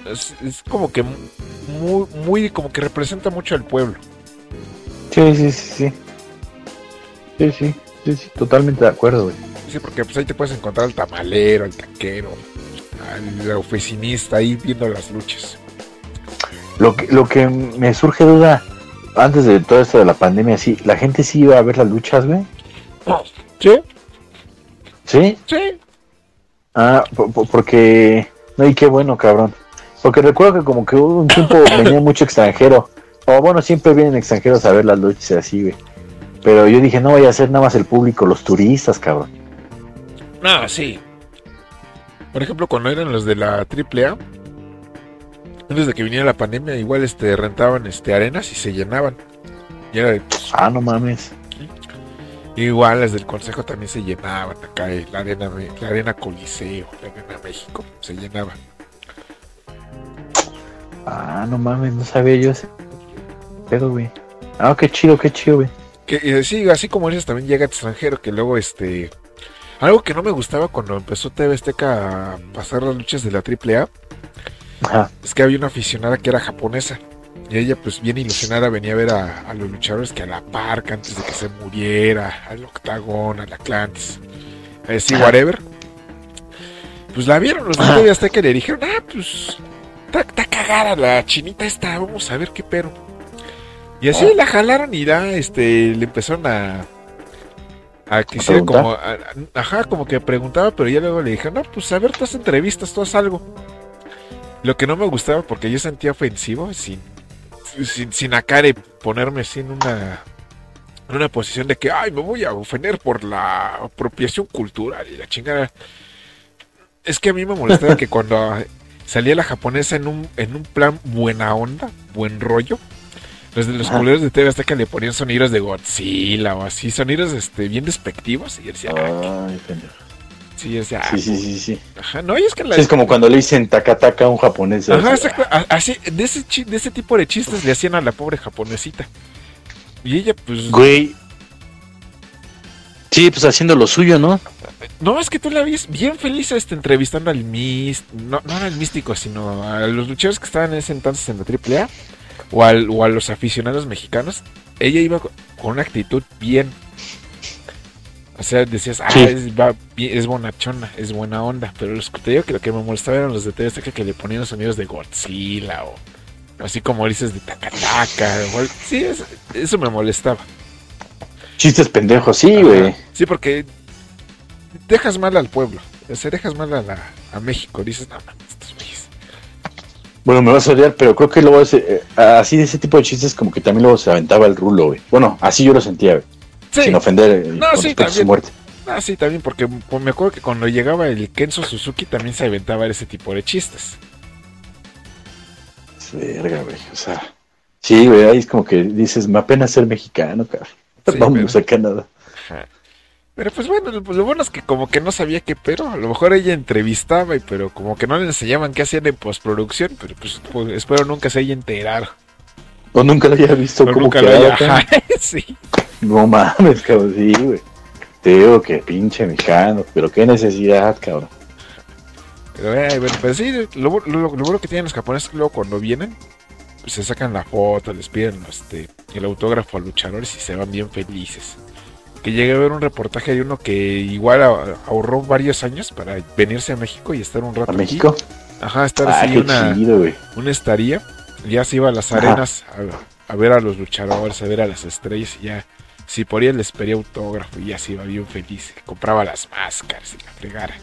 Es, es como que muy, muy, como que representa mucho al pueblo. Sí, sí, sí, sí. Sí, sí, sí, sí, totalmente de acuerdo, güey. Sí, porque pues ahí te puedes encontrar al tamalero, al taquero, al oficinista ahí viendo las luchas. Lo que, lo que me surge duda, antes de todo esto de la pandemia, sí, la gente sí iba a ver las luchas, güey. Sí, Sí. sí. Ah, po- po- porque... No, y qué bueno, cabrón. Porque recuerdo que como que hubo un tiempo venía mucho extranjero. O bueno, siempre vienen extranjeros a ver las luchas así, güey. Pero yo dije, no vaya a ser nada más el público, los turistas, cabrón. No, sí. Por ejemplo, cuando eran los de la AAA, antes de que viniera la pandemia, igual este rentaban este arenas y se llenaban. Y era de, pues, Ah, no mames. igual las del consejo también se llenaban acá, eh, la arena, la arena Coliseo, la arena México, se llenaba. Ah, no mames, no sabía yo ese pedo, güey. Ah, qué chido, qué chido, güey. Que eh, sí, así como dices, también llega extranjero, que luego este. Algo que no me gustaba cuando empezó TV Azteca a pasar las luchas de la AAA Ajá. es que había una aficionada que era japonesa. Y ella, pues bien ilusionada, venía a ver a, a los luchadores que a la parca antes de que se muriera, al octagón, al Atlantis, así, Ajá. whatever. Pues la vieron los de Azteca y le dijeron, ah, pues está, está cagada la chinita esta, vamos a ver qué pero. Y así la jalaron y ya, este, le empezaron a. A que hiciera como. a- a- ajá, como que preguntaba, pero ya luego le dijeron, no, pues a ver, tú haces entrevistas, tú haz algo. Lo que no me gustaba, porque yo sentía ofensivo, sin. Sin, sin acá de ponerme así en una. En una posición de que, ay, me voy a ofender por la apropiación cultural y la chingada. Es que a mí me molestaba que cuando salía la japonesa en un, en un plan buena onda, buen rollo, los de los Ajá. culeros de TV Azteca le ponían sonidos de Godzilla o así, sonidos este, bien despectivos. Y decía, ah, Ay. Sí, yo decía, Sí, sí, sí, sí. ajá, no, y es que la. Sí, es como cuando le dicen taca-taca a un japonés. Ajá, así, de ese, chi- de ese tipo de chistes le hacían a la pobre japonesita. Y ella, pues. Güey. Sí, pues haciendo lo suyo, ¿no? No, es que tú la ves bien feliz este, entrevistando al místico, no, no al místico, sino a los luchadores que estaban en ese entonces en la AAA o, al, o a los aficionados mexicanos. Ella iba con con una actitud bien. O sea, decías, ah, Sí. es, va es bonachona, es buena onda. Pero los que te digo que lo que me molestaba eran los de TV Azteca que le ponían los sonidos de Godzilla o así como dices de Takataka. o al- Sí, es- eso me molestaba. Chistes pendejos, sí, güey. Sí, porque dejas mal al pueblo. O sea, dejas mal a, la- a México. Dices, no, mames, estos güeyes. Bueno, me vas a odiar, pero creo que luego ese, eh, así de ese tipo de chistes como que también luego se aventaba el rulo, güey. Bueno, así yo lo sentía, güey. Sí, Sin ofender eh, No, con sí, respecto a su muerte. ah, sí, también, porque pues, me acuerdo que cuando llegaba el Kenzo Suzuki también se aventaba ese tipo de chistes. Verga, güey. O sea, sí, güey, ahí es como que dices, me apena ser mexicano, cabrón. Sí, Vamos pero- a Canadá. Ajá. Pero pues bueno, lo bueno es que como que no sabía qué pero, a lo mejor ella entrevistaba y pero como que no le enseñaban qué hacían en postproducción, pero pues, pues, espero nunca se haya enterado. O nunca lo había visto O como nunca que lo haya-. Ajá, sí. No mames, cabrón, sí, güey. Te digo que pinche mexicano, pero qué necesidad, cabrón. Pero eh, bueno, pues sí, lo, lo- lo bueno que tienen los japoneses es que luego cuando vienen, pues se sacan la foto, les piden este, el autógrafo a luchadores y se van bien felices. Que llegué a ver un reportaje de uno que igual a- ahorró varios años para venirse a México y estar un rato ¿A aquí. México? Ajá, estar Ah, así una, chido, una estaría. Ya se iba a las arenas a, a ver a los luchadores, a ver a las estrellas y ya. Si por ahí les pedía autógrafo y ya se iba bien feliz. Compraba las máscaras y la fregara.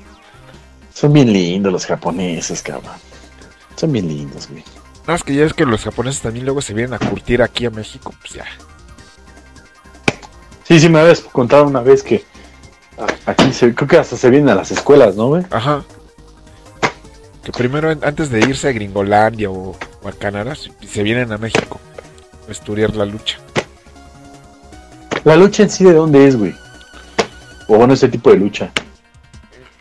Son bien lindos los japoneses, cabrón. Son bien lindos, güey. Nada más que ya es que los japoneses también luego se vienen a curtir aquí a México, pues ya. Sí, sí, me habías contado una vez que aquí se, creo que hasta se vienen a las escuelas, ¿no, güey? Ajá. Que primero antes de irse a Gringolandia o, o a Canadá, se vienen a México a estudiar la lucha. La lucha en sí, ¿de dónde es, güey? O bueno, ese tipo de lucha.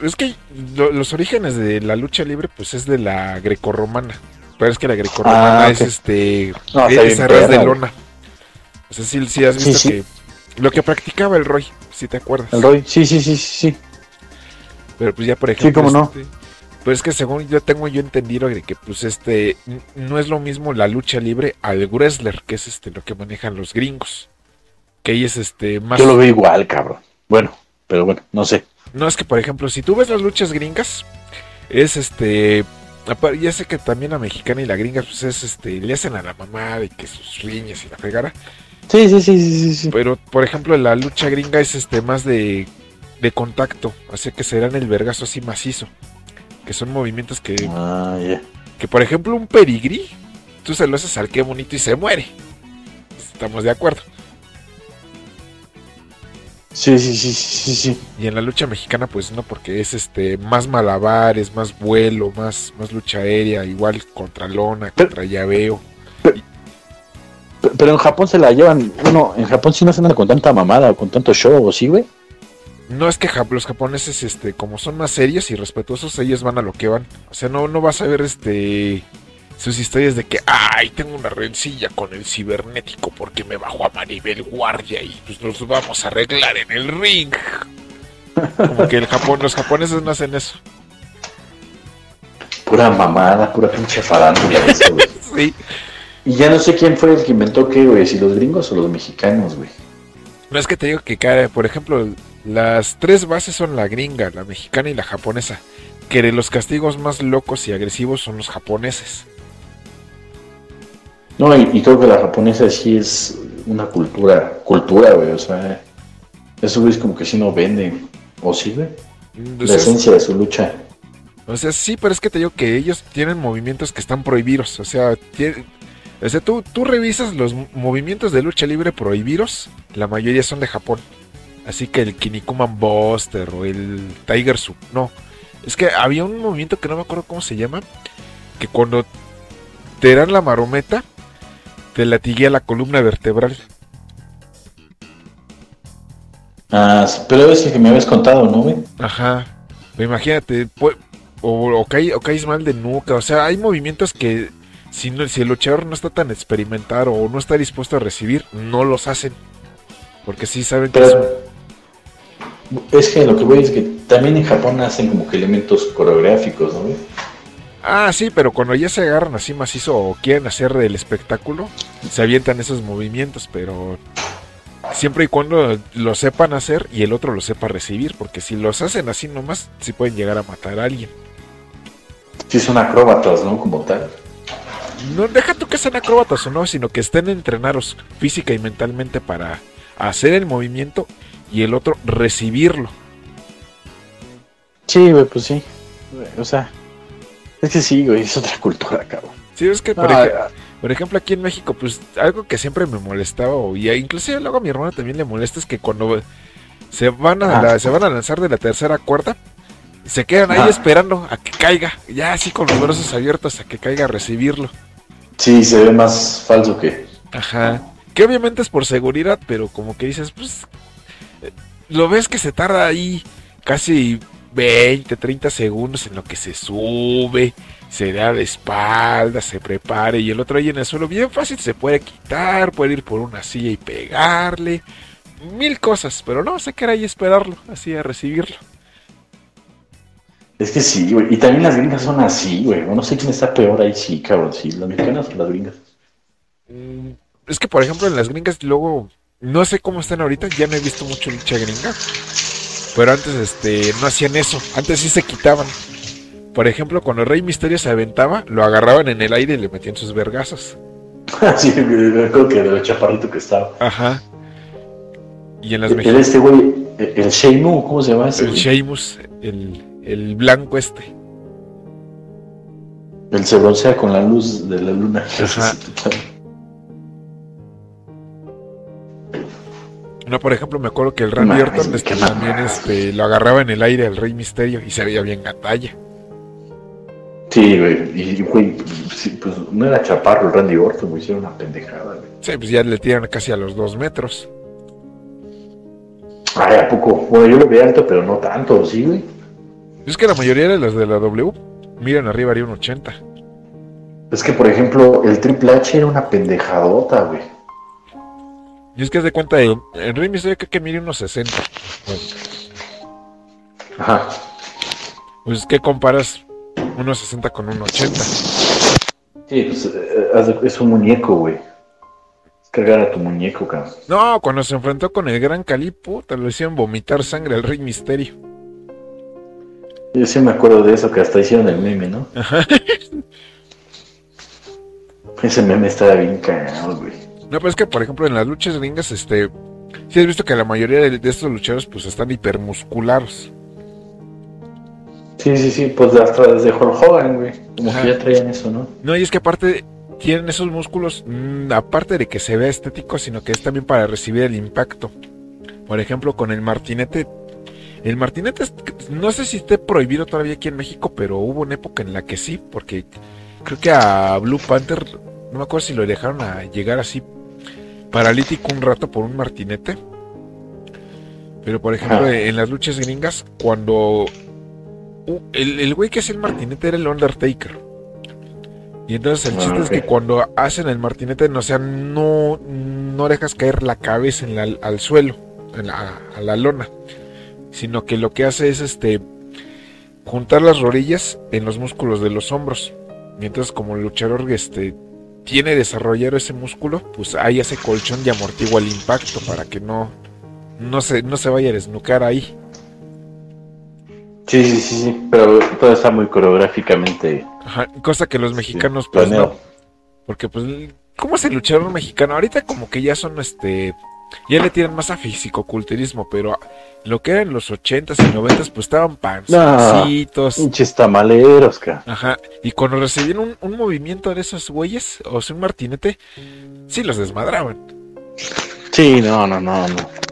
Es que lo- los orígenes de la lucha libre, pues es de la grecorromana. Pero es que la grecorromana Ah, es este. No, es está bien a ras de lona. O sea, sí, sí has Sí, visto sí. que. Lo que practicaba el Roy, si te acuerdas. El Roy, sí, sí, sí, sí. sí. Pero pues ya, por ejemplo. cómo no. este, Pues es que según yo tengo yo entendido de que pues este no es lo mismo la lucha libre al wrestler, que es este lo que manejan los gringos. Que ahí es este más Yo lo veo igual, cabrón. Bueno, pero bueno, no sé. No, es que por ejemplo, si tú ves las luchas gringas, es este. Ya sé que también la mexicana y la gringa, pues es este. Le hacen a la mamada y que sus riñas y la fregara. Sí, sí, sí, sí, sí. Pero por ejemplo, la lucha gringa es este más de. De contacto. Sea que serán el vergazo así macizo. Que son movimientos que. Ah, ya. Que por ejemplo, un perigrí. Tú se lo haces al que bonito y se muere. Estamos de acuerdo. Sí, sí, sí, sí, sí. Y en la lucha mexicana, pues no, porque es este más malabares, más vuelo, más, más lucha aérea, igual contra lona, Pero- contra llaveo. Pe- Pero en Japón se la llevan, bueno, en Japón sí no se andan con tanta mamada o con tanto show, ¿o sí, güey? No es que los japoneses, este, como son más serios y respetuosos, ellos van a lo que van. O sea, no, no vas a ver este sus historias de que, ay, tengo una rencilla con el cibernético porque me bajó a Maribel Guardia y pues nos vamos a arreglar en el ring. Como que el Japón, los japoneses no hacen eso. Pura mamada, pura pinche farándula eso, güey. Sí. Y ya no sé quién fue el que inventó qué, güey, si los gringos o los mexicanos, güey. No es que te digo que cada, por ejemplo, las tres bases son la gringa, la mexicana y la japonesa. Que de los castigos más locos y agresivos son los japoneses. No, y, y creo que la japonesa sí es una cultura, cultura, güey, o sea, eso es como que sí no venden, ¿o sí, güey? La esencia de su lucha. o sea, sí, pero es que te digo que ellos tienen movimientos que están prohibidos. O sea, tie- o sea tú, tú revisas los movimientos de lucha libre prohibidos, la mayoría son de Japón. Así que el Kinnikuman Buster o el Tiger Soup, no. Es que había un movimiento que no me acuerdo cómo se llama, que cuando te dan la marometa, te latiguea la columna vertebral. Ah, pero es el que me habías contado, ¿no, güey? Ajá. Pero imagínate, pu- o, o, cae- o caes mal de nuca. O sea, hay movimientos que si, no, si el luchador no está tan experimentado o no está dispuesto a recibir, no los hacen. Porque sí saben que es que lo que voy es que también en Japón hacen como que elementos coreográficos, ¿no, güey? Ah, sí, pero cuando ya se agarran así macizo o quieren hacer del espectáculo, se avientan esos movimientos, pero siempre y cuando lo sepan hacer y el otro lo sepa recibir, porque si los hacen así nomás, sí pueden llegar a matar a alguien. Sí son acróbatas, ¿no? Como tal. No deja tú que sean acróbatas o no, sino que estén entrenados física y mentalmente para hacer el movimiento y el otro recibirlo. Sí, güey, pues sí. O sea, es que sí, güey, es otra cultura, cabrón. Sí, es que por, Ah, ej- por ejemplo aquí en México, pues algo que siempre me molestaba, y inclusive luego a mi hermana también le molesta, es que cuando se van a, Ah. la- se van a lanzar de la tercera cuerda, se quedan ahí Ah. esperando a que caiga, ya así con los brazos abiertos a que caiga a recibirlo. Sí, se ve más falso que. Ajá. Que obviamente es por seguridad, pero como que dices, pues. eh, Lo ves que se tarda ahí casi 20, 30 segundos en lo que se sube, se da de espalda, se prepare y el otro ahí en el suelo bien fácil se puede quitar, puede ir por una silla y pegarle. Mil cosas, pero no, se queda ahí esperarlo, así a recibirlo. Es que sí, güey. Y también las gringas son así, güey. No sé quién está peor ahí, sí, cabrón. Sí, las mexicanas o las gringas. Mm, Es que, por ejemplo, en las gringas, luego, no sé cómo están ahorita, ya no he visto mucho lucha gringa. Pero antes, este, no hacían eso. Antes sí se quitaban. Por ejemplo, cuando el Rey Misterio se aventaba, lo agarraban en el aire y le metían sus vergazos. sí, me acuerdo que de lo chaparrito que estaba. Ajá. Y en las El mexicanas, este güey, el el Sheimu, ¿cómo se llama ese? el? Sheamus, el, el blanco este. El se broncea con la luz de la luna. Ajá. No, por ejemplo, me acuerdo que el Randy Orton este, también este, lo agarraba en el aire al Rey Misterio y se veía bien gatalla. Sí, güey. Y, güey, sí, pues no era chaparro el Randy Orton, güey. Hicieron una pendejada, güey. Sí, pues ya le tiran casi a los dos metros. Ay, ¿a poco? Bueno, yo lo veía alto, pero no tanto, ¿sí, güey? Es que la mayoría de las de la W, miran arriba haría un 80. Es que, por ejemplo, el Triple H era una pendejadota, güey. Y es que haz de cuenta, el, el Rey Misterio creo que mide unos 60. Bueno, Ajá. pues ¿qué comparas unos 60 con un 80? Sí, pues eh, de- es un muñeco, güey. Es cargar a tu muñeco, cabrón. No, cuando se enfrentó con el Gran Cali, puta, lo hicieron vomitar sangre al Rey Misterio. Yo sí me acuerdo de eso, que hasta hicieron el meme, ¿no? Ajá. Ese meme estaba bien cagado, güey. No, pero es que, por ejemplo, en las luchas gringas, este... Sí has visto que la mayoría de, de estos luchadores, pues, están hipermusculares. Sí, sí, sí, pues hasta desde Hulk Hogan, güey. Como Ajá. que ya traían eso, ¿no? No, y es que aparte tienen esos músculos, mm, aparte de que se vea estético, sino que es también para recibir el impacto. Por ejemplo, con el martinete. El martinete, no sé si esté prohibido todavía aquí en México, pero hubo una época en la que sí, porque creo que a Blue Panther, no me acuerdo si lo dejaron a llegar así paralítico un rato por un martinete. Pero por ejemplo, Ajá. en las luchas gringas, cuando uh, el, el güey que hacía el martinete era el Undertaker. Y entonces el Ah, chiste es que cuando hacen el martinete, no, o sea, no, no dejas caer la cabeza en la- al suelo, en la- a la lona, sino que lo que hace es este juntar las rodillas en los músculos de los hombros. Entonces como el luchador este, tiene desarrollado ese músculo, pues ahí hace colchón y amortigua el impacto para que no, no, se, no se vaya a desnucar ahí. Sí, sí, sí, sí. Pero todo está muy coreográficamente Ajá, cosa que los mexicanos pues no. planeado. Porque pues, ¿cómo es el luchador mexicano? Ahorita como que ya son este... Ya le tiran más a fisicoculturismo, pero lo que era en los 80s y 90s pues estaban pancitos. Pinches tamaleros, ca. Ajá, y cuando recibían un, un movimiento de esos güeyes, o sea, un martinete, sí los desmadraban. Sí, no, no, no, no.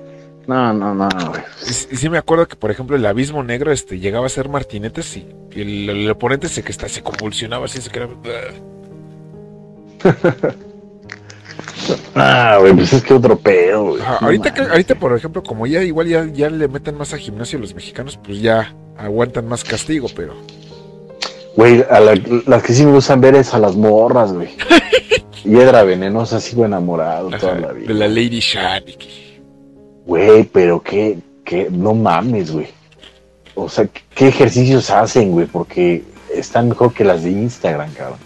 No, no, no, güey. Y, sí me acuerdo que, por ejemplo, el abismo negro este, llegaba a ser martinetes y, y el, el oponente se, que está, se convulsionaba así, se quedaba... Ah, güey, pues es que otro pedo, güey. Ahorita, que- ahorita, por ejemplo, como ya igual ya, ya le meten más a gimnasio los mexicanos, pues ya aguantan más castigo, pero... Güey, a la- las que sí me gustan ver es a las morras, güey. Hiedra venenosa, sigo enamorado toda la de vida. la Lady Shani. Güey, pero qué, qué, no mames, güey. O sea, ¿qué- ¿qué ejercicios hacen, güey? Porque están mejor que las de Instagram, cabrón.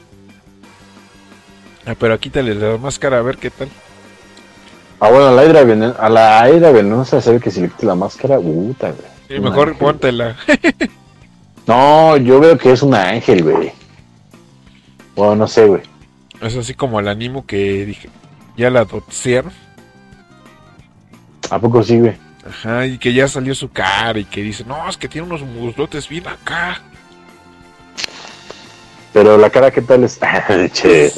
Ah, pero quítale la máscara a ver qué tal. Ah, bueno, a la hidra venenosa, a la hidra venenosa se ve que si le quitas la máscara, puta, güey. Sí, Un mejor ángel. póntela. No, yo veo que es un ángel, güey. Bueno, no sé, güey. Es así como el animo que dije, ya la doxearon. ¿A poco sí, güey? Ajá, y que ya salió su cara y que dice, no, es que tiene unos muslotes bien acá. Pero la cara, ¿qué tal es? che.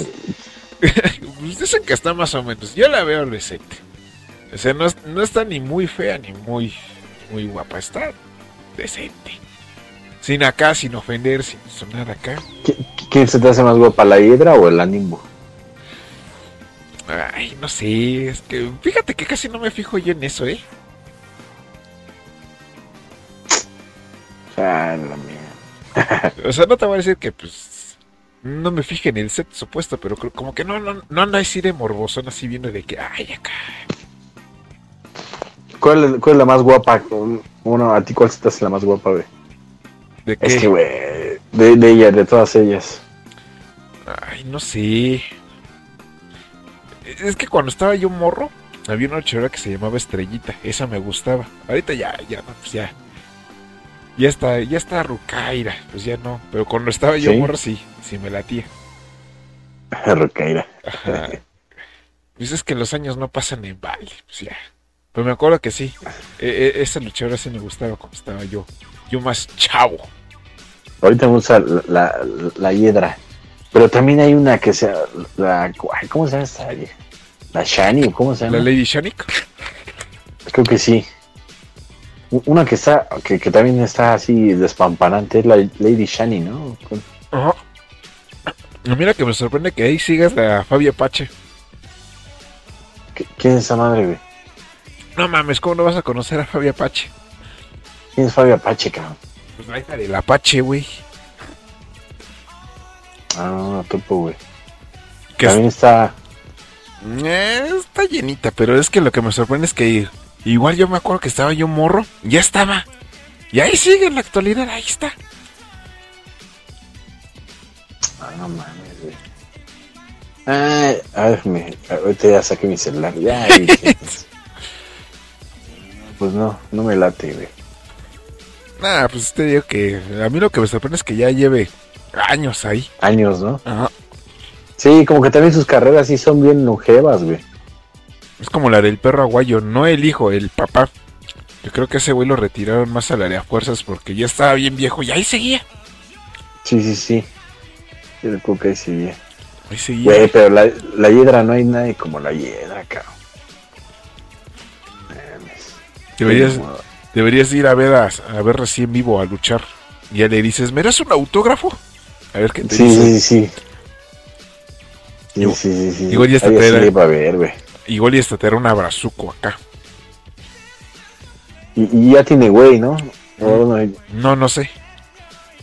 Pues dicen que está más o menos. Yo la veo decente. O sea, no, no está ni muy fea ni muy, muy guapa. Está decente. Sin acá, sin ofender, sin sonar acá. ¿Quién se te hace más guapa, la hidra o el ánimo? Ay, no sé, es que fíjate que casi no me fijo yo en eso, ¿eh? Ah, la mía. O sea, no te voy a decir que pues no me fije en el set supuesto, pero creo- como que no, no, no ando así de morbosón, así viendo de que, ay, acá. ¿Cuál, ¿Cuál es la más guapa? Uno, a ti, ¿cuál se te hace la más guapa, güey? De que, Es que, güey, de, de ellas, de todas ellas. ay, no sé. Es que cuando estaba yo morro, había una luchadora que se llamaba Estrellita, esa me gustaba. Ahorita ya, ya, pues ya. Ya está, ya está Rucaira, pues ya no. Pero cuando estaba yo ¿Sí? morro, sí, sí me latía. Rocaira. Ajá. Pues es que los años no pasan en balde, pues ya. Pero me acuerdo que sí. e- e- esa luchadora sí me gustaba como estaba yo. Yo más chavo. Ahorita me gusta la, la, la hiedra. Pero también hay una que sea. La, ¿Cómo se llama esta? La Shani, ¿o ¿cómo se llama? La Lady Shanik. Creo que sí. Una que está, que, que también está así despampanante es la Lady Shani, ¿no? Ajá. Mira que me sorprende que ahí sigas a Fabio Apache. ¿Qué- ¿Quién es esa madre, güey? No mames, ¿cómo no vas a conocer a Fabio Apache? ¿Quién es Fabio Apache, cabrón? Pues la hija del Apache, güey. Ah, no, no topo, güey. También está. Eh, está llenita, pero es que lo que me sorprende es que igual yo me acuerdo que estaba yo morro, ya estaba. Y ahí sigue en la actualidad, ahí está. Ah, no mames, güey. Ay, a ver, me, ahorita ya saqué mi celular. Ya, ahí dije, pues, pues no, no me late, güey. Nah, pues te digo que a mí lo que me sorprende es que ya lleve años ahí. Años, ¿no? Ajá. Sí, como que también sus carreras sí son bien longevas, güey. Es como la del perro aguayo, no el hijo, el papá. Yo creo que ese güey lo retiraron más a la de a fuerzas porque ya estaba bien viejo y ahí seguía. Sí, sí, sí. Creo que ahí bien. Ahí seguía. Güey, pero la, la hiedra no hay nadie como la hiedra, cabrón. Deberías, deberías ir a ver a, a ver recién vivo a luchar. Y ya le dices, ¿me das un autógrafo? A ver qué te Sí, dice. sí, sí. Sí, sí, sí, sí. igual ya está sí a ver, güey. Igual y hasta te da un abrazuco acá. Y, y ya tiene güey, ¿no? O no, No, no sé.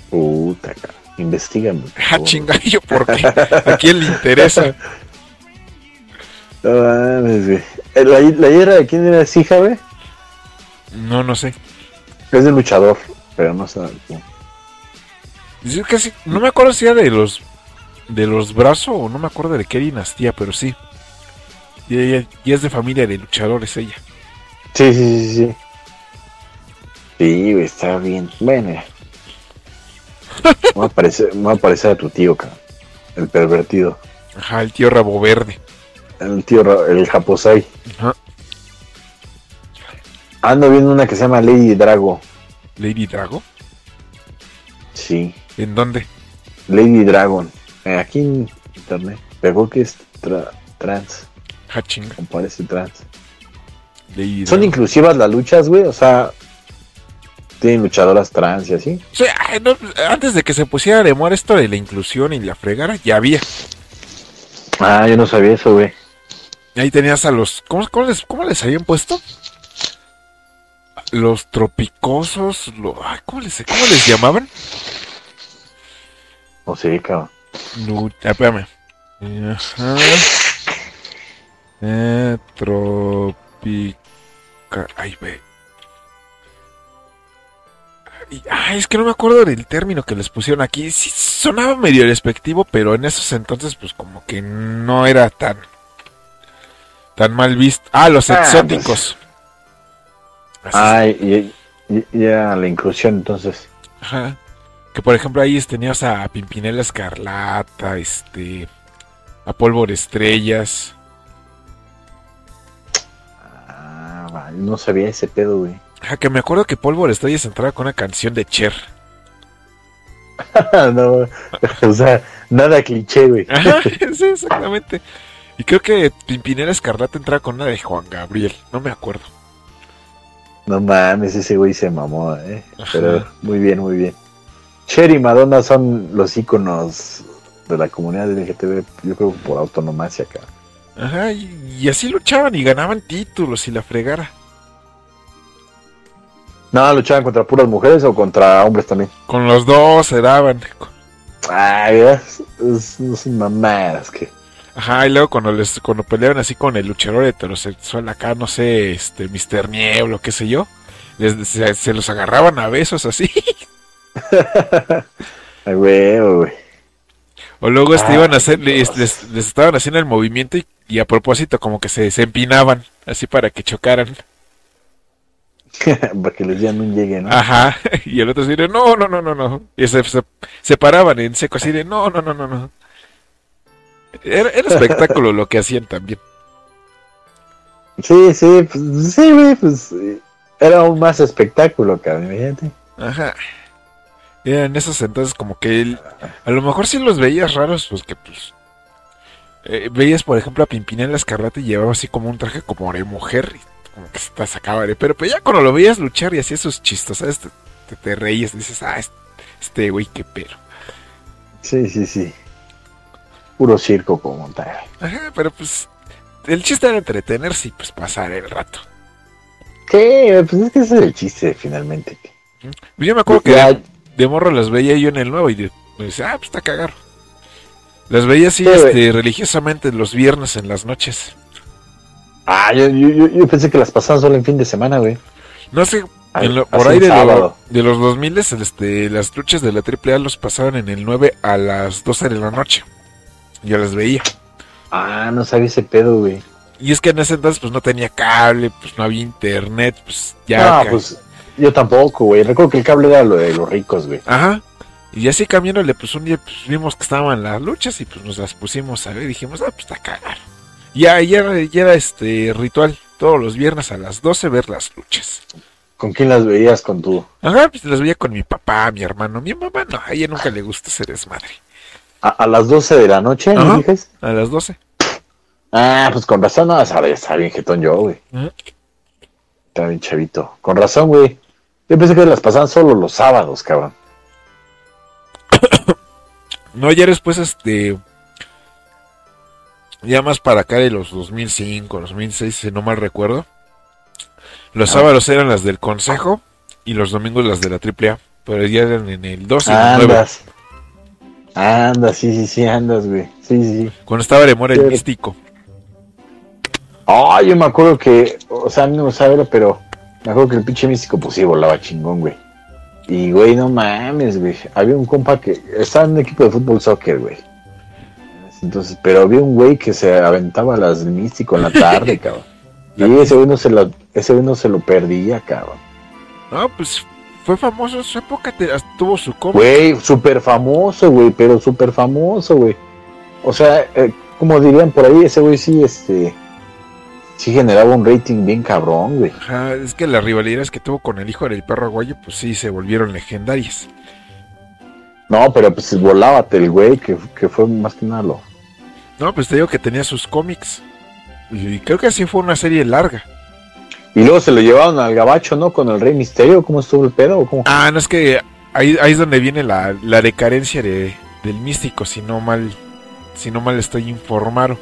Puta, cabrón. Investígame. Ah, favor. chinga, ¿yo por qué? ¿A quién le interesa? No mames, güey. Eh, ¿La, la hiedra de quién era hija, güey? No, no sé. Es de luchador, pero no sé. Yo casi, no me acuerdo si era de los de los brazos o no me acuerdo de qué dinastía, pero sí. Y ella y es de familia de luchadores ella. Sí, sí, sí, sí. Sí, está bien. Bueno. va a parecer, a parecer a tu tío, cabrón. El pervertido. Ajá, el tío Rabo Verde. El tío, el Japosai. Ajá. Ando viendo una que se llama Lady Drago. Lady Drago. Sí, ¿En dónde? Lady Dragon. Eh, aquí en internet. Pero creo que es tra- trans. Ah, chinga. O parece trans. ¿Son inclusivas las luchas, güey? O sea, tienen luchadoras trans y así. O sea, no, antes de que se pusiera de moda esto de la inclusión y la fregara, ya había. Ah, yo no sabía eso, güey. Y ahí tenías a los. ¿Cómo, cómo les, cómo les habían puesto? Los tropicosos. lo- ay, ¿cómo, les, ¿Cómo les llamaban? No sé, cabrón. No, ah, espérame. Ajá. Eh, tropica. Ay, ve. Ay, es que no me acuerdo del término que les pusieron aquí. Sí, sonaba medio despectivo, pero en esos entonces, pues como que no era tan. tan mal visto. Ah, los Ah, exóticos. Así Ay, y- ya la inclusión, entonces. Ajá. Que por ejemplo ahí tenías a Pimpinela Escarlata, este. A Pólvora Estrellas. Ah, no sabía ese pedo, güey. Ajá, que me acuerdo que Pólvora Estrellas entraba con una canción de Cher. no, o sea, nada cliché, güey. Ajá, sí, exactamente. Y creo que Pimpinela Escarlata entraba con una de Juan Gabriel. No me acuerdo. No mames, ese güey se mamó, eh. Ajá. Pero muy bien, muy bien. Cher y Madonna son los íconos de la comunidad LGTB, yo creo por autonomacia acá. Ajá, y, y así luchaban y ganaban títulos y la fregara. No, luchaban contra puras mujeres o contra hombres también. Con los dos se daban. Ay, es, es, es mamadas que. Ajá, y luego cuando les cuando peleaban así con el luchador heterosexual acá, no sé, este Mr. Nieblo, qué sé yo, les, se, se los agarraban a besos así. Ay, güey, güey. O luego este, Ah, iban a hacer, les, les- les estaban haciendo el movimiento y, y a propósito como que se, se empinaban, así para que chocaran. Para que les llegue, ¿no? Ajá, y el otro así de, no, no, no, no, no. Y se, se, se paraban en seco así de, no, no, no, no, no. Era, era espectáculo lo que hacían también. Sí, sí, pues, sí, güey, pues eh, era aún más espectáculo, cabrón, imagínate. Ajá. Era en esos entonces como que él, a lo mejor sí los veías raros, pues que pues... eh, veías, por ejemplo, a Pimpinela Escarlata y llevaba así como un traje como de mujer y como que se te sacaba de... Pero, pues ya cuando lo veías luchar y hacía sus chistos, ¿sabes? Te, te, te reías dices, ah, este- güey, qué pero. Sí, sí, sí. Puro circo como tal. Ajá, pero pues el chiste era entretenerse y pues pasar el rato. Sí, pues es que ese es el chiste, finalmente. Yo me acuerdo que Ya- de, de morro las veía yo en el nuevo y de- me decía, ah, pues está cagar. Las veía así Sí, este, religiosamente los viernes en las noches. Ah, yo, yo, pensé que las pasaban solo en fin de semana, güey. No sé, Ay, en lo- por ahí de, lo- de los 2000 este, las luchas de la AAA los pasaban en el 9 a las 12 de la noche. Yo las veía. Ah, no sabía ese pedo, güey. Y es que en ese entonces pues no tenía cable, pues no había internet, pues ya... No, pues yo tampoco, güey. Recuerdo que el cable era lo de los ricos, güey. Ajá. Y así cambiándole, pues un día pues, vimos que estaban las luchas y pues nos las pusimos a ver y dijimos, ah, pues está a cagar. Ya, ya, era- ya era este ritual, todos los viernes a las 12 ver las luchas. ¿Con quién las veías con tu? Ajá, pues las veía con mi papá, mi hermano. Mi mamá no, a ella nunca le gusta ser desmadre. A, a las 12 de la noche, Ajá. ¿no dijes? A las 12. Ah, pues con razón, no, sabía, está bien jetón yo, güey. Ujú. Está bien chavito. Con razón, güey. Yo pensé que las pasaban solo los sábados, cabrón. No, ya después, este. Ya más para acá de los 2005, 2006, si no mal recuerdo. Los Ah. sábados eran las del Consejo y los domingos las de la AAA. Pero ya eran en el 12 y el 9. Andas. Andas, sí, sí, sí, andas, güey. Sí, sí. Cuando estaba de mora el Sí. místico. Ay, yo me acuerdo que, o sea, no sabe, pero me acuerdo que el pinche místico, pues sí, volaba chingón, güey. Y, güey, no mames, güey. Había un compa que estaba en un equipo de fútbol soccer, güey. Entonces, pero había un güey que se aventaba las místico en la tarde, cabrón. Y ese güey no se lo, ese güey no se lo perdía, cabrón. No, pues fue famoso en su época, te- tuvo su cómic. Güey, súper famoso, güey, pero súper famoso, güey. O sea, eh, como dirían por ahí, ese güey sí, este, sí generaba un rating bien cabrón, güey. Ajá, es que las rivalidades que tuvo con el hijo del perro aguayo, pues sí, se volvieron legendarias. No, pero pues volábate el güey, que, que fue más que nada lo. No, pues te digo que tenía sus cómics. Y creo que así fue una serie larga. Y luego se lo llevaron al gabacho, ¿no? Con el Rey Misterio, ¿cómo estuvo el pedo? ¿O cómo? Ah, no es que ahí, ahí es donde viene la, la decadencia de, del místico, si no mal, si no mal estoy informado.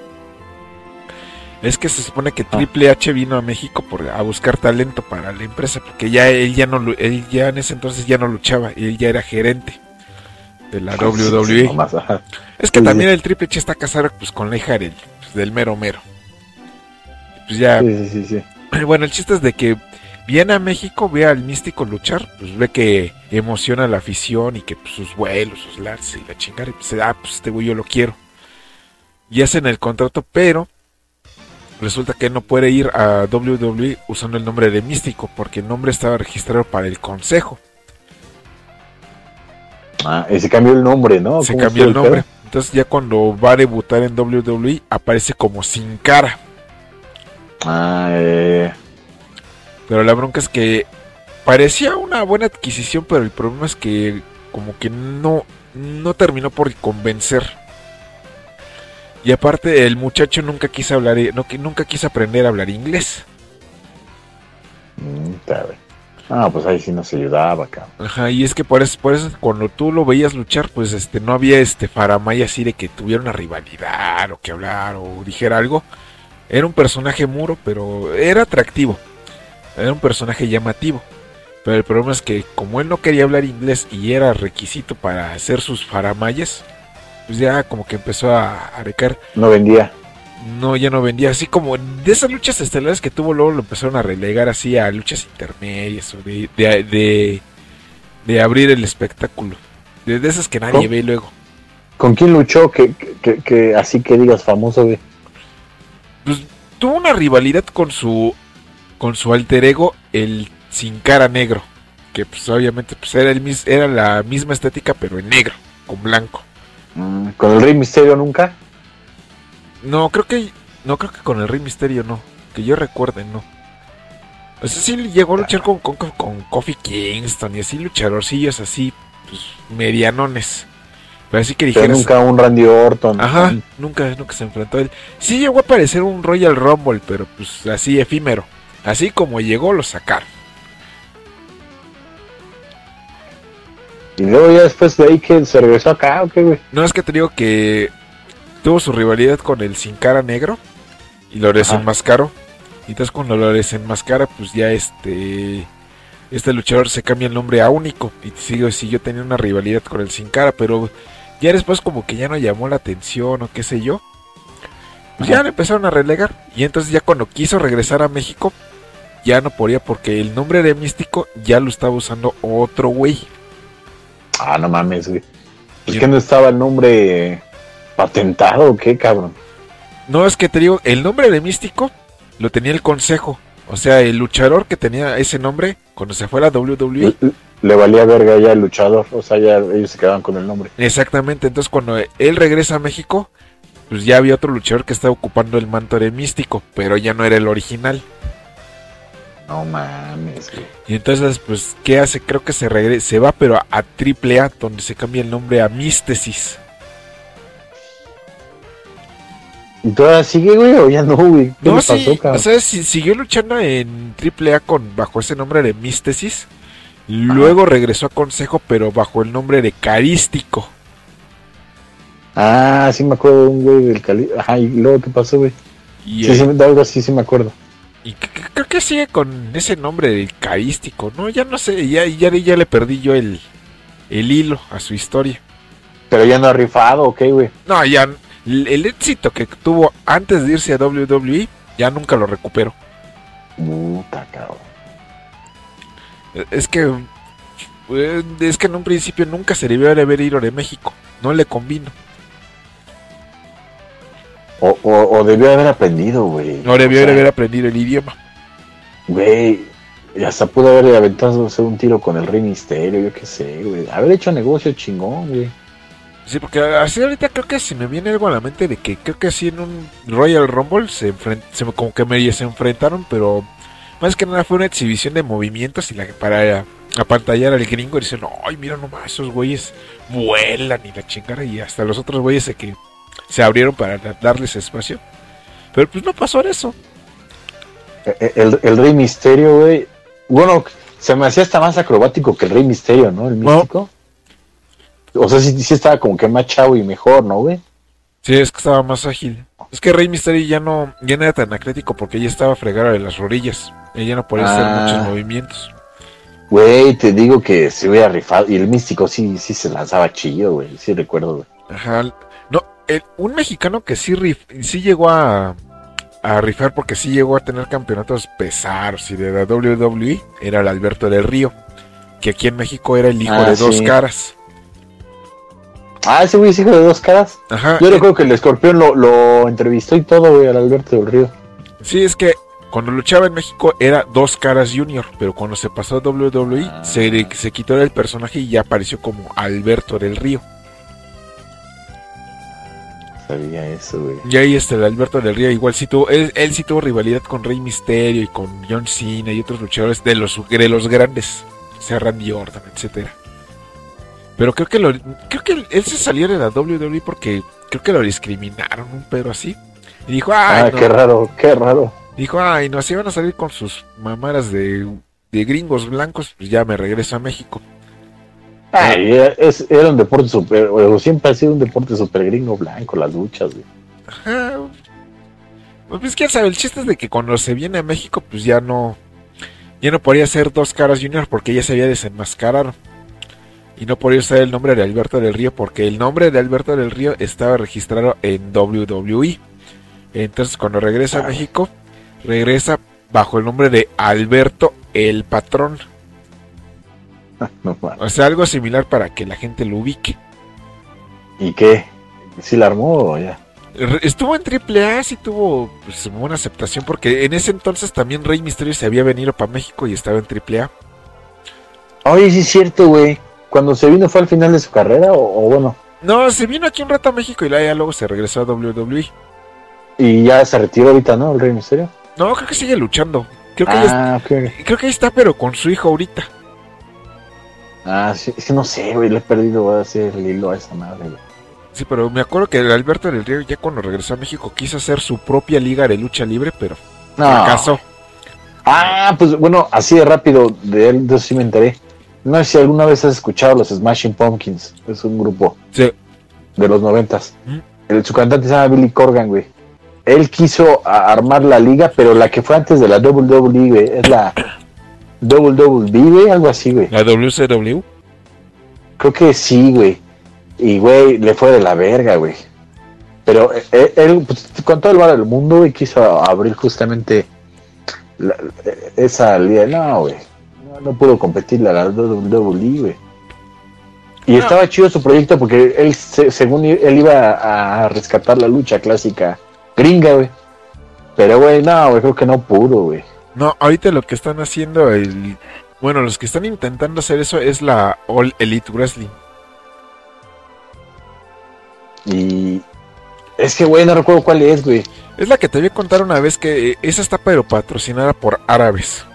Es que se supone que Ah. Triple H vino a México por, a buscar talento para la empresa, porque ya él ya no él ya en ese entonces ya no luchaba, él ya era gerente de la Sí, sí, WWE. nomás. Es que Sí, también el Triple H está casado pues con la hija del, pues, del mero mero. Pues ya, Sí, sí, sí, sí. bueno, el chiste es de que viene a México, ve al místico luchar, pues ve que emociona a la afición y que pues, sus vuelos, sus lances y la chingada, y pues, ah, pues este güey yo lo quiero. Y hacen el contrato, pero resulta que no puede ir a WWE usando el nombre de místico, porque el nombre estaba registrado para el consejo. Ah, y se cambió el nombre, ¿no? Se ¿Cómo cambió el nombre. Entonces ya cuando va a debutar en WWE aparece como sin cara. Ah, eh, Pero la bronca es que parecía una buena adquisición, pero el problema es que como que no, no terminó por convencer. Y aparte el muchacho nunca quiso hablar, no, que nunca quiso aprender a hablar inglés. Ah, pues ahí sí nos ayudaba, cabrón. Ajá, y es que por eso, por eso cuando tú lo veías luchar, pues este no había este faramaya así de que tuviera una rivalidad o que hablar o dijera algo. Era un personaje muro, pero era atractivo. Era un personaje llamativo. Pero el problema es que como él no quería hablar inglés y era requisito para hacer sus faramayas, pues ya como que empezó a, a recaer. No vendía. No, ya no vendía. Así como de esas luchas estelares que tuvo, luego lo empezaron a relegar así a luchas intermedias o de, de, de, de abrir el espectáculo. De, de esas que nadie ve luego. ¿Con quién luchó que, que, que así que digas famoso, güey? Pues tuvo una rivalidad con su con su alter ego, el sin cara negro. Que pues obviamente pues era, el, mis- era la misma estética, pero en negro, con blanco. Mm, ¿Con el Rey Misterio nunca? No, creo que. No, creo que con el Rey Misterio no. Que yo recuerde, no. O sea, sí llegó a luchar con, con, con Kofi Kingston y así luchadorcillos así, pues, medianones. Pero así que Pero dijeras. nunca un Randy Orton. Ajá, nunca, nunca se enfrentó a él. Sí llegó a aparecer un Royal Rumble, pero pues así efímero. Así como llegó, lo sacaron. Y luego ya después de ahí que se regresó acá, ¿o qué, güey? No es que te digo que tuvo su rivalidad con el Sin Cara Negro y lo desenmascaró. Y entonces cuando lo desenmascara, pues ya este este luchador se cambia el nombre a único. Y sigue, siguió teniendo una rivalidad con el Sin Cara, pero ya después como que ya no llamó la atención o qué sé yo. Pues ya le empezaron a relegar. Y entonces ya cuando quiso regresar a México, ya no podía porque el nombre de Místico ya lo estaba usando otro güey. Ah, no mames, güey. Y- que no estaba el nombre patentado o qué, cabrón. No, es que te digo, el nombre de Místico lo tenía el consejo. O sea, el luchador que tenía ese nombre, cuando se fue a la WWE. Le, le valía verga ya el luchador. O sea, ya ellos se quedaban con el nombre. Exactamente, entonces cuando él regresa a México, pues ya había otro luchador que estaba ocupando el manto de Místico, pero ya no era el original. No mames, güey. Y entonces, pues, ¿qué hace? Creo que se regresa, se va, pero a AAA, donde se cambia el nombre a Místesis. ¿Y todavía sigue, güey? ¿O ya no, güey? ¿Qué No, le sí, pasó, o sea, si- siguió luchando en AAA con, bajo ese nombre de Místesis. Luego regresó a Consejo, pero bajo el nombre de Carístico. Ah, sí me acuerdo de un güey del Cali. Ajá, ¿y luego qué pasó, güey? Sí, sí, de algo así sí me acuerdo. y c- creo que sigue con ese nombre de Carístico, ¿no? Ya no sé, ya, ya, ya le perdí yo el, el hilo a su historia. Pero ya no ha rifado, ¿ok, güey? No, ya el, el éxito que tuvo antes de irse a WWE, ya nunca lo recuperó. Puta, cabrón. Es que eh, es que en un principio nunca se debió de haber ido de México. No le convino. O, o, o debió haber aprendido, güey. No debió O sea, haber aprendido el idioma. Güey, hasta pudo haber aventado un tiro con el Rey Misterio, yo qué sé, güey. Haber hecho negocio chingón, güey. Sí, porque así ahorita creo que se me viene algo a la mente de que creo que así en un Royal Rumble se, enfren- se como que se enfrentaron, pero más que nada fue una exhibición de movimientos y la para apantallar al gringo y dicen, ay, mira nomás, esos güeyes vuelan y la chingada y hasta los otros güeyes se que se abrieron para da- darles espacio. Pero pues no pasó eso. E- e- El, el Rey Misterio, güey. Bueno, se me hacía hasta más acrobático que el Rey Misterio, ¿no? El No. místico. O sea, sí, sí estaba como que más chavo y mejor, ¿no, güey? Sí, es que estaba más ágil. Es que Rey Mysterio ya no, ya no era tan atlético porque ya estaba fregado de las rodillas. Ella no podía hacer Ah. muchos movimientos. Güey, te digo que se hubiera rifado. Y el místico sí, sí se lanzaba chido, güey. Sí recuerdo, güey. Ajá. No, el- un mexicano que sí, rif- sí llegó a, a rifar porque sí llegó a tener campeonatos pesados y de la WWE era el Alberto del Río. Que aquí en México era el hijo Ah, de dos caras. Ah, ese güey es hijo de dos caras. Ajá. Yo eh, recuerdo que el escorpión lo, lo entrevistó y todo, güey, al Alberto del Río. Sí, es que cuando luchaba en México era Dos Caras Junior, pero cuando se pasó a WWE Ah. se, se quitó el personaje y ya apareció como Alberto del Río. Sabía eso, güey. Y ahí este el Alberto del Río igual sí tuvo, él, él sí tuvo rivalidad con Rey Misterio y con John Cena y otros luchadores de los, de los grandes, o sea Randy Orton, etcétera. Pero creo que lo, creo que él, se salió de la WWE porque creo que lo discriminaron un pedo así. Y dijo, ay, Ah, no. qué raro, qué raro. Dijo, ay, no, se iban a salir con sus mamadas de de gringos blancos, pues ya me regreso a México. Era, es- era un deporte super, o siempre ha sido un deporte super gringo blanco, las luchas, güey. Ajá. Pues quién sabe, el chiste es de que cuando se viene a México, pues ya no. Ya no podía ser dos caras junior porque ya se había desenmascarado. Y no podía usar el nombre de Alberto del Río porque el nombre de Alberto del Río estaba registrado en WWE. Entonces cuando regresa a Ay. México, regresa bajo el nombre de Alberto el Patrón. No. O sea, algo similar para que la gente lo ubique. ¿Y qué? ¿Sí la armó o ya? Estuvo en AAA, sí tuvo pues, buena aceptación, porque en ese entonces también Rey Misterio se había venido para México y estaba en AAA. Oye, sí es cierto, güey. Cuando se vino fue al final de su carrera o, o bueno, No, se vino aquí un rato a México y ya luego se regresó a WWE. y ya se retiró ahorita, ¿no? El Rey Misterio. No, creo que sigue luchando. Creo que, Ah, creo que ahí está, pero con su hijo ahorita. Ah, sí, es que no sé, güey, le he perdido, hacer el hilo a esa madre, güey. Sí, pero me acuerdo que el Alberto del Río ya cuando regresó a México quiso hacer su propia liga de lucha libre, pero No. fracasó. Ah, pues bueno, así de rápido, de él, de eso sí me enteré. No sé si alguna vez has escuchado los Smashing Pumpkins, es un grupo Sí. de los noventas. Mm. El, su cantante se llama Billy Corgan, güey. Él quiso armar la liga, pero la que fue antes de la WWE, güey, es la WWE, güey, algo así, güey. La WCW. Creo que sí, güey. Y, güey, le fue de la verga, güey. Pero eh, eh, él, pues, con todo el bar del mundo, güey, quiso abrir justamente la- eh, esa liga. No, güey. No, no pudo competirle a la WWE, güey. Y No. estaba chido su proyecto porque él, se- según él, iba a rescatar la lucha clásica gringa, güey. Pero, güey, no, güey, creo que no pudo, güey. No, ahorita lo que están haciendo, el, bueno, los que están intentando hacer eso es la All Elite Wrestling. Y es que, güey, no recuerdo cuál es, güey. Es la que te voy a contar una vez que eh, esa está pero patrocinada por árabes.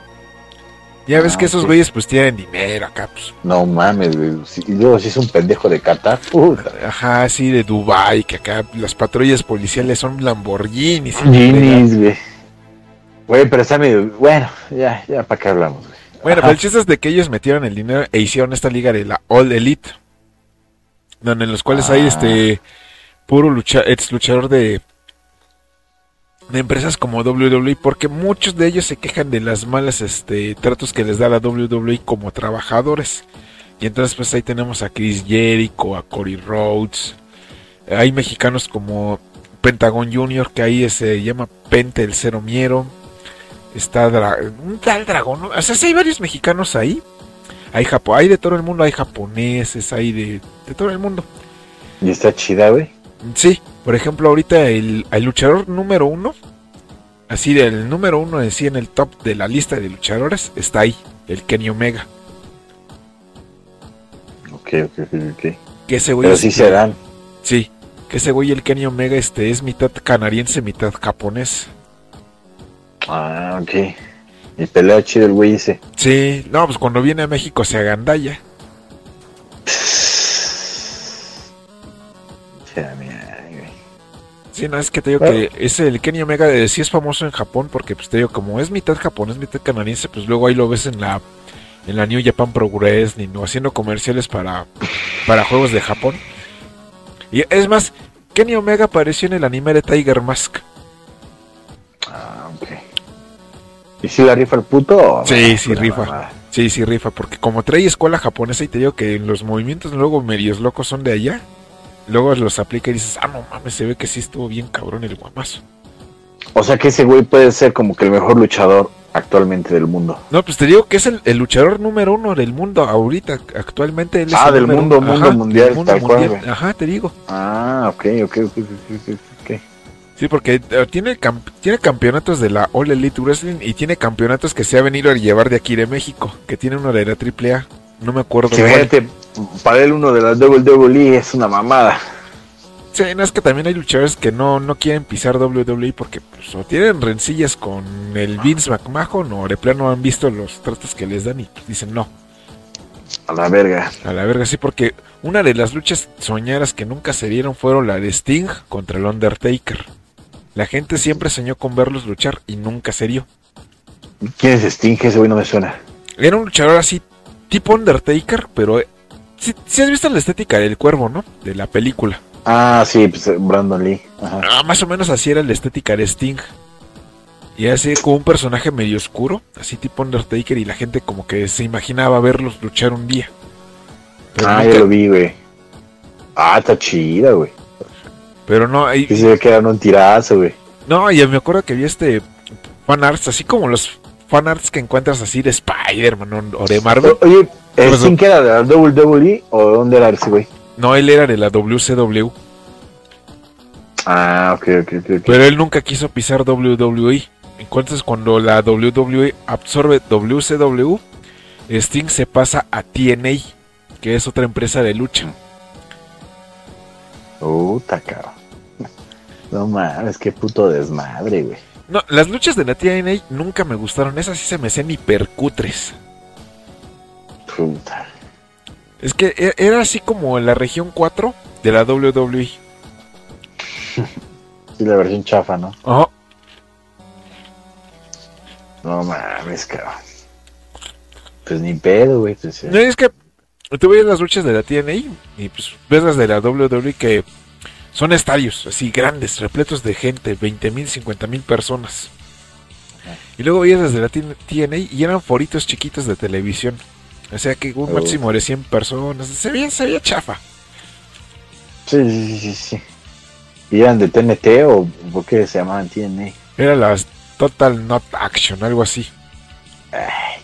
Ya ves Ah, que esos güeyes pues tienen dinero acá, pues. No mames, güey. Si- Y luego si es un pendejo de Qatar, puta. Ajá, así de Dubai, que acá las patrullas policiales son Lamborghinis. y la fregada. Ginis, güey. Güey, pero está medio. Bueno, ya, ya, ¿para qué hablamos, güey? Bueno, Ajá. pero el chiste es de que ellos metieron el dinero e hicieron esta liga de la All Elite. Donde en los cuales hay Ah. este puro lucha, ex luchador de de empresas como WWE porque muchos de ellos se quejan de las malas este tratos que les da la WWE como trabajadores. Y entonces pues ahí tenemos a Chris Jericho, a Cody Rhodes. Hay mexicanos como Pentagon Junior que ahí se llama Pente el Cero Miero. Está Dra- un tal dragón, ¿no? o sea, sí hay varios mexicanos ahí. Hay japo, hay de todo el mundo, hay japoneses, hay de, de todo el mundo. Y está chida, güey. Sí, por ejemplo, ahorita el, el luchador número uno, así del número uno en sí en el top de la lista de luchadores, está ahí, el Kenny Omega. Ok, ok, ok, ok. Que ese güey Pero sí se dan. Sí, que ese güey, el Kenny Omega, este es mitad canadiense, mitad japonés. Ah, ok. Y pelea chido el güey ese. Sí, no, pues cuando viene a México se agandalla. Sí, no, es que te digo que ese el Kenny Omega eh, sí es famoso en Japón porque pues te digo, como es mitad japonés, mitad canadiense, pues luego ahí lo ves en la en la New Japan Pro Wrestling o haciendo comerciales para para juegos de Japón. Y es más, Kenny Omega apareció en el anime de Tiger Mask. Ah. ¿Y si la rifa el puto? Sí, no? sí, rifa. mamada. Sí, sí rifa, porque como trae escuela japonesa y te digo que los movimientos luego medios locos son de allá, luego los aplica y dices, ah, no mames, se ve que sí estuvo bien cabrón el guamazo. O sea que ese güey puede ser como que el mejor luchador actualmente del mundo. No, pues te digo que es el, el luchador número uno del mundo ahorita, actualmente. Él es Ah, el del número- mundo, mundo mundial, del mundo tal mundial. güey. Ajá, te digo. Ah, ok, ok, ok, ok, ok, ok. Sí, porque eh, tiene, tiene campeonatos de la All Elite Wrestling y tiene campeonatos que se ha venido a llevar de aquí de México, que tiene uno de la AAA. No me acuerdo fíjate, para él uno de las WWE es una mamada. Sí, no, es que también hay luchadores que no, no quieren pisar WWE porque pues, o tienen rencillas con el Vince McMahon o de plano han visto los tratos que les dan y dicen no, A la verga. a la verga, sí, porque una de las luchas soñadas que nunca se dieron fueron la de Sting contra el Undertaker. La gente siempre soñó con verlos luchar y nunca se dio. ¿Quién es Sting? Ese güey no me suena. Era un luchador así, tipo Undertaker, pero... Si has visto la estética del cuervo, ¿no? De la película. Ah, sí, pues Brandon Lee. Ajá. Ah, más o menos así era la estética de Sting. Y así como un personaje medio oscuro, así tipo Undertaker, y la gente como que se imaginaba verlos luchar un día. Pero ah, nunca- ya lo vi, güey. Ah, está chida, güey. Pero no, ahí- Sí se ve que eran un tirazo, güey. no, y me acuerdo que vi este fanarts, así como los fanarts que encuentras así de Spider-Man o- de Marvel. Oye, ¿el? Sting era de la WWE o dónde era ese, güey? No, él era de la WCW, Ah, ok, ok, ok. ok. pero él nunca quiso pisar WWE. Entonces cuando la WWE absorbe WCW, Sting se pasa a TNA, que es otra empresa de lucha. Puta, cabrón. No mames, qué puto desmadre, güey. No, las luchas de la TNA nunca me gustaron, esas sí se me hacían hipercutres. Puta. Es que e- era así como la región 4 de la WWE. Sí, la versión chafa, ¿no? Ajá. No mames, cabrón. Pues ni pedo, güey. Pues, No, es que tú ves las luchas de la TNA y pues ves las de la WWE que son estadios así grandes, repletos de gente, 20 mil, 50 mil personas. Y luego veías las de la TNA y eran foritos chiquitos de televisión. O sea que un Oh. máximo de 100 personas. Se veía, se veía chafa. Sí, sí, sí, sí. ¿Y eran de TNT o por qué se llamaban TNA? Era las Total Not Action, algo así. Ay,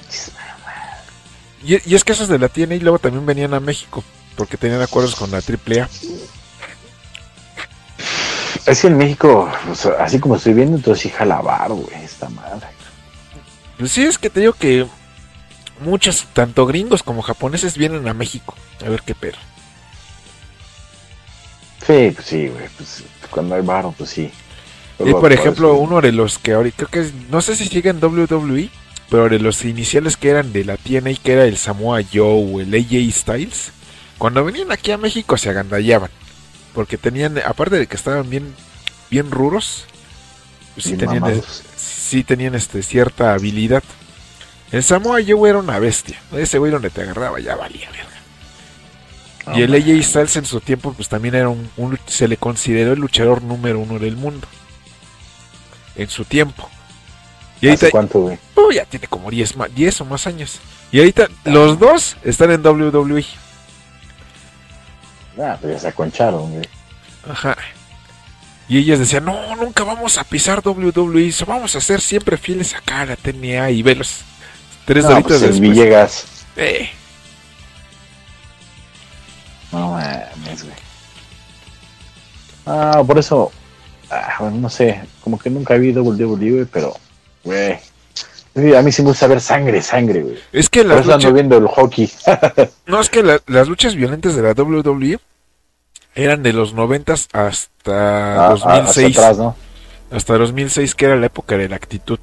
Y, y es que esas de la TNA luego también venían a México. Porque tenían acuerdos con la AAA. Es que en México, pues, así como estoy viendo, entonces sí jala varo, güey, esta madre. Pues sí, es que te digo que muchos, tanto gringos como japoneses, vienen a México. A ver qué pedo. Sí, pues sí, güey, pues cuando hay varo, pues sí. Y por ejemplo, eso, uno de los que ahorita, creo que es- no sé si sigue en WWE, pero de los iniciales que eran de la TNA, que era el Samoa Joe o el AJ Styles, cuando venían aquí a México se agandallaban. Porque tenían, aparte de que estaban bien, bien ruros, pues sí tenían, sí tenían este, cierta habilidad. El Samoa Joe era una bestia. Ese güey donde te agarraba ya valía verga. Y el. AJ Styles en su tiempo pues también era un, un- se le consideró el luchador número uno del mundo. En su tiempo. Y ahorita ¿Hace cuánto, güey? uh, ya tiene como 10, ma- 10 o más años. Y ahorita los dos están en WWE. Ah, pues ya se aconcharon, güey. Ajá. Y ellas decían, no, nunca vamos a pisar WWE, so vamos a ser siempre fieles acá a la TNA y velos. Tres No, doritos pues después. Villegas. Eh, No mames, güey. Ah, por eso, ah, bueno, no sé, como que nunca vi WWE, pero, güey. A mí sí me gusta ver sangre, sangre, güey. es que las ando viendo el hockey. no, es que la- las luchas violentas de la WWE eran de los 90 hasta Ah, ah, 2006. Hacia atrás, ¿no? Hasta 2006, que era la época de la actitud.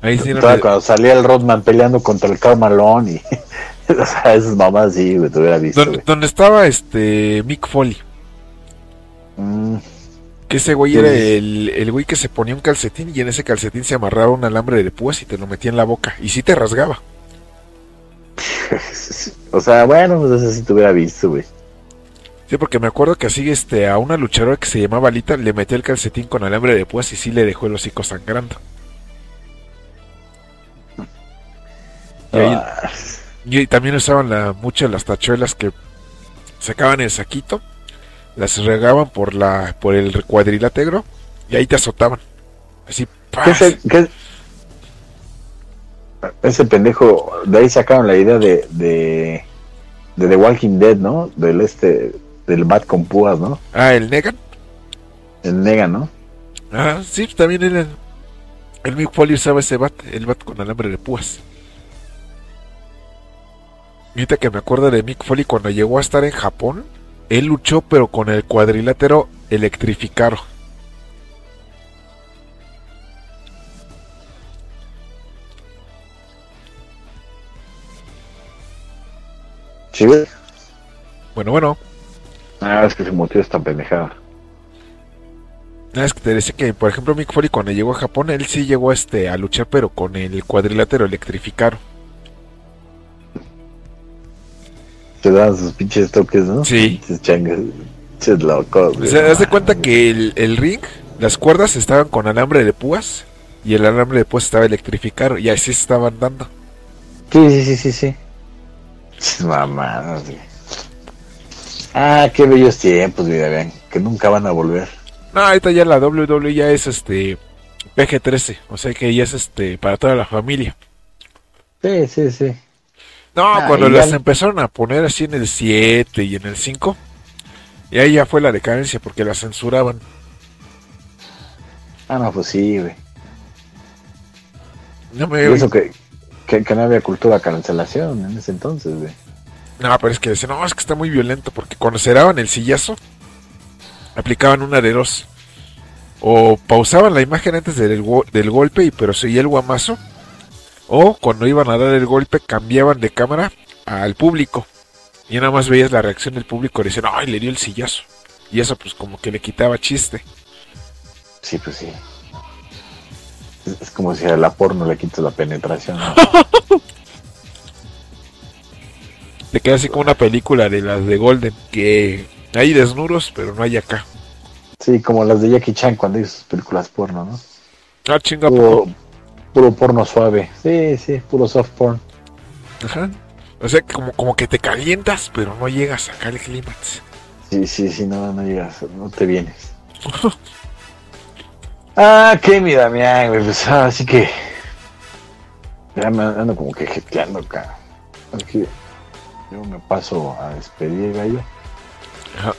Ahí sí, cuando salía el Rodman peleando contra el Carmalón y. o sea, esas mamás sí, güey, te hubiera visto, güey. donde estaba este Mick Foley. Mm, Que ese güey Sí, era el, el güey que se ponía un calcetín y en ese calcetín se amarraba un alambre de púas y te lo metía en la boca. Y sí te rasgaba. o sea, bueno, pues eso sí te hubiera visto, güey. Sí, porque me acuerdo que así este, a una luchadora que se llamaba Alita le metía el calcetín con alambre de púas y sí le dejó el hocico sangrando. Y, ahí- Ah, y también usaban la, mucho las tachuelas que sacaban el saquito, las regaban por la por el cuadrilátero y ahí te azotaban. Así, ¿qué es- qué es- Ese pendejo, de ahí sacaron la idea de, de, de The Walking Dead, ¿no? Del este, del bat con púas, ¿no? Ah, el Negan. El Negan, ¿no? Ah, sí, también el, el Mick Foley usaba ese bat, el bat con alambre de púas. Y Ahorita que me acuerdo de Mick Foley cuando llegó a estar en Japón, él luchó pero con el cuadrilátero electrificado. Sí. Bueno, bueno, Ah, es que se mutió esta pendejada. Nada, es que te decía que, por ejemplo, Mick Foley cuando llegó a Japón, él sí llegó este, a luchar, pero con el cuadrilátero electrificado. Te dan sus pinches toques, ¿no? Sí. Pinches changas. Pinches locos, O sea, haz de cuenta que el, el ring, las cuerdas estaban con alambre de púas y el alambre de púas estaba electrificado y así se estaban dando. Sí, sí, sí, sí, sí. Güey. Ah, qué bellos tiempos, mira, vean. Que nunca van a volver. No, ahorita ya la WWE ya es este PG-13, o sea que ya es este para toda la familia. Sí, sí, sí. No, Ah, cuando las ya- empezaron a poner así en el 7 y en el 5, y ahí ya fue la decadencia porque las censuraban. Ah, no, pues sí, güey. No, me... Y eso que, que, que no había cultura cancelación en ese entonces, güey. no, pero es que decían, no, es que está muy violento porque cuando cerraban el sillazo, aplicaban una de dos. O pausaban la imagen antes del, del golpe, y pero seguía el guamazo. O cuando iban a dar el golpe, cambiaban de cámara al público. Y nada más veías la reacción del público decían, ay, le dio el sillazo. Y eso pues como que le quitaba chiste. Sí, pues sí. Es, como si a la porno le quitas la penetración. ¿no? Te queda así como una película de las de Golden, que hay desnudos, pero no hay acá. Sí, como las de Jackie Chan cuando hizo sus películas porno, ¿no? Ah, chinga, poco. Puro porno suave. Sí, sí, puro soft porn. Ajá. O sea, como, como que te calientas, pero no llegas acá al clímax. Sí, sí, sí, no, no llegas, no te vienes. ah, qué mi Damián, güey, pues así que. Ya me ando como que jeteando acá. Aquí yo me paso a despedir, gallo. Ajá.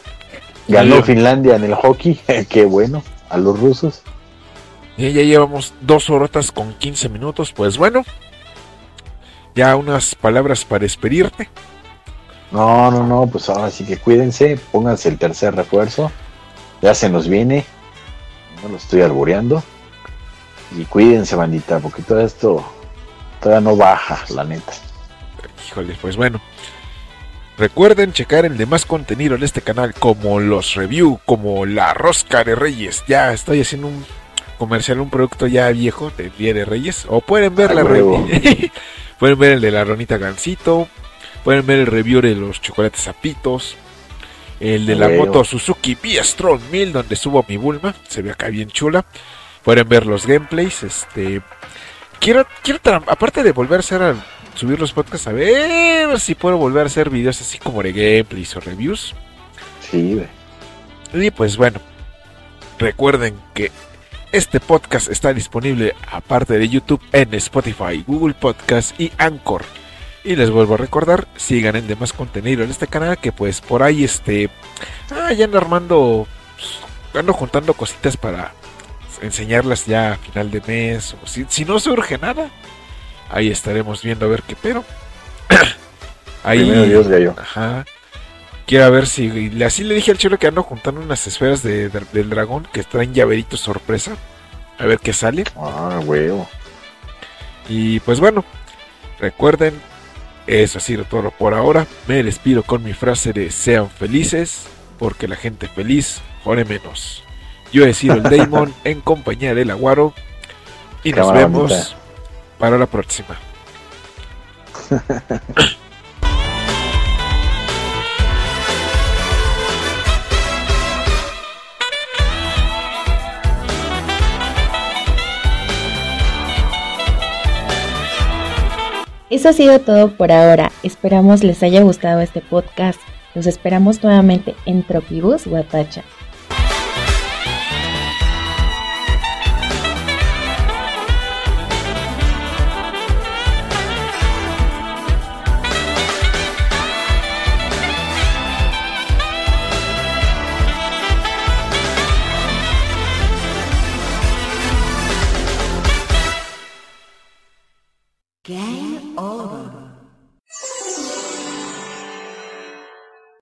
Ganó. Finlandia en el hockey, qué bueno, a los rusos. Y ya llevamos dos horotas con 15 minutos. Pues bueno, ya unas palabras para despedirte. No, no, no, pues ahora sí que cuídense, pónganse el tercer refuerzo. Ya se nos viene. No lo estoy alboreando. Y cuídense, bandita, porque todo esto todavía no baja, la neta. Híjole, pues bueno. Recuerden checar el demás contenido de este canal, como los review, como la rosca de Reyes. Ya estoy haciendo un comercial, un producto ya viejo de Día de Reyes. O pueden ver Ah, la review. pueden ver el de la ronita gansito. Pueden ver el review de los chocolates zapitos. El de Ah, la huevo. moto Suzuki V-Strom 1000, donde subo mi Bulma. Se ve acá bien chula. Pueden ver los gameplays. Este. Quiero, quiero aparte de volver a hacer a subir los podcasts, a ver si puedo volver a hacer videos así como de gameplays o reviews. Sí, güey. Y pues bueno, recuerden que este podcast está disponible aparte de YouTube en Spotify, Google Podcast y Anchor. Y les vuelvo a recordar, sigan en demás contenido en este canal que pues por ahí este... Ah, ya ando armando... pues, ando juntando cositas para enseñarlas ya a final de mes. O si, si no surge nada, ahí estaremos viendo a ver qué pero. ahí... Primero Dios, gallo. Ajá. Quiero ver si. Así le dije al chelo que ando juntando unas esferas de- de- del dragón que traen llaveritos sorpresa. A ver qué sale. Ah, huevo. Y pues bueno, recuerden, eso ha sido todo por ahora. Me despido con mi frase de sean felices, porque la gente feliz jode menos. Yo he sido el Damon en compañía del Aguaro. Y nos vemos bonita. para la próxima. Eso ha sido todo por ahora. Esperamos les haya gustado este podcast. Los esperamos nuevamente en Tropibus Guatacha.